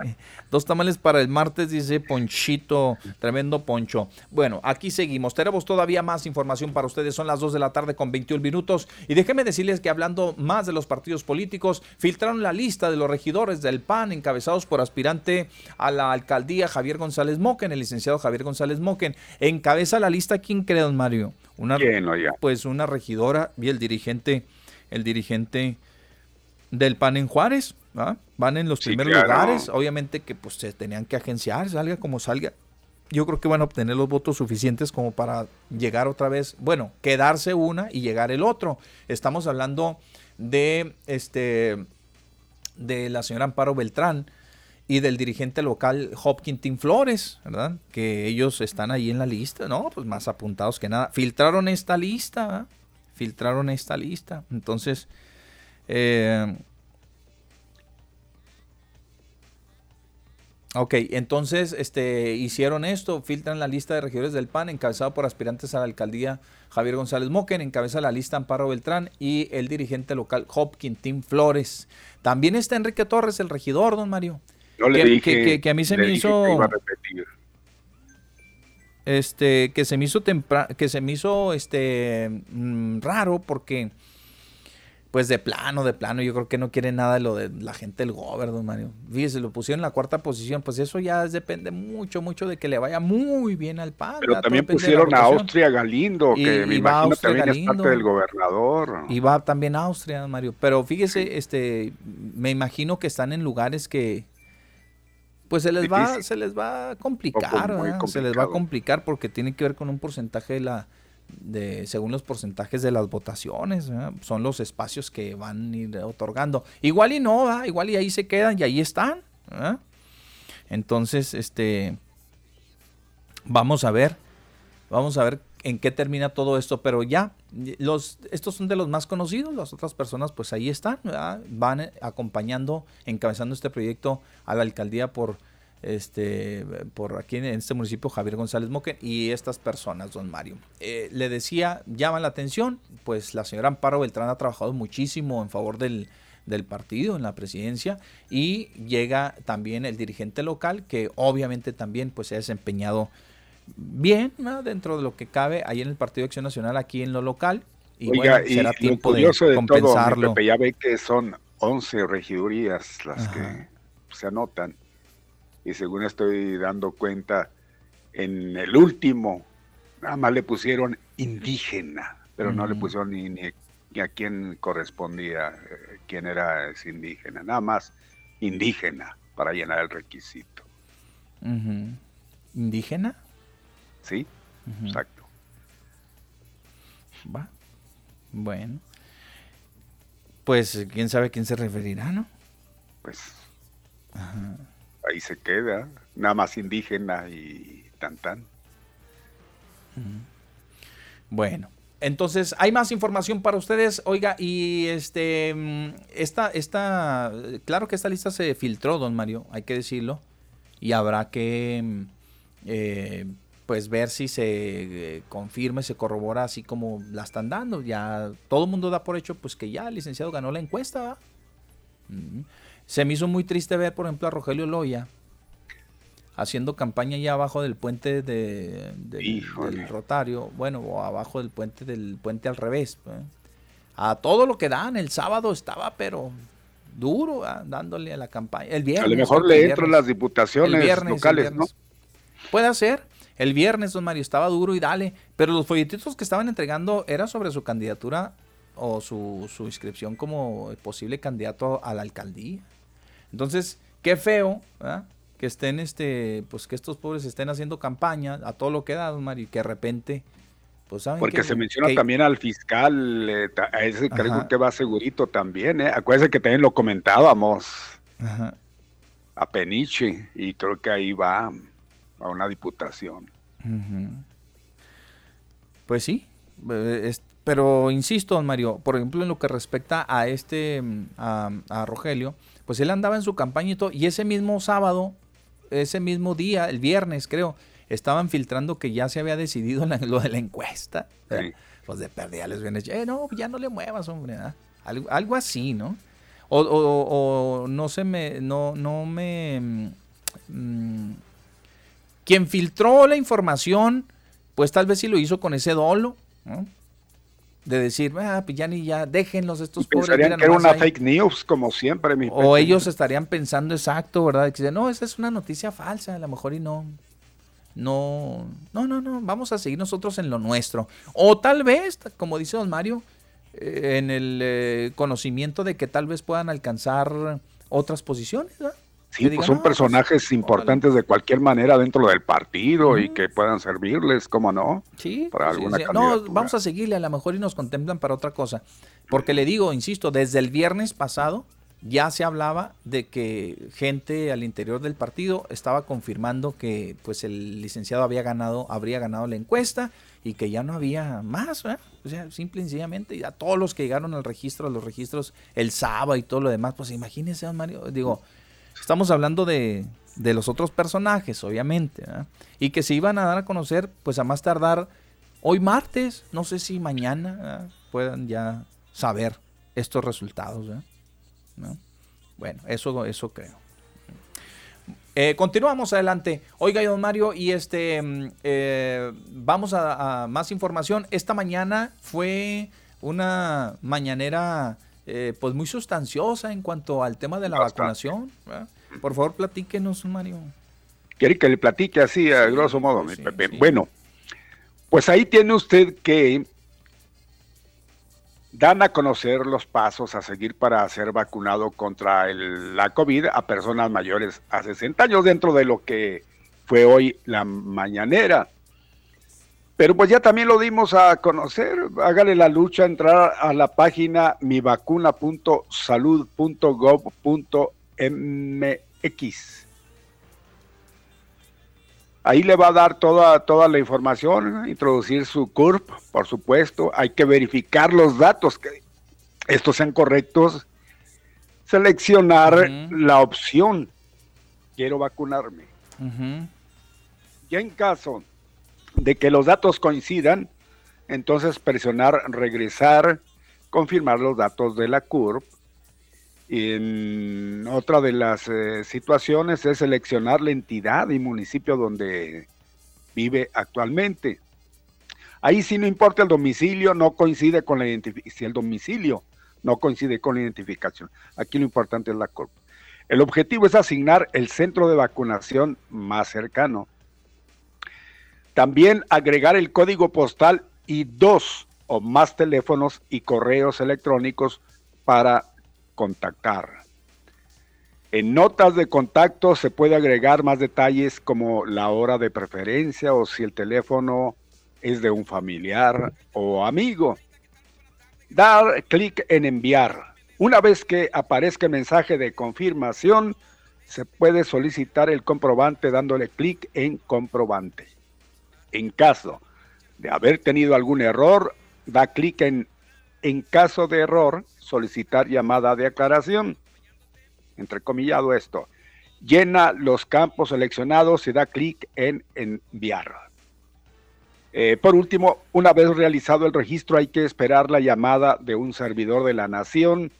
C: dos tamales para el martes, dice Ponchito. Tremendo Poncho. Bueno, aquí seguimos. Tenemos todavía más información para ustedes. Son las 2 de la tarde con 21 minutos. Y déjenme decirles que hablando más de los partidos políticos, filtraron la lista de los regidores del PAN encabezados por aspirante a la alcaldía Javier González Moquen, el licenciado Javier González Moquen. Encabeza la lista, ¿quién cree, don Mario? Una, Pues una regidora y el dirigente, el dirigente del PAN en Juárez, van en los primeros lugares, obviamente que pues se tenían que agenciar, salga como salga. Yo creo que van a obtener los votos suficientes como para llegar otra vez, bueno, quedarse una y llegar el otro. Estamos hablando de este de la señora Amparo Beltrán y del dirigente local Hopkinton Flores, ¿verdad? Que ellos están ahí en la lista, ¿no? Pues más apuntados que nada. Filtraron esta lista, filtraron esta lista. Entonces, eh, ok, entonces este, hicieron esto, filtran la lista de regidores del PAN, encabezado por aspirantes a la alcaldía Javier González Moquen, encabeza la lista Amparo Beltrán y el dirigente local Hopkins Tim Flores. También está Enrique Torres, el regidor, don Mario.
A: No le
C: que,
A: dije,
C: que, a mí se me hizo... Este, que se me hizo que se me hizo este mm, raro porque pues de plano, de plano, yo creo que no quiere nada de lo de la gente del gobierno, Mario. Fíjese, lo pusieron en la cuarta posición, pues eso ya depende mucho, mucho de que le vaya muy bien al PAN.
A: Pero también pusieron a Austria Galindo, que me imagino también es parte del gobernador.
C: Y va también a Austria, Mario. Pero fíjese, este, me imagino que están en lugares que, pues se les va, se les va a complicar, se les va a complicar porque tiene que ver con un porcentaje de la de según los porcentajes de las votaciones, son los espacios que van a ir otorgando. Igual y no, igual y ahí se quedan y ahí están. Entonces, este, vamos a ver, vamos a ver en qué termina todo esto, pero ya, los, estos son de los más conocidos, las otras personas pues ahí están, van acompañando, encabezando este proyecto a la alcaldía por este por aquí en este municipio Javier González Moque y estas personas, don Mario. Eh, le decía, llama la atención, pues la señora Amparo Beltrán ha trabajado muchísimo en favor del, del partido en la presidencia y llega también el dirigente local que obviamente también pues se ha desempeñado bien dentro de lo que cabe ahí en el Partido de Acción Nacional aquí en lo local y
A: Oiga, será tiempo de, compensarlo. Todo, ya ve que son 11 regidurías las que se anotan y según estoy dando cuenta en el último nada más le pusieron indígena pero no le pusieron ni, ni a quién correspondía, eh, quién era ese indígena, nada más indígena para llenar el requisito.
C: ¿Indígena?
A: Sí, exacto.
C: Va. Bueno. Pues quién sabe a quién se referirá, ¿no?
A: Pues ahí se queda, nada más indígena y tan tan.
C: Bueno, entonces, hay más información para ustedes. Oiga, y este, mm, esta, esta, claro que esta lista se filtró, don Mario, hay que decirlo. Y habrá que, mm, eh, pues, ver si se eh, confirma, se corrobora así como la están dando. Ya todo el mundo da por hecho, pues, que ya el licenciado ganó la encuesta. Se me hizo muy triste ver, por ejemplo, a Rogelio Loya, haciendo campaña ya abajo del puente de, del Rotario, bueno, o abajo del puente del puente al revés. Pues. A todo lo que dan, el sábado estaba, pero duro, dándole a la campaña. El viernes.
A: A lo mejor le entran las diputaciones locales, ¿no?
C: Puede ser. El viernes, don Mario, estaba duro y dale. Pero los folletitos que estaban entregando era sobre su candidatura o su, su inscripción como posible candidato a la alcaldía. Entonces, qué feo, ¿verdad? que estén, este, pues que estos pobres estén haciendo campaña a todo lo que da, don y que de repente, pues saben
A: Porque se menciona también al fiscal, eh, a ese creo que va segurito también, ¿eh? Acuérdense que también lo comentábamos a Peniche, y creo que ahí va a una diputación.
C: Pues sí, eh, pero insisto, don Mario, por ejemplo, en lo que respecta a este, a, a Rogelio, pues él andaba en su campaña y todo, y ese mismo sábado ese mismo día, el viernes creo, estaban filtrando que ya se había decidido lo de la encuesta. Pues de perdida les viene, eh, no, ya no le muevas, hombre. Algo, algo, así, ¿no? O, o, no se me, no, no me... Mm, quien filtró la información, pues tal vez sí lo hizo con ese dolo, ¿no? De decir, ah, pues ya ni ya, déjenlos estos
A: pobres. Pensarían que era una fake news, como siempre. Mi
C: o ellos estarían pensando exacto, ¿verdad? Que no, esa es una noticia falsa, a lo mejor y no. No, no, no, no, vamos a seguir nosotros en lo nuestro. O tal vez, como dice don Mario, eh, en el eh, conocimiento de que tal vez puedan alcanzar otras posiciones, ¿verdad?
A: Sí, pues son personajes importantes de cualquier manera dentro del partido y que puedan servirles, ¿cómo no?
C: Sí, para alguna No, vamos a seguirle, a lo mejor y nos contemplan para otra cosa. Porque le digo, insisto, desde el viernes pasado ya se hablaba de que gente al interior del partido estaba confirmando que pues el licenciado había ganado, habría ganado la encuesta y que ya no había más, ¿verdad? O sea, simple y sencillamente, a todos los que llegaron al registro, a los registros el sábado y todo lo demás, pues imagínense, Mario, digo, Estamos hablando de, los otros personajes, obviamente, y que se iban a dar a conocer, pues a más tardar hoy martes, no sé si mañana puedan ya saber estos resultados. Bueno, eso, eso creo. Eh, continuamos adelante. Oiga, don Mario, y este mm, eh, vamos a, más información. Esta mañana fue una mañanera eh, pues muy sustanciosa en cuanto al tema de la vacunación. Por favor, platíquenos, Mario.
A: Quiere que le platique así, a grosso modo, mi Pepe. Bueno, pues ahí tiene usted que dan a conocer los pasos a seguir para ser vacunado contra la COVID a personas mayores a 60 años dentro de lo que fue hoy la mañanera. Pero pues ya también lo dimos a conocer. Hágale la lucha, entrar a la página mivacuna.salud.gov.mx. Ahí le va a dar toda, toda la información, introducir su CURP, por supuesto. Hay que verificar los datos, que estos sean correctos. Seleccionar la opción, quiero vacunarme. Ya en caso de que los datos coincidan, entonces presionar regresar, confirmar los datos de la CURP. En otra de las eh, situaciones es seleccionar la entidad y municipio donde vive actualmente. Ahí sí no importa el domicilio, no coincide con la identificación. Si el domicilio no coincide con la identificación. Aquí lo importante es la CURP. El objetivo es asignar el centro de vacunación más cercano. También agregar el código postal y dos o más teléfonos y correos electrónicos para contactar. En notas de contacto se puede agregar más detalles como la hora de preferencia o si el teléfono es de un familiar o amigo. Dar clic en enviar. Una vez que aparezca el mensaje de confirmación, se puede solicitar el comprobante dándole clic en comprobante. En caso de haber tenido algún error, da clic en en caso de error, solicitar llamada de aclaración. Entrecomillado esto. Llena los campos seleccionados y da clic en enviar. Eh, por último, una vez realizado el registro, hay que esperar la llamada de un servidor de la nación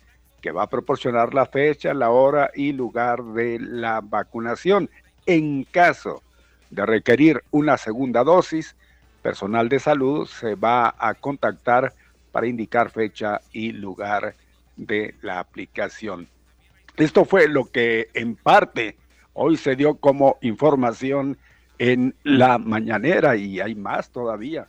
A: que va a proporcionar la fecha, la hora y lugar de la vacunación. En caso de requerir una segunda dosis, personal de salud se va a contactar para indicar fecha y lugar de la aplicación. Esto fue lo que en parte hoy se dio como información en la mañanera y hay más todavía.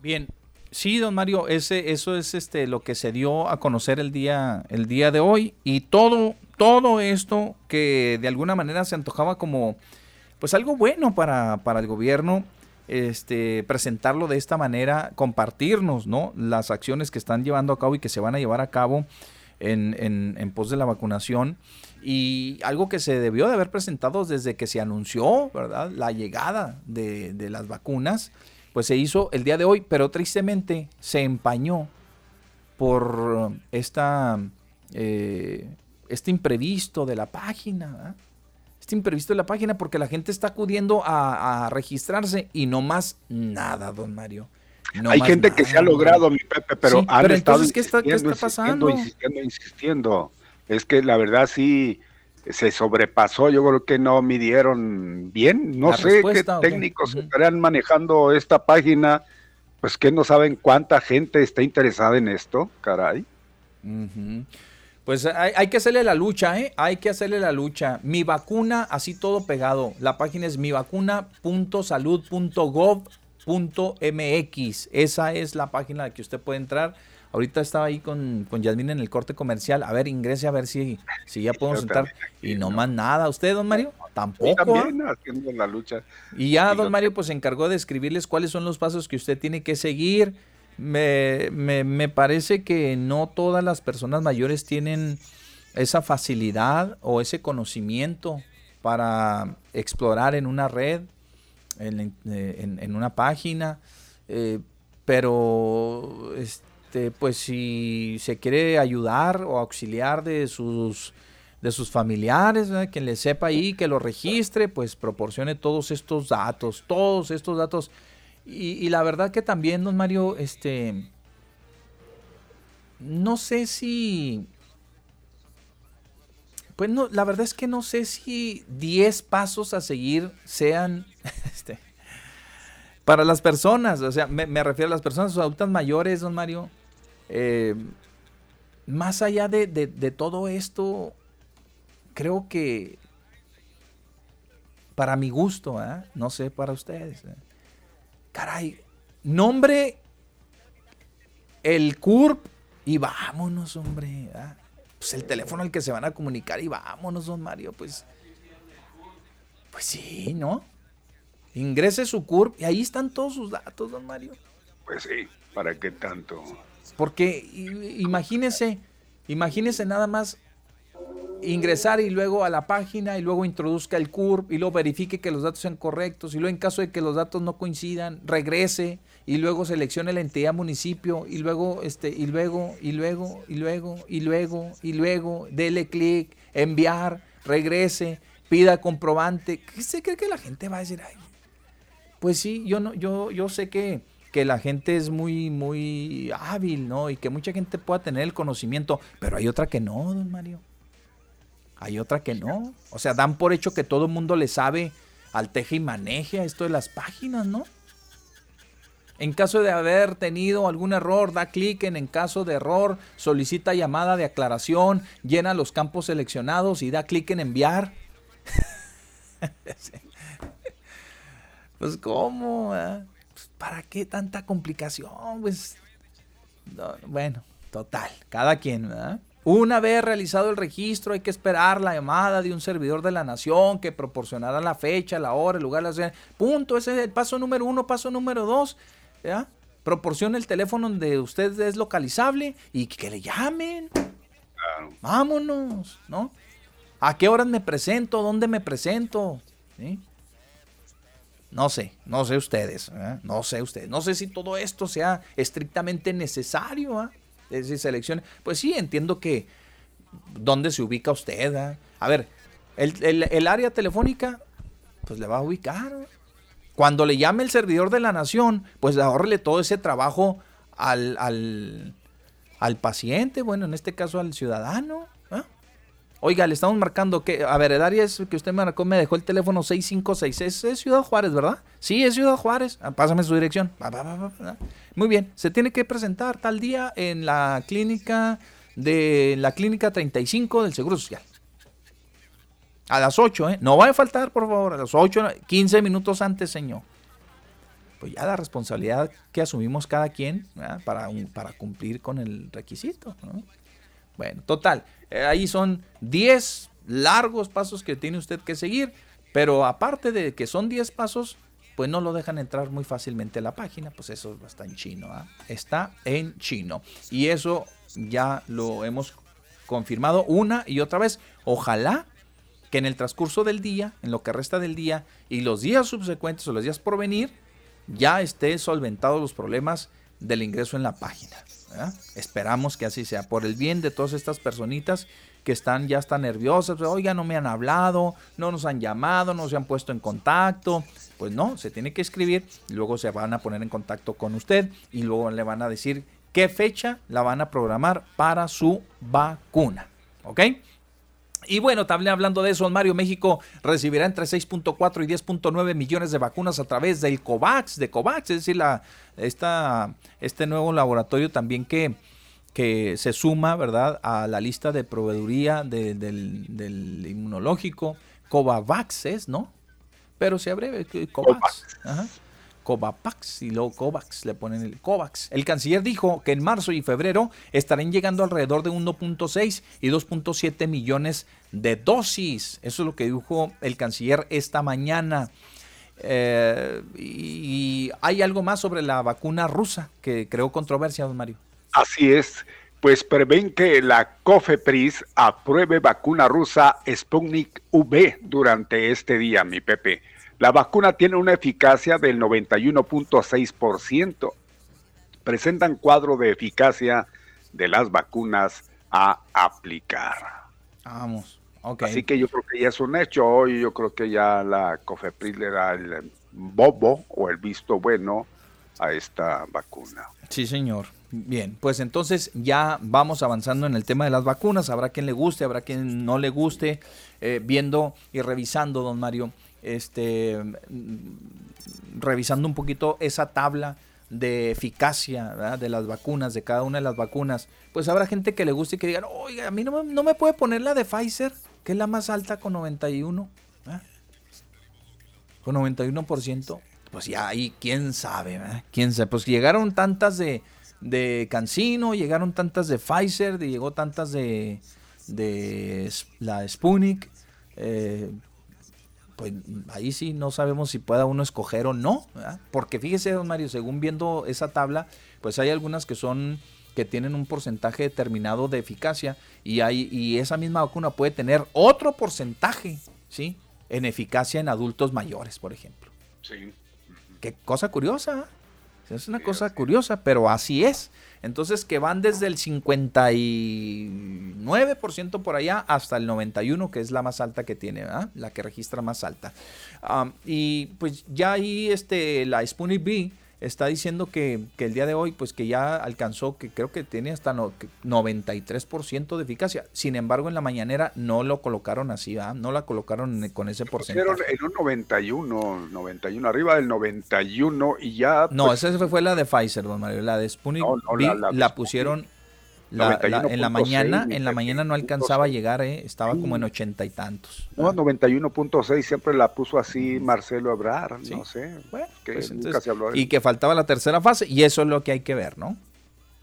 C: Bien, sí, don Mario, ese, eso es este lo que se dio a conocer el día, el día de hoy y todo, todo esto que de alguna manera se antojaba como pues algo bueno para, para el gobierno, este, presentarlo de esta manera, compartirnos, ¿no? Las acciones que están llevando a cabo y que se van a llevar a cabo en, en, pos de la vacunación. Y algo que se debió de haber presentado desde que se anunció, ¿verdad? La llegada de, de las vacunas, pues se hizo el día de hoy, pero tristemente se empañó por esta, eh, este imprevisto de la página, imprevisto en la página porque la gente está acudiendo a, registrarse y no más nada, don Mario.
A: Hay gente que se ha logrado, mi Pepe, pero han estado ¿qué está, pasando? Insistiendo, insistiendo, Es que la verdad sí se sobrepasó, yo creo que no midieron bien, no sé qué técnicos estarán manejando esta página, pues que no saben cuánta gente está interesada en esto, caray.
C: Pues hay, que hacerle la lucha, ¿eh? Hay que hacerle la lucha. Mi vacuna, así todo pegado. La página es mivacuna.salud.gov.mx. Esa es la página a la que usted puede entrar. Ahorita estaba ahí con, con Yasmín en el corte comercial. A ver, ingrese a ver si, si ya podemos entrar. Y no, más nada. ¿Usted, don Mario? Tampoco.
A: También haciendo la lucha.
C: Y ya, don Mario, pues se encargó de escribirles cuáles son los pasos que usted tiene que seguir me, me, parece que no todas las personas mayores tienen esa facilidad o ese conocimiento para explorar en una red, en, en, una página, eh, pero este, pues si se quiere ayudar o auxiliar de sus de sus familiares, quien le sepa ahí, que lo registre, pues proporcione todos estos datos, todos estos datos y, la verdad que también, don Mario, este. No sé si. Pues no, la verdad es que no sé si 10 pasos a seguir sean. [laughs] Este, para las personas, o sea, me, refiero a las personas adultas mayores, don Mario. Eh, más allá de, todo esto, creo que para mi gusto, ¿eh? no sé para ustedes. ¿eh? Caray, nombre el CURP y vámonos, hombre. Pues el teléfono al que se van a comunicar y vámonos, don Mario. Pues, pues sí, ¿no? Ingrese su CURP y ahí están todos sus datos, don Mario.
A: Pues sí, ¿para qué tanto?
C: Porque imagínese, imagínese nada más ingresar y luego a la página y luego introduzca el CURP y luego verifique que los datos sean correctos y luego en caso de que los datos no coincidan, regrese y luego seleccione la entidad municipio y luego este y luego y luego y luego y luego y luego dele clic, enviar, regrese, pida comprobante. ¿Qué se cree que la gente va a decir? Ay, pues sí, yo no yo yo sé que que la gente es muy, muy hábil, ¿no? Y que mucha gente pueda tener el conocimiento, pero hay otra que no, don Mario. Hay otra que no. O sea, dan por hecho que todo el mundo le sabe al teje y maneje a esto de las páginas, ¿no? En caso de haber tenido algún error, da clic en en caso de error, solicita llamada de aclaración, llena los campos seleccionados y da clic en enviar. [laughs] pues cómo, eh? ¿Para qué tanta complicación? Pues, bueno, total, cada quien, ¿verdad? Una vez realizado el registro, hay que esperar la llamada de un servidor de la nación que proporcionará la fecha, la hora, el lugar, la punto. Ese es el paso número uno, paso número dos. ¿ya? Proporciona el teléfono donde usted es localizable y que le llamen. Vámonos, ¿no? ¿A qué horas me presento? ¿Dónde me presento? ¿Sí? No sé, no sé ustedes, ¿eh? no sé ustedes. No sé si todo esto sea estrictamente necesario. ¿eh? Es decir, selección. Pues sí, entiendo que. ¿Dónde se ubica usted? ¿eh? A ver, el, área telefónica, pues le va a ubicar. Cuando le llame el servidor de la nación, pues ahorrele todo ese trabajo al, al, al paciente, bueno, en este caso al ciudadano. Oiga, le estamos marcando que, a ver, el área es que usted me marcó, me dejó el teléfono 6566, es Ciudad Juárez, ¿verdad? Sí, es Ciudad Juárez. Ah, pásame su dirección. Muy bien, se tiene que presentar tal día en la clínica de la clínica 35 del Seguro Social. A las 8, ¿eh? No va a faltar, por favor, a las 8, 15 minutos antes, señor. Pues ya la responsabilidad que asumimos cada quien para, para cumplir con el requisito. ¿no? Bueno, total, eh, ahí son 10 largos pasos que tiene usted que seguir, pero aparte de que son 10 pasos, pues no lo dejan entrar muy fácilmente a la página, pues eso está en chino, ¿ah? está en chino. Y eso ya lo hemos confirmado una y otra vez. Ojalá que en el transcurso del día, en lo que resta del día y los días subsecuentes o los días por venir, ya esté solventados los problemas del ingreso en la página. Esperamos que así sea, por el bien de todas estas personitas que están ya están nerviosas, oiga, no me han hablado, no nos han llamado, no se han puesto en contacto. Pues no, se tiene que escribir, luego se van a poner en contacto con usted y luego le van a decir qué fecha la van a programar para su vacuna. ¿Ok? Y bueno, también hablando de eso, Mario México recibirá entre 6.4 y 10.9 millones de vacunas a través del COVAX, de COVAX, es decir, la, esta, este nuevo laboratorio también que, que se suma, ¿verdad?, a la lista de proveeduría del, del, inmunológico. COVAX es, ¿no? Pero se abreve, COVAX. Ajá. Covapax y luego COVAX, le ponen el COVAX. El canciller dijo que en marzo y febrero estarán llegando alrededor de 1.6 y 2.7 millones de dosis. Eso es lo que dijo el canciller esta mañana. Eh, y hay algo más sobre la vacuna rusa que creó controversia, don Mario.
A: Así es, pues prevén que la COFEPRIS apruebe vacuna rusa Sputnik V durante este día, mi Pepe. La vacuna tiene una eficacia del 91.6%. Presentan cuadro de eficacia de las vacunas a aplicar.
C: Vamos.
A: Así que yo creo que ya es un hecho. Hoy yo creo que ya la COFEPRIS le da el bobo o el visto bueno a esta vacuna.
C: Sí, señor. Bien, pues entonces ya vamos avanzando en el tema de las vacunas. Habrá quien le guste, habrá quien no le guste. Eh, viendo y revisando, don Mario, este, revisando un poquito esa tabla de eficacia de las vacunas, de cada una de las vacunas, pues habrá gente que le guste y que digan, oiga, a mí no me, no me puede poner la de Pfizer, que es la más alta con 91, con 91%. Pues ya ahí, quién sabe, quién sabe. Pues llegaron tantas de, de Cancino, llegaron tantas de Pfizer, llegó tantas de, de la Sputnik. Eh, pues ahí sí no sabemos si pueda uno escoger o no, porque fíjese, don Mario, según viendo esa tabla, pues hay algunas que son que tienen un porcentaje determinado de eficacia y, hay, y esa misma vacuna puede tener otro porcentaje, ¿sí? En eficacia en adultos mayores, por ejemplo.
A: Sí.
C: Qué cosa curiosa. ¿eh? Es una cosa curiosa, pero así es. Entonces, que van desde el 59% por allá hasta el 91%, que es la más alta que tiene, la que registra más alta. y pues ya ahí este, la Sputnik B está diciendo que, el día de hoy, pues que ya alcanzó, que creo que tiene hasta no, 93% de eficacia. Sin embargo, en la mañanera no lo colocaron así, no la colocaron con ese porcentaje.
A: en un 91, 91, arriba del 91 y ya...
C: No, pues esa fue la de Pfizer, don Mario. La de Sputnik la, pusieron en la mañana, en la mañana no alcanzaba a llegar, ¿eh? estaba como en ochenta y tantos.
A: No, 91.6 siempre la puso así Marcelo Ebrar, no sé. que
C: pues Y que faltaba la tercera fase, y eso es lo que hay que ver, ¿no?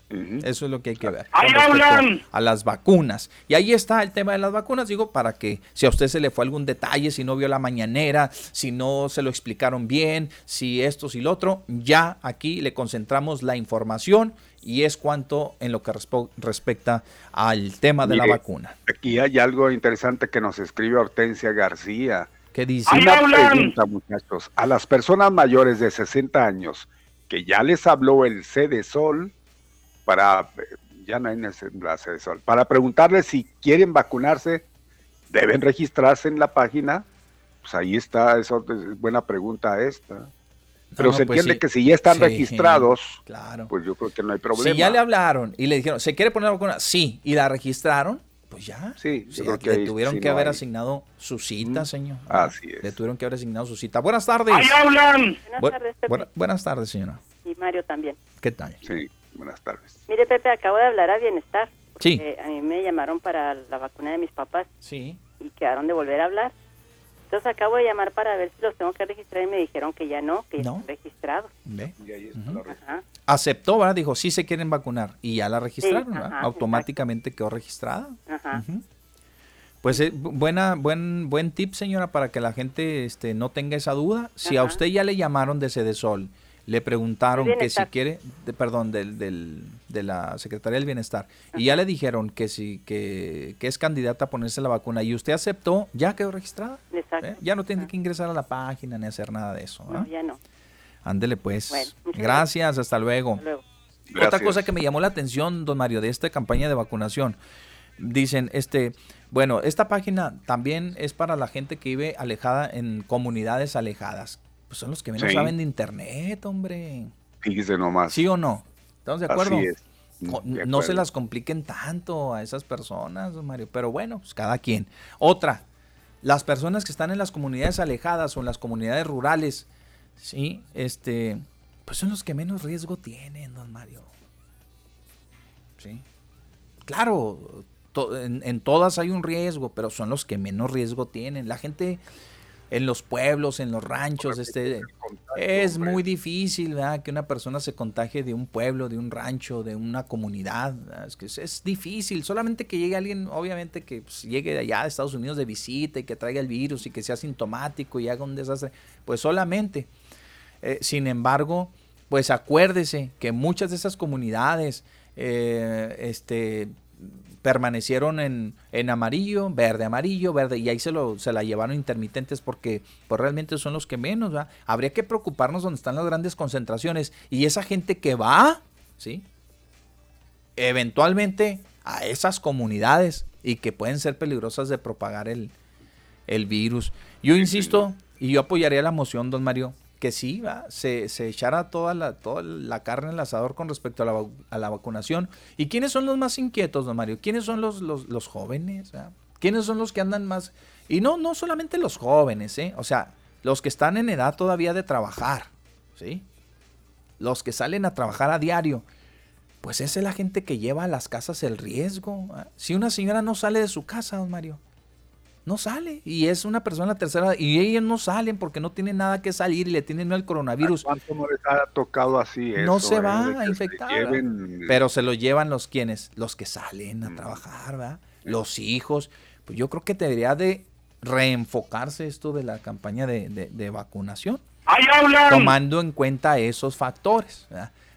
C: Eso es lo que hay que ver.
T: ¡Ahí hablan!
C: A las vacunas. Y ahí está el tema de las vacunas, digo, para que si a usted se le fue algún detalle, si no vio la mañanera, si no se lo explicaron bien, si esto, si lo otro, ya aquí le concentramos la información y es cuanto en lo que respecta al tema de la vacuna.
A: Aquí hay algo interesante que nos escribe Hortensia García.
C: ¿Qué dice?
A: Una pregunta, muchachos. A las personas mayores de 60 años que ya les habló el Sol para, ya no hay la Sol, para preguntarles si quieren vacunarse, deben registrarse en la página. Pues ahí está, eso es buena pregunta esta. Pero se pues entiende que si ya están registrados,
C: claro.
A: pues yo creo que no hay problema.
C: Si ya le hablaron y le dijeron, ¿se quiere poner vacuna? Sí, y la registraron, pues ya.
A: Sí,
C: le tuvieron que haber asignado su cita, señor.
A: Así es.
C: Le tuvieron que haber asignado su cita. Buenas tardes.
T: ¡Ahí hablan!
X: Buenas tardes,
C: buenas tardes, señora.
X: Y Mario también.
C: ¿Qué tal?
A: Sí, buenas tardes.
X: Mire, Pepe, acabo de hablar a Bienestar.
C: Sí.
X: A mí me llamaron para la vacuna de mis papás.
C: Sí.
X: Y quedaron de volver a hablar. Entonces acabo de llamar para ver si los tengo que registrar y me dijeron que ya no, que no. están registrados.
C: ¿Ve? Aceptó, ¿verdad? Dijo, sí se quieren vacunar. Y ya la registraron, Automáticamente quedó registrada.
X: Ajá.
C: Pues eh, buena, buen, buen tip, señora, para que la gente este, no tenga esa duda. Si a usted ya le llamaron de Sol le preguntaron que si quiere, perdón, del, del, de la Secretaría del Bienestar, y ya le dijeron que si que, es candidata a ponerse la vacuna y usted aceptó, ya quedó registrada.
X: Exacto. ¿Eh?
C: Ya no tiene que ingresar a la página ni hacer nada de eso.
X: No, ya no.
C: Ándele pues. gracias, hasta luego. Otra cosa que me llamó la atención, don Mario, de esta campaña de vacunación, dicen, este, bueno, esta página también es para la gente que vive alejada en comunidades alejadas. Pues son los que menos saben de internet, hombre.
A: Fíjese nomás.
C: ¿Sí o no? ¿Estamos de acuerdo?
A: Así es.
C: No se las compliquen tanto a esas personas, Mario. Pero bueno, pues cada quien. Otra, las personas que están en las comunidades alejadas o en las comunidades rurales, sí, este, pues son los que menos riesgo tienen, don Mario. Sí. Claro, en, en, todas hay un riesgo, pero son los que menos riesgo tienen. La gente en los pueblos, en los ranchos, este es muy difícil ¿verdad? que una persona se contagie de un pueblo, de un rancho, de una comunidad. Es que es, difícil, solamente que llegue alguien, obviamente que pues, llegue de allá de Estados Unidos de visita y que traiga el virus y que sea sintomático y haga un desastre, pues solamente. Eh, sin embargo, pues acuérdese que muchas de esas comunidades eh, este, permanecieron en, en, amarillo, verde, amarillo, verde, y ahí se, lo, se la llevaron intermitentes porque pues, realmente son los que menos, ¿va? Habría que preocuparnos donde están las grandes concentraciones y esa gente que va, ¿sí? Eventualmente a esas comunidades y que pueden ser peligrosas de propagar el, el virus. Yo insisto y yo apoyaría la moción, don Mario, que sí, Se, se, echara toda la, toda la carne al asador con respecto a la, a la, vacunación. ¿Y quiénes son los más inquietos, don Mario? ¿Quiénes son los, los, los jóvenes? ¿Quiénes son los que andan más? Y no, no solamente los jóvenes, ¿eh? O sea, los que están en edad todavía de trabajar, ¿sí? Los que salen a trabajar a diario. Pues esa es la gente que lleva a las casas el riesgo. Si una señora no sale de su casa, don Mario, no sale. Y es una persona tercera y ellos no salen porque no tienen nada que salir y le tienen miedo al coronavirus.
A: ¿Cuánto no les ha tocado así
C: No se va a infectar. Pero se lo llevan los quienes, los que salen a trabajar, ¿verdad? Los hijos. Pues yo creo que debería de reenfocarse esto de la campaña de, vacunación. tomando en cuenta esos factores.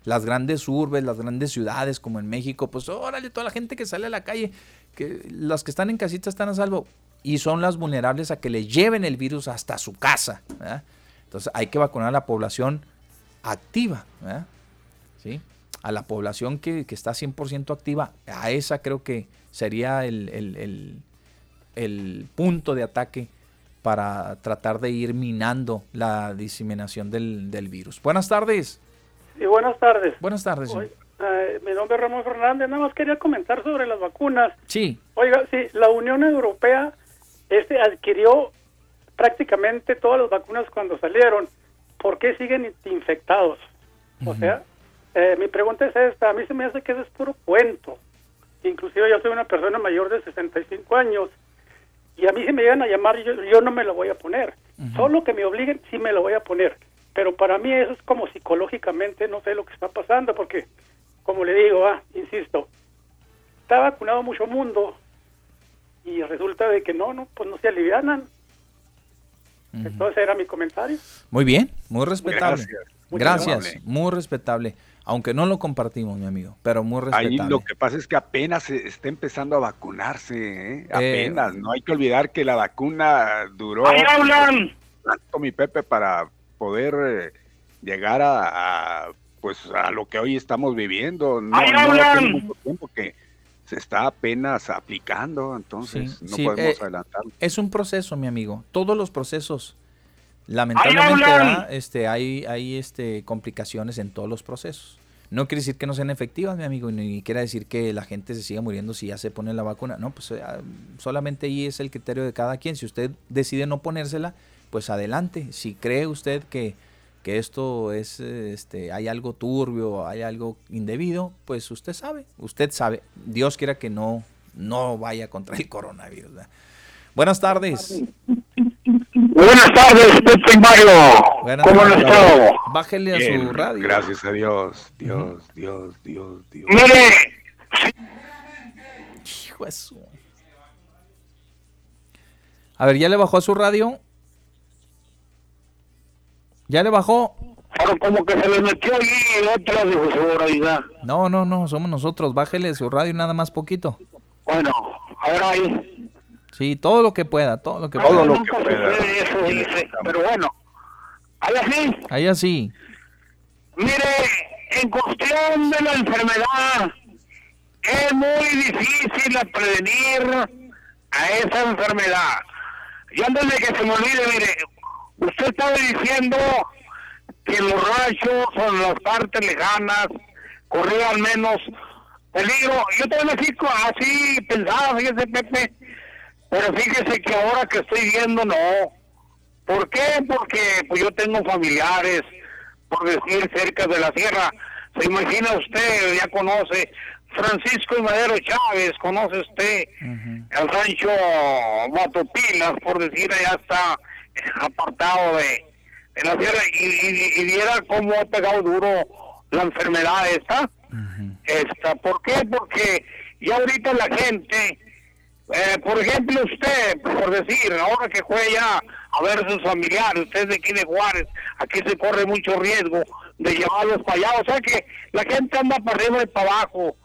C: Las grandes urbes, las grandes ciudades como en México, pues órale, toda la gente que sale a la calle, que las que están en casita están a salvo y son las vulnerables a que le lleven el virus hasta su casa. Entonces hay que vacunar a la población activa, ¿sí? A la población que, que está 100% activa, a esa creo que sería el, el, el, punto de ataque para tratar de ir minando la diseminación del, del virus. Buenas tardes.
Y: Sí, buenas tardes.
C: Buenas tardes.
Y: Eh, mi nombre es Ramón Fernández. Nada más quería comentar sobre las vacunas.
C: Sí.
Y: Oiga, sí, la Unión Europea este adquirió prácticamente todas las vacunas cuando salieron. ¿Por qué siguen infectados? O sea, eh, mi pregunta es esta. A mí se me hace que eso es puro cuento. Inclusive yo soy una persona mayor de 65 años y a mí si me llegan a llamar yo, yo no me lo voy a poner. Solo que me obliguen sí me lo voy a poner. Pero para mí eso es como psicológicamente no sé lo que está pasando porque, como le digo, ah, insisto, está vacunado mucho mundo y resulta de que no, no, pues no se alivianan. Entonces era mi comentario.
C: Muy bien, muy respetable. Gracias, Gracias muy respetable aunque no lo compartimos, mi amigo, pero muy respetable.
A: Ahí lo que pasa es que apenas se está empezando a vacunarse, ¿eh? eh apenas. no hay que olvidar que la vacuna duró.
T: ¡Ahí hablan!
A: Tanto mi Pepe para poder eh, llegar a, pues a lo que hoy estamos viviendo. No,
T: ¡Ahí hablan! mucho
A: tiempo que se está apenas aplicando, entonces no podemos eh, adelantarlo.
C: Es un proceso, mi amigo. Todos los procesos Lamentablemente este, hay, hay este, complicaciones en todos los procesos. No quiere decir que no sean efectivas, mi amigo, ni quiere decir que la gente se siga muriendo si ya se pone la vacuna. No, pues eh, solamente ahí es el criterio de cada quien. Si usted decide no ponérsela, pues adelante. Si cree usted que, que esto es, este, hay algo turbio, hay algo indebido, pues usted sabe, usted sabe. Dios quiera que no, no vaya contra el coronavirus. Buenas tardes.
T: Buenas tardes, Pepe Mario. ¿Cómo han estado?
C: Bájele a su radio.
A: Gracias a Dios. Dios, Dios, Dios, Dios.
T: Mire.
C: Hijo eso. A ver, ¿ya le bajó a su radio? ¿Ya le bajó?
T: Pero como que se le metió ahí otra de su
C: No, no, no, somos nosotros. Bájele su radio nada más poquito.
T: Bueno, ahora ahí.
C: Sí, todo lo que pueda, todo lo que
T: todo
C: pueda.
T: Lo que pueda. Eso, dice, pero bueno, ahí así.
C: Ahí así.
T: Mire, en cuestión de la enfermedad, es muy difícil prevenir a esa enfermedad. Y antes de que se me olvide, mire, usted estaba diciendo que los rayos o las partes lejanas corrían menos peligro. Yo también así, así pensaba, fíjese, Pepe, pero fíjese que ahora que estoy viendo, no. ¿Por qué? Porque pues yo tengo familiares, por decir, cerca de la sierra. Se imagina usted, ya conoce Francisco y Madero Chávez, conoce usted el rancho Matopilas, por decir, allá está apartado de, la sierra y, viera cómo ha pegado duro la enfermedad esta. esta. ¿Por qué? Porque ya ahorita la gente eh, por ejemplo, usted, por decir, ahora que fue ya a ver a sus familiares, usted de aquí de Juárez, aquí se corre mucho riesgo de llevarlos para allá. O sea que la gente anda para arriba y para abajo,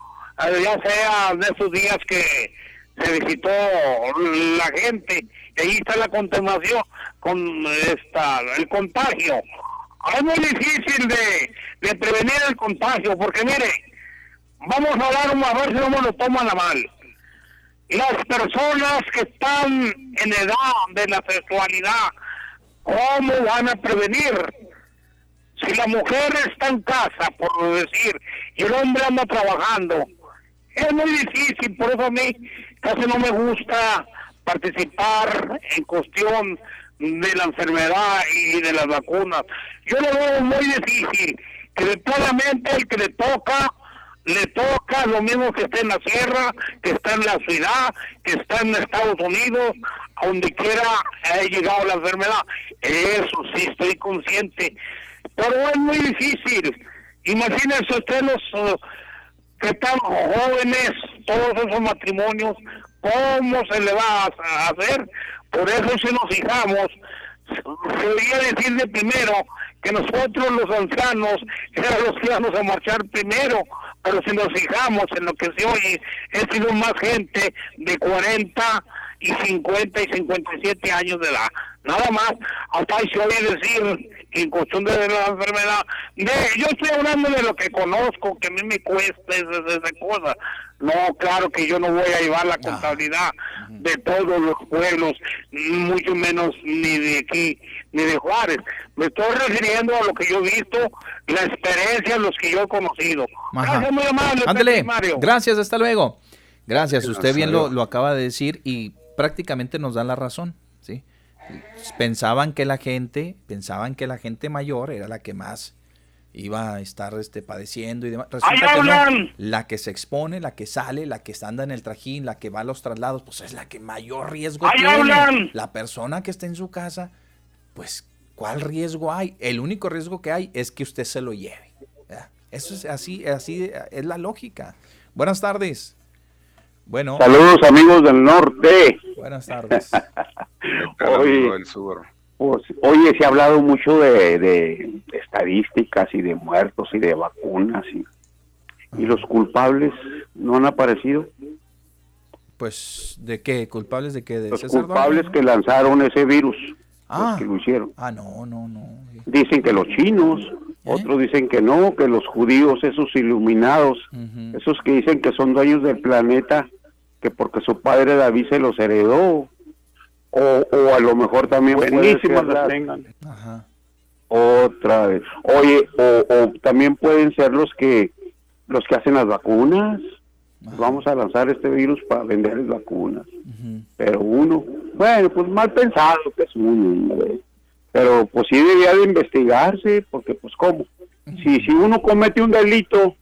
T: eh, ya sea de esos días que se visitó la gente, y ahí está la contaminación, con esta, el contagio. Es muy difícil de, prevenir el contagio, porque mire, vamos a hablar a ver si no lo toman a mal las personas que están en edad de la sexualidad, ¿cómo van a prevenir? Si la mujer está en casa, por decir, y el hombre anda trabajando, es muy difícil, por eso a mí casi no me gusta participar en cuestión de la enfermedad y de las vacunas. Yo lo veo muy difícil, que claramente el que le toca le toca lo mismo que está en la sierra, que está en la ciudad, que está en Estados Unidos, a donde quiera ha llegado la enfermedad. Eso sí, estoy consciente. Pero es muy difícil. Imagínense usted los uh, que están jóvenes, todos esos matrimonios, ¿cómo se le va a hacer? Por eso si nos fijamos oía decir de primero que nosotros los ancianos éramos los que íbamos a marchar primero, pero si nos fijamos en lo que se oye, he sido más gente de 40 y 50 y 57 años de edad. Nada más, hasta ahí se oye decir en cuestión de la enfermedad. De, yo estoy hablando de lo que conozco, que a mí me cuesta esa, esa cosa. No, claro que yo no voy a llevar la contabilidad de todos los pueblos, mucho menos ni de aquí, ni de Juárez. Me estoy refiriendo a lo que yo he visto, la experiencia, los que yo he conocido. Gracias, muy amable.
C: Ándale, gracias, hasta luego. Gracias, usted bien lo, lo acaba de decir y prácticamente nos da la razón, ¿sí? Pensaban que la gente, pensaban que la gente mayor era la que más iba a estar este, padeciendo y demás. Resulta que no. La que se expone, la que sale, la que anda en el trajín, la que va a los traslados, pues es la que mayor riesgo tiene. La persona que está en su casa, pues, ¿cuál riesgo hay? El único riesgo que hay es que usted se lo lleve. Eso es así, así es la lógica. Buenas tardes. Bueno.
Z: Saludos amigos del norte.
C: Buenas tardes. [laughs]
Z: Oye, pues, oye, se ha hablado mucho de, estadísticas y de muertos y de vacunas y, y los culpables no han aparecido.
C: Pues, ¿de qué? ¿Culpables de qué? ¿De
Z: los culpables que lanzaron ese virus.
C: Ah,
Z: que lo hicieron.
C: Ah, no, no, no.
Z: Dicen que los chinos, ¿Eh? otros dicen que no, que los judíos, esos iluminados, esos que dicen que son dueños del planeta, que porque su padre David se los heredó, o, o a lo mejor también buenísimas las tengan. Otra vez. Oye, o, también pueden ser los que los que hacen las vacunas. Vamos a lanzar este virus para venderles vacunas. Pero uno, bueno, pues mal pensado que es uno. Pero pues sí debía de investigarse, porque pues cómo. Si, si uno comete un delito,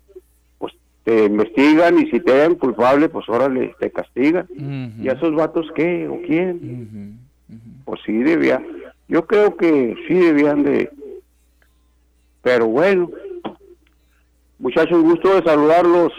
Z: te investigan y si te dan culpable, pues órale, te castigan. ¿Y a esos vatos qué o quién? Pues sí debía. Yo creo que sí debían de... Pero bueno, muchachos, gusto de saludarlos.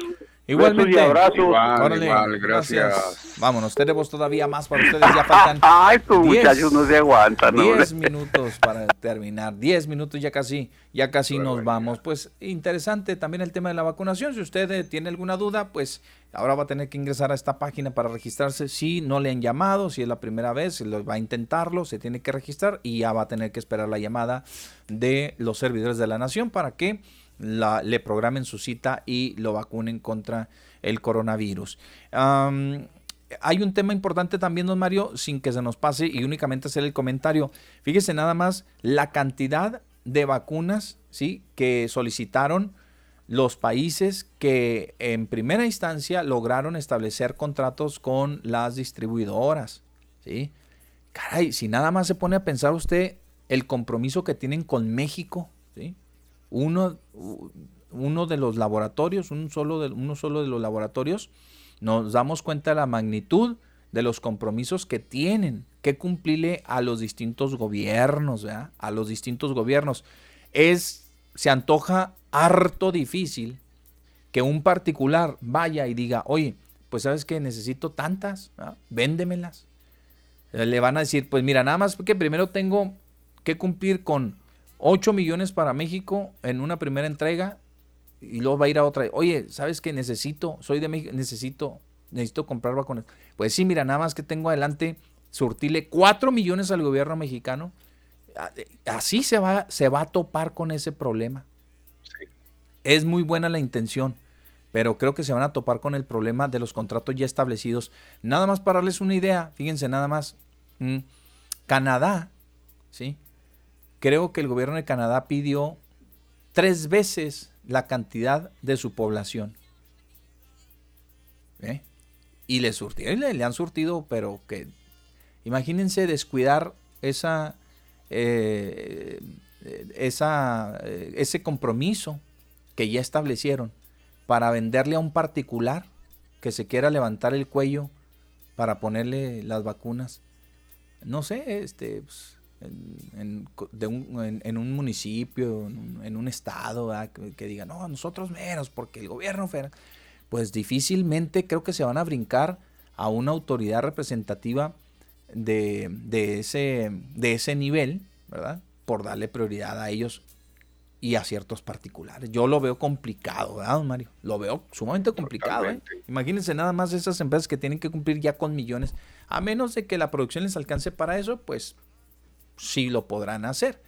C: Igualmente.
Z: abrazos.
A: Igual, gracias.
C: Vámonos, tenemos todavía más para ustedes. Ya faltan. [laughs]
Z: Ay, estos muchachos no se aguantan.
C: 10 minutos para terminar. 10 minutos ya casi, ya casi nos vamos. Pues interesante también el tema de la vacunación. Si usted eh, tiene alguna duda, pues ahora va a tener que ingresar a esta página para registrarse. Si no le han llamado, si es la primera vez, si va a intentarlo, se tiene que registrar y ya va a tener que esperar la llamada de los servidores de la nación para que la, le programen su cita y lo vacunen contra el coronavirus. hay un tema importante también, don Mario, sin que se nos pase y únicamente hacer el comentario. Fíjese nada más la cantidad de vacunas ¿sí? que solicitaron los países que en primera instancia lograron establecer contratos con las distribuidoras. ¿sí? Caray, si nada más se pone a pensar usted el compromiso que tienen con México. Uno, uno de los laboratorios, un solo de, uno solo de los laboratorios, nos damos cuenta de la magnitud de los compromisos que tienen que cumplirle a los distintos gobiernos, a los distintos gobiernos. Es, se antoja harto difícil que un particular vaya y diga, oye, pues sabes que necesito tantas, véndemelas. Le van a decir, pues mira, nada más que primero tengo que cumplir con 8 millones para México en una primera entrega y luego va a ir a otra. Oye, ¿sabes qué? Necesito, soy de México, necesito, necesito comprar vacunas. Pues sí, mira, nada más que tengo adelante, surtirle 4 millones al gobierno mexicano. Así se va, se va a topar con ese problema. Es muy buena la intención, pero creo que se van a topar con el problema de los contratos ya establecidos. Nada más para darles una idea, fíjense nada más. Mm, Canadá, ¿sí? Creo que el gobierno de Canadá pidió tres veces la cantidad de su población. ¿Eh? Y le surtieron, le, han surtido, pero que imagínense descuidar esa, eh, esa, eh, ese compromiso que ya establecieron para venderle a un particular que se quiera levantar el cuello para ponerle las vacunas. No sé, este, pues, en, un, en, un, municipio, en un, estado, que, digan, no, nosotros menos, porque el gobierno federal, pues difícilmente creo que se van a brincar a una autoridad representativa de, de, ese, de ese nivel, ¿verdad? Por darle prioridad a ellos y a ciertos particulares. Yo lo veo complicado, ¿verdad, Mario? Lo veo sumamente complicado. ¿eh? Imagínense nada más esas empresas que tienen que cumplir ya con millones. A menos de que la producción les alcance para eso, pues sí lo podrán hacer.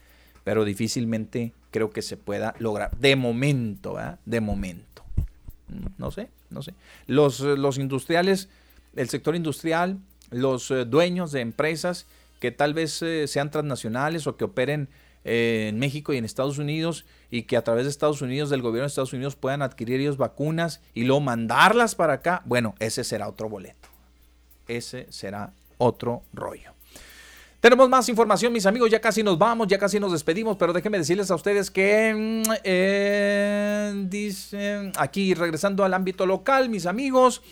C: Pero difícilmente creo que se pueda lograr. De momento, ¿verdad? De momento. Mm, no sé, no sé. Los, los industriales, el sector industrial, los eh, dueños de empresas que tal vez eh, sean transnacionales o que operen eh, en México y en Estados Unidos y que a través de Estados Unidos, del gobierno de Estados Unidos, puedan adquirir ellos vacunas y luego mandarlas para acá, bueno, ese será otro boleto. Ese será otro rollo. Tenemos más información, mis amigos, ya casi nos vamos, ya casi nos despedimos, pero déjenme decirles a ustedes que mm, eh, dicen aquí regresando al ámbito local, mis amigos,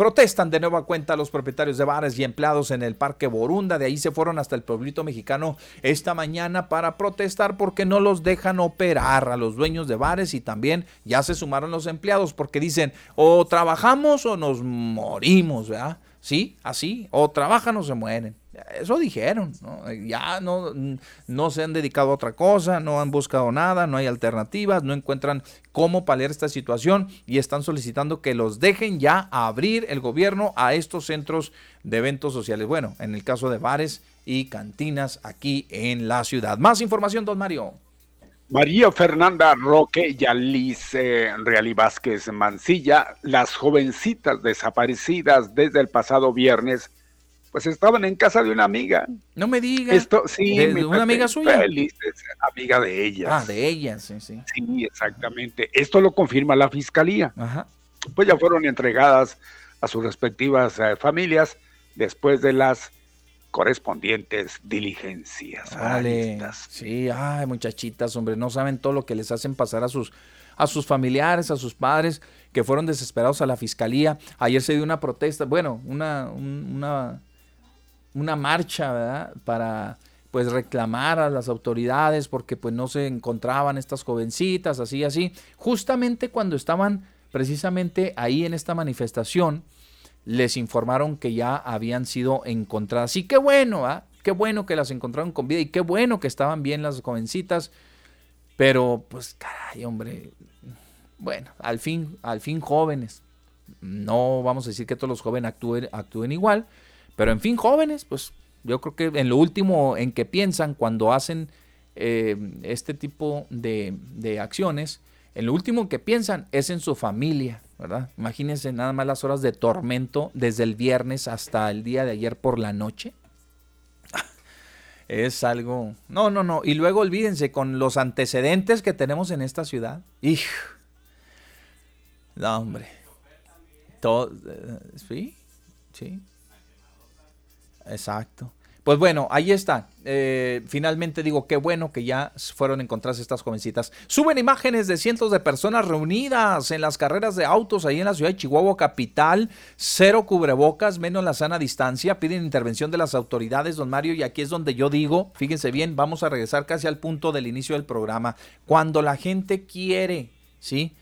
C: Protestan de nueva cuenta los propietarios de bares y empleados en el Parque Borunda. De ahí se fueron hasta el pueblito mexicano esta mañana para protestar porque no los dejan operar a los dueños de bares y también ya se sumaron los empleados porque dicen o trabajamos o nos morimos, ¿verdad? Sí, así, o trabajan o se mueren. Eso dijeron, ya no, no se han dedicado a otra cosa, no han buscado nada, no hay alternativas, no encuentran cómo paliar esta situación y están solicitando que los dejen ya abrir el gobierno a estos centros de eventos sociales. Bueno, en el caso de bares y cantinas aquí en la ciudad. Más información, don Mario.
A: María Fernanda Roque y Alice Reali Vázquez Mancilla, las jovencitas desaparecidas desde el pasado viernes, pues estaban en casa de una amiga.
C: No me digas.
A: Esto, sí,
C: ¿De una amiga suya?
A: Feliz, amiga de ellas.
C: Ah, de ellas, sí, sí.
A: Sí, exactamente. Esto lo confirma la fiscalía. Ajá. Pues ya fueron entregadas a sus respectivas eh, familias después de las correspondientes diligencias.
C: Vale. Sí, ay, muchachitas, hombre, no saben todo lo que les hacen pasar a sus a sus familiares, a sus padres que fueron desesperados a la fiscalía. Ayer se dio una protesta, bueno, una una una marcha, ¿verdad? Para pues reclamar a las autoridades porque pues no se encontraban estas jovencitas, así, así. Justamente cuando estaban precisamente ahí en esta manifestación, les informaron que ya habían sido encontradas. Y qué bueno, ¿ah? Qué bueno que las encontraron con vida y qué bueno que estaban bien las jovencitas. Pero, pues, caray, hombre. Bueno, al fin, al fin jóvenes. No vamos a decir que todos los jóvenes actúen, actúen igual, pero en fin, jóvenes, pues yo creo que en lo último en que piensan cuando hacen eh, este tipo de, de acciones, en lo último que piensan es en su familia, ¿verdad? Imagínense nada más las horas de tormento desde el viernes hasta el día de ayer por la noche. [laughs] Es algo... No, no, no. Y luego olvídense con los antecedentes que tenemos en esta ciudad. ¡Hij! No, hombre. Todo... Eh, ¿Sí? Sí. Exacto. Pues bueno, ahí está. Eh, finalmente digo, qué bueno que ya fueron encontradas estas jovencitas. Suben imágenes de cientos de personas reunidas en las carreras de autos ahí en la ciudad de Chihuahua capital. Cero cubrebocas, menos la sana distancia. Piden intervención de las autoridades, don Mario. Y aquí es donde yo digo, fíjense bien, vamos a regresar casi al punto del inicio del programa. Cuando la gente quiere, ¿sí?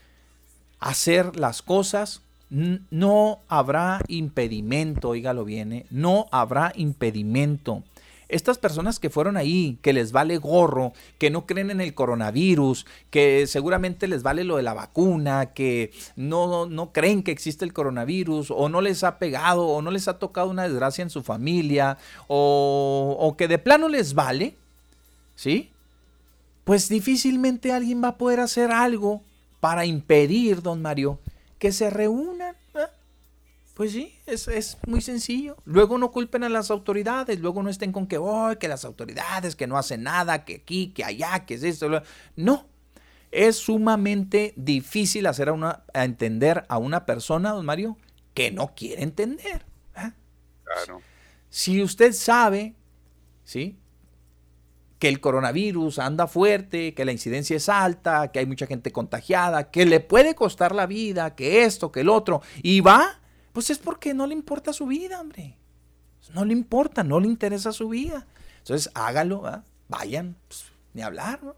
C: Hacer las cosas no habrá impedimento, oígalo bien, ¿eh? no habrá impedimento. Estas personas que fueron ahí, que les vale gorro, que no creen en el coronavirus, que seguramente les vale lo de la vacuna, que no, no creen que existe el coronavirus, o no les ha pegado, o no les ha tocado una desgracia en su familia, o, o que de plano les vale, ¿sí? Pues difícilmente alguien va a poder hacer algo para impedir, don Mario, que se reúnan. Pues sí, es, muy sencillo. Luego no culpen a las autoridades, luego no estén con que, oh, que las autoridades, que no hacen nada, que aquí, que allá, que es esto. No, es sumamente difícil hacer a, una, a entender a una persona, don Mario, que no quiere entender.
A: Claro.
C: Si usted sabe, ¿sí? Que el coronavirus anda fuerte, que la incidencia es alta, que hay mucha gente contagiada, que le puede costar la vida, que esto, que el otro, y va, pues es porque no le importa su vida, hombre. No le importa, no le interesa su vida. Entonces hágalo, vayan, pues, ni hablar, ¿no?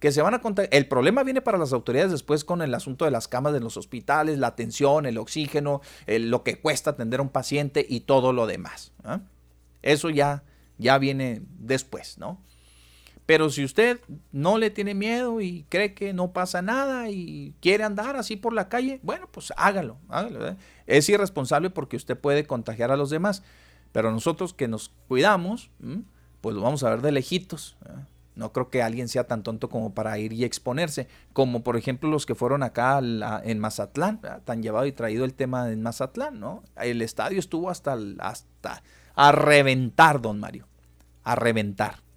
C: que se van a contagiar. El problema viene para las autoridades después con el asunto de las camas de los hospitales, la atención, el oxígeno, lo que cuesta atender a un paciente y todo lo demás. Eso ya, ya viene después, ¿no? Pero si usted no le tiene miedo y cree que no pasa nada y quiere andar así por la calle, bueno, pues hágalo, hágalo. ¿eh? Es irresponsable porque usted puede contagiar a los demás. Pero nosotros que nos cuidamos, pues lo vamos a ver de lejitos. ¿eh? No creo que alguien sea tan tonto como para ir y exponerse, como por ejemplo los que fueron acá en Mazatlán, tan llevado y traído el tema en Mazatlán, ¿no? El estadio estuvo hasta, hasta a reventar, don Mario, a reventar.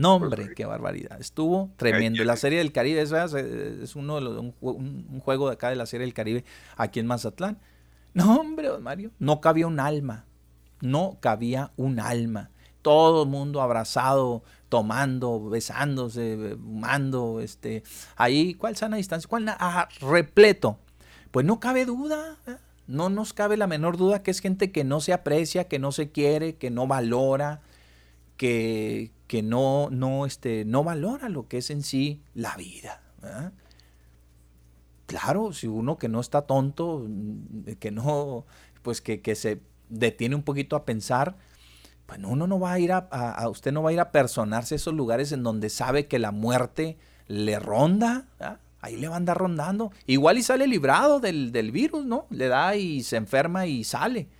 C: No, hombre, qué barbaridad. Estuvo tremendo. La Serie del Caribe es, es uno de los, un, juego de acá de la Serie del Caribe aquí en Mazatlán. [laughs] No, hombre, don Mario, no cabía un alma. No cabía un alma. Todo el mundo abrazado, tomando, besándose, fumando, este, ahí, ¿cuál sana distancia? ¿Cuál? Ah, repleto. Pues no cabe duda, ¿eh? no nos cabe la menor duda que es gente que no se aprecia, que no se quiere, que no valora, que, que no, no, este, no valora lo que es en sí la vida. Claro, si uno que no está tonto, que no, pues que, se detiene un poquito a pensar, pues uno no va a ir a, usted no va a ir a personarse esos lugares en donde sabe que la muerte le ronda, ahí le va a andar rondando. Igual y sale librado del, del virus, ¿no? Le da y se enferma y sale,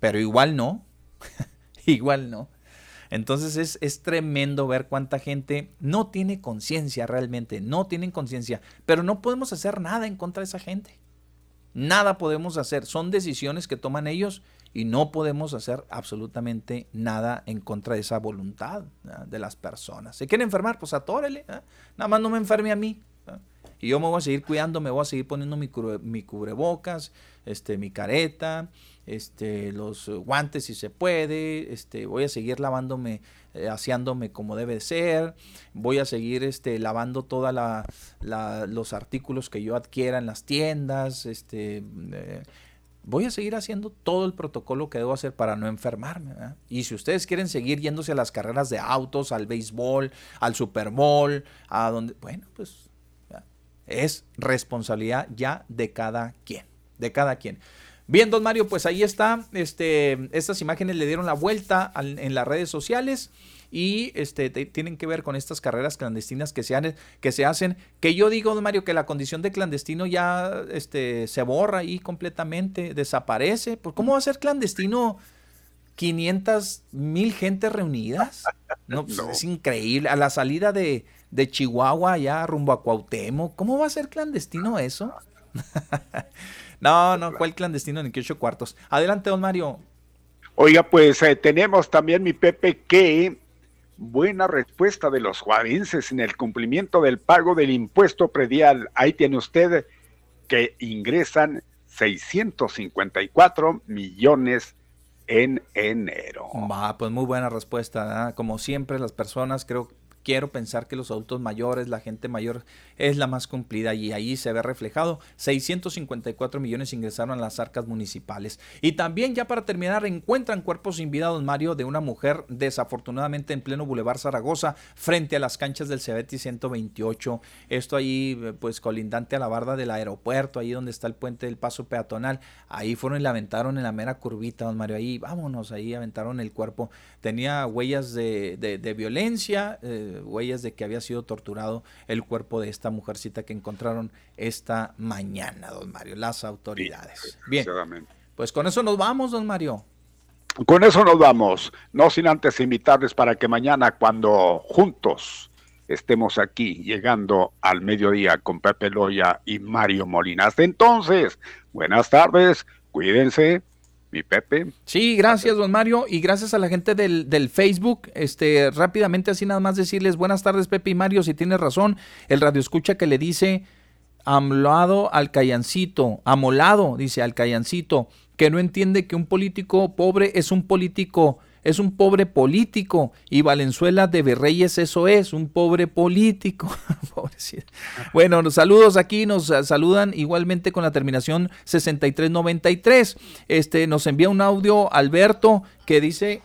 C: pero igual no, [laughs] igual no. Entonces es, tremendo ver cuánta gente no tiene conciencia realmente, no tienen conciencia, pero no podemos hacer nada en contra de esa gente. Nada podemos hacer, son decisiones que toman ellos y no podemos hacer absolutamente nada en contra de esa voluntad de las personas. ¿Se quiere enfermar? Pues atórele, nada más no me enferme a mí. Y yo me voy a seguir cuidando, me voy a seguir poniendo mi, mi cubrebocas, este, mi careta, este, los guantes si se puede, este, voy a seguir lavándome, eh, aseándome como debe ser, voy a seguir este, lavando todos los artículos que yo adquiera en las tiendas, este, eh, voy a seguir haciendo todo el protocolo que debo hacer para no enfermarme. Y si ustedes quieren seguir yéndose a las carreras de autos, al béisbol, al Super Bowl, a donde, bueno, pues es responsabilidad ya de cada quien, de cada quien. Bien, don Mario, pues ahí está. Este, estas imágenes le dieron la vuelta en las redes sociales y este, tienen que ver con estas carreras clandestinas que se, que se hacen. Que yo digo, don Mario, que la condición de clandestino ya este, se borra ahí completamente, desaparece. Pues, ¿Cómo va a ser clandestino 500 mil gente reunidas? No, pues, [laughs] Es increíble. A la salida de, de Chihuahua, ya rumbo a Cuauhtémoc, ¿cómo va a ser clandestino eso? [laughs] No, no, ¿cuál clandestino ni que ocho cuartos? Adelante, don Mario.
A: Oiga, pues eh, tenemos también, mi Pepe, que buena respuesta de los juarenses en el cumplimiento del pago del impuesto predial. Ahí tiene usted que ingresan 654 millones en enero.
C: Va, pues muy buena respuesta. Como siempre, las personas creo quiero pensar que los adultos mayores, la gente mayor es la más cumplida y ahí se ve reflejado. 654 millones ingresaron a las arcas municipales. Y también ya para terminar, encuentran cuerpos sin don Mario, de una mujer desafortunadamente en pleno Boulevard Zaragoza frente a las canchas del Cebeti 128. Esto ahí pues colindante a la barda del aeropuerto, ahí donde está el puente del paso peatonal. Ahí fueron y la aventaron en la mera curvita, don Mario. Ahí vámonos, ahí aventaron el cuerpo. Tenía huellas de, de, violencia. Eh, huellas de que había sido torturado el cuerpo de esta mujercita que encontraron esta mañana, don Mario, las autoridades. Bien, pues con eso nos vamos, don Mario.
A: Con eso nos vamos, no sin antes invitarles para que mañana cuando juntos estemos aquí llegando al mediodía con Pepe Loya y Mario Molina. Hasta entonces, buenas tardes, cuídense, Pepe.
C: Sí, gracias, don Mario, y gracias a la gente del, del, Facebook. Este, rápidamente, así nada más decirles buenas tardes, Pepe y Mario, si tienes razón, el radio escucha que le dice amolado al callancito, amolado, dice al callancito, que no entiende que un político pobre es un político es un pobre político y Valenzuela de Berreyes eso es, un pobre político. [laughs] bueno, saludos aquí, nos saludan igualmente con la terminación 6393. Este, nos envía un audio Alberto que dice...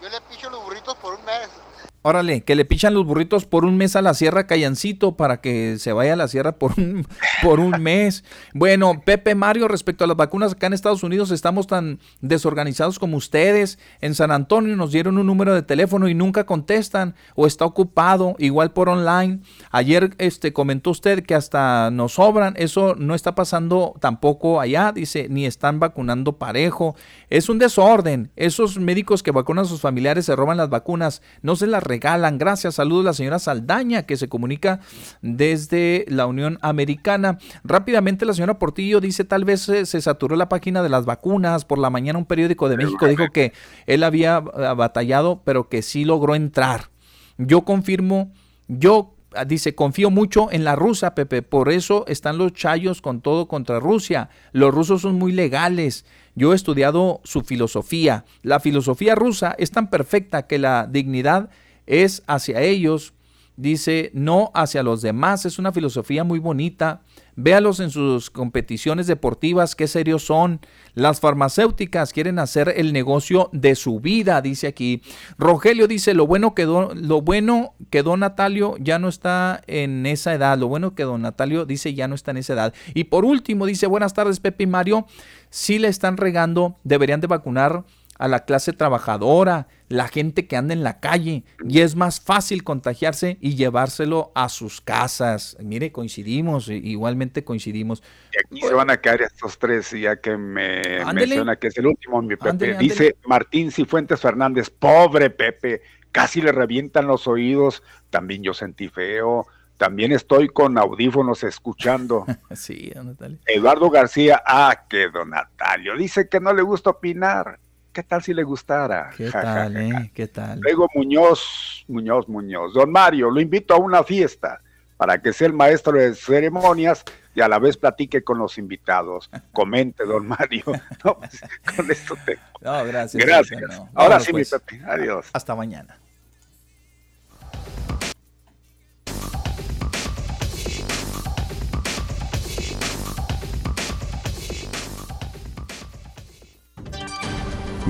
S: yo le picho los burritos por un mes.
C: Órale, que le pichan los burritos por un mes a la sierra Callancito para que se vaya a la sierra por un, [laughs] por un mes. Bueno, Pepe Mario, respecto a las vacunas acá en Estados Unidos, estamos tan desorganizados como ustedes. En San Antonio nos dieron un número de teléfono y nunca contestan o está ocupado, igual por online. Ayer este, comentó usted que hasta nos sobran. Eso no está pasando tampoco allá, dice, ni están vacunando parejo. Es un desorden. Esos médicos que vacunan a sus familiares se roban las vacunas, no se las regalan. Gracias, saludos la señora Saldaña que se comunica desde la Unión Americana. Rápidamente la señora Portillo dice tal vez se, se saturó la página de las vacunas. Por la mañana un periódico de México dijo que él había ah, batallado, pero que sí logró entrar. Yo confirmo, yo ah, dice, confío mucho en la rusa, Pepe, por eso están los chayos con todo contra Rusia. Los rusos son muy legales. Yo he estudiado su filosofía. La filosofía rusa es tan perfecta que la dignidad es hacia ellos, dice, no hacia los demás. Es una filosofía muy bonita. Véalos en sus competiciones deportivas, qué serios son. Las farmacéuticas quieren hacer el negocio de su vida, dice aquí. Rogelio dice, lo bueno que don, lo bueno Natalio ya no está en esa edad. Lo bueno que don Natalio dice ya no está en esa edad. Y por último dice, buenas tardes Pepe y Mario. Si le están regando, deberían de vacunar a la clase trabajadora, la gente que anda en la calle, y es más fácil contagiarse y llevárselo a sus casas. Mire, coincidimos, igualmente coincidimos.
A: Y aquí se van a caer estos tres, ya que me menciona que es el último, mi Pepe. Dice Martín Cifuentes Fernández, pobre Pepe, casi le revientan los oídos, también yo sentí feo. También estoy con audífonos escuchando. [laughs]
C: sí, don.
A: Eduardo García, ah, que don Natalio, dice que no le gusta opinar. ¿Qué tal si le gustara?
C: ¿Qué tal, eh? ¿Qué tal?
A: Luego Muñoz, Muñoz, Muñoz. Don Mario, lo invito a una fiesta para que sea el maestro de ceremonias y a la vez platique con los invitados. Comente, don Mario. [laughs] No, pues, con esto te...
C: No, gracias.
A: Gracias. Ahora sí, mi pues. Pepe. Adiós.
C: Hasta mañana.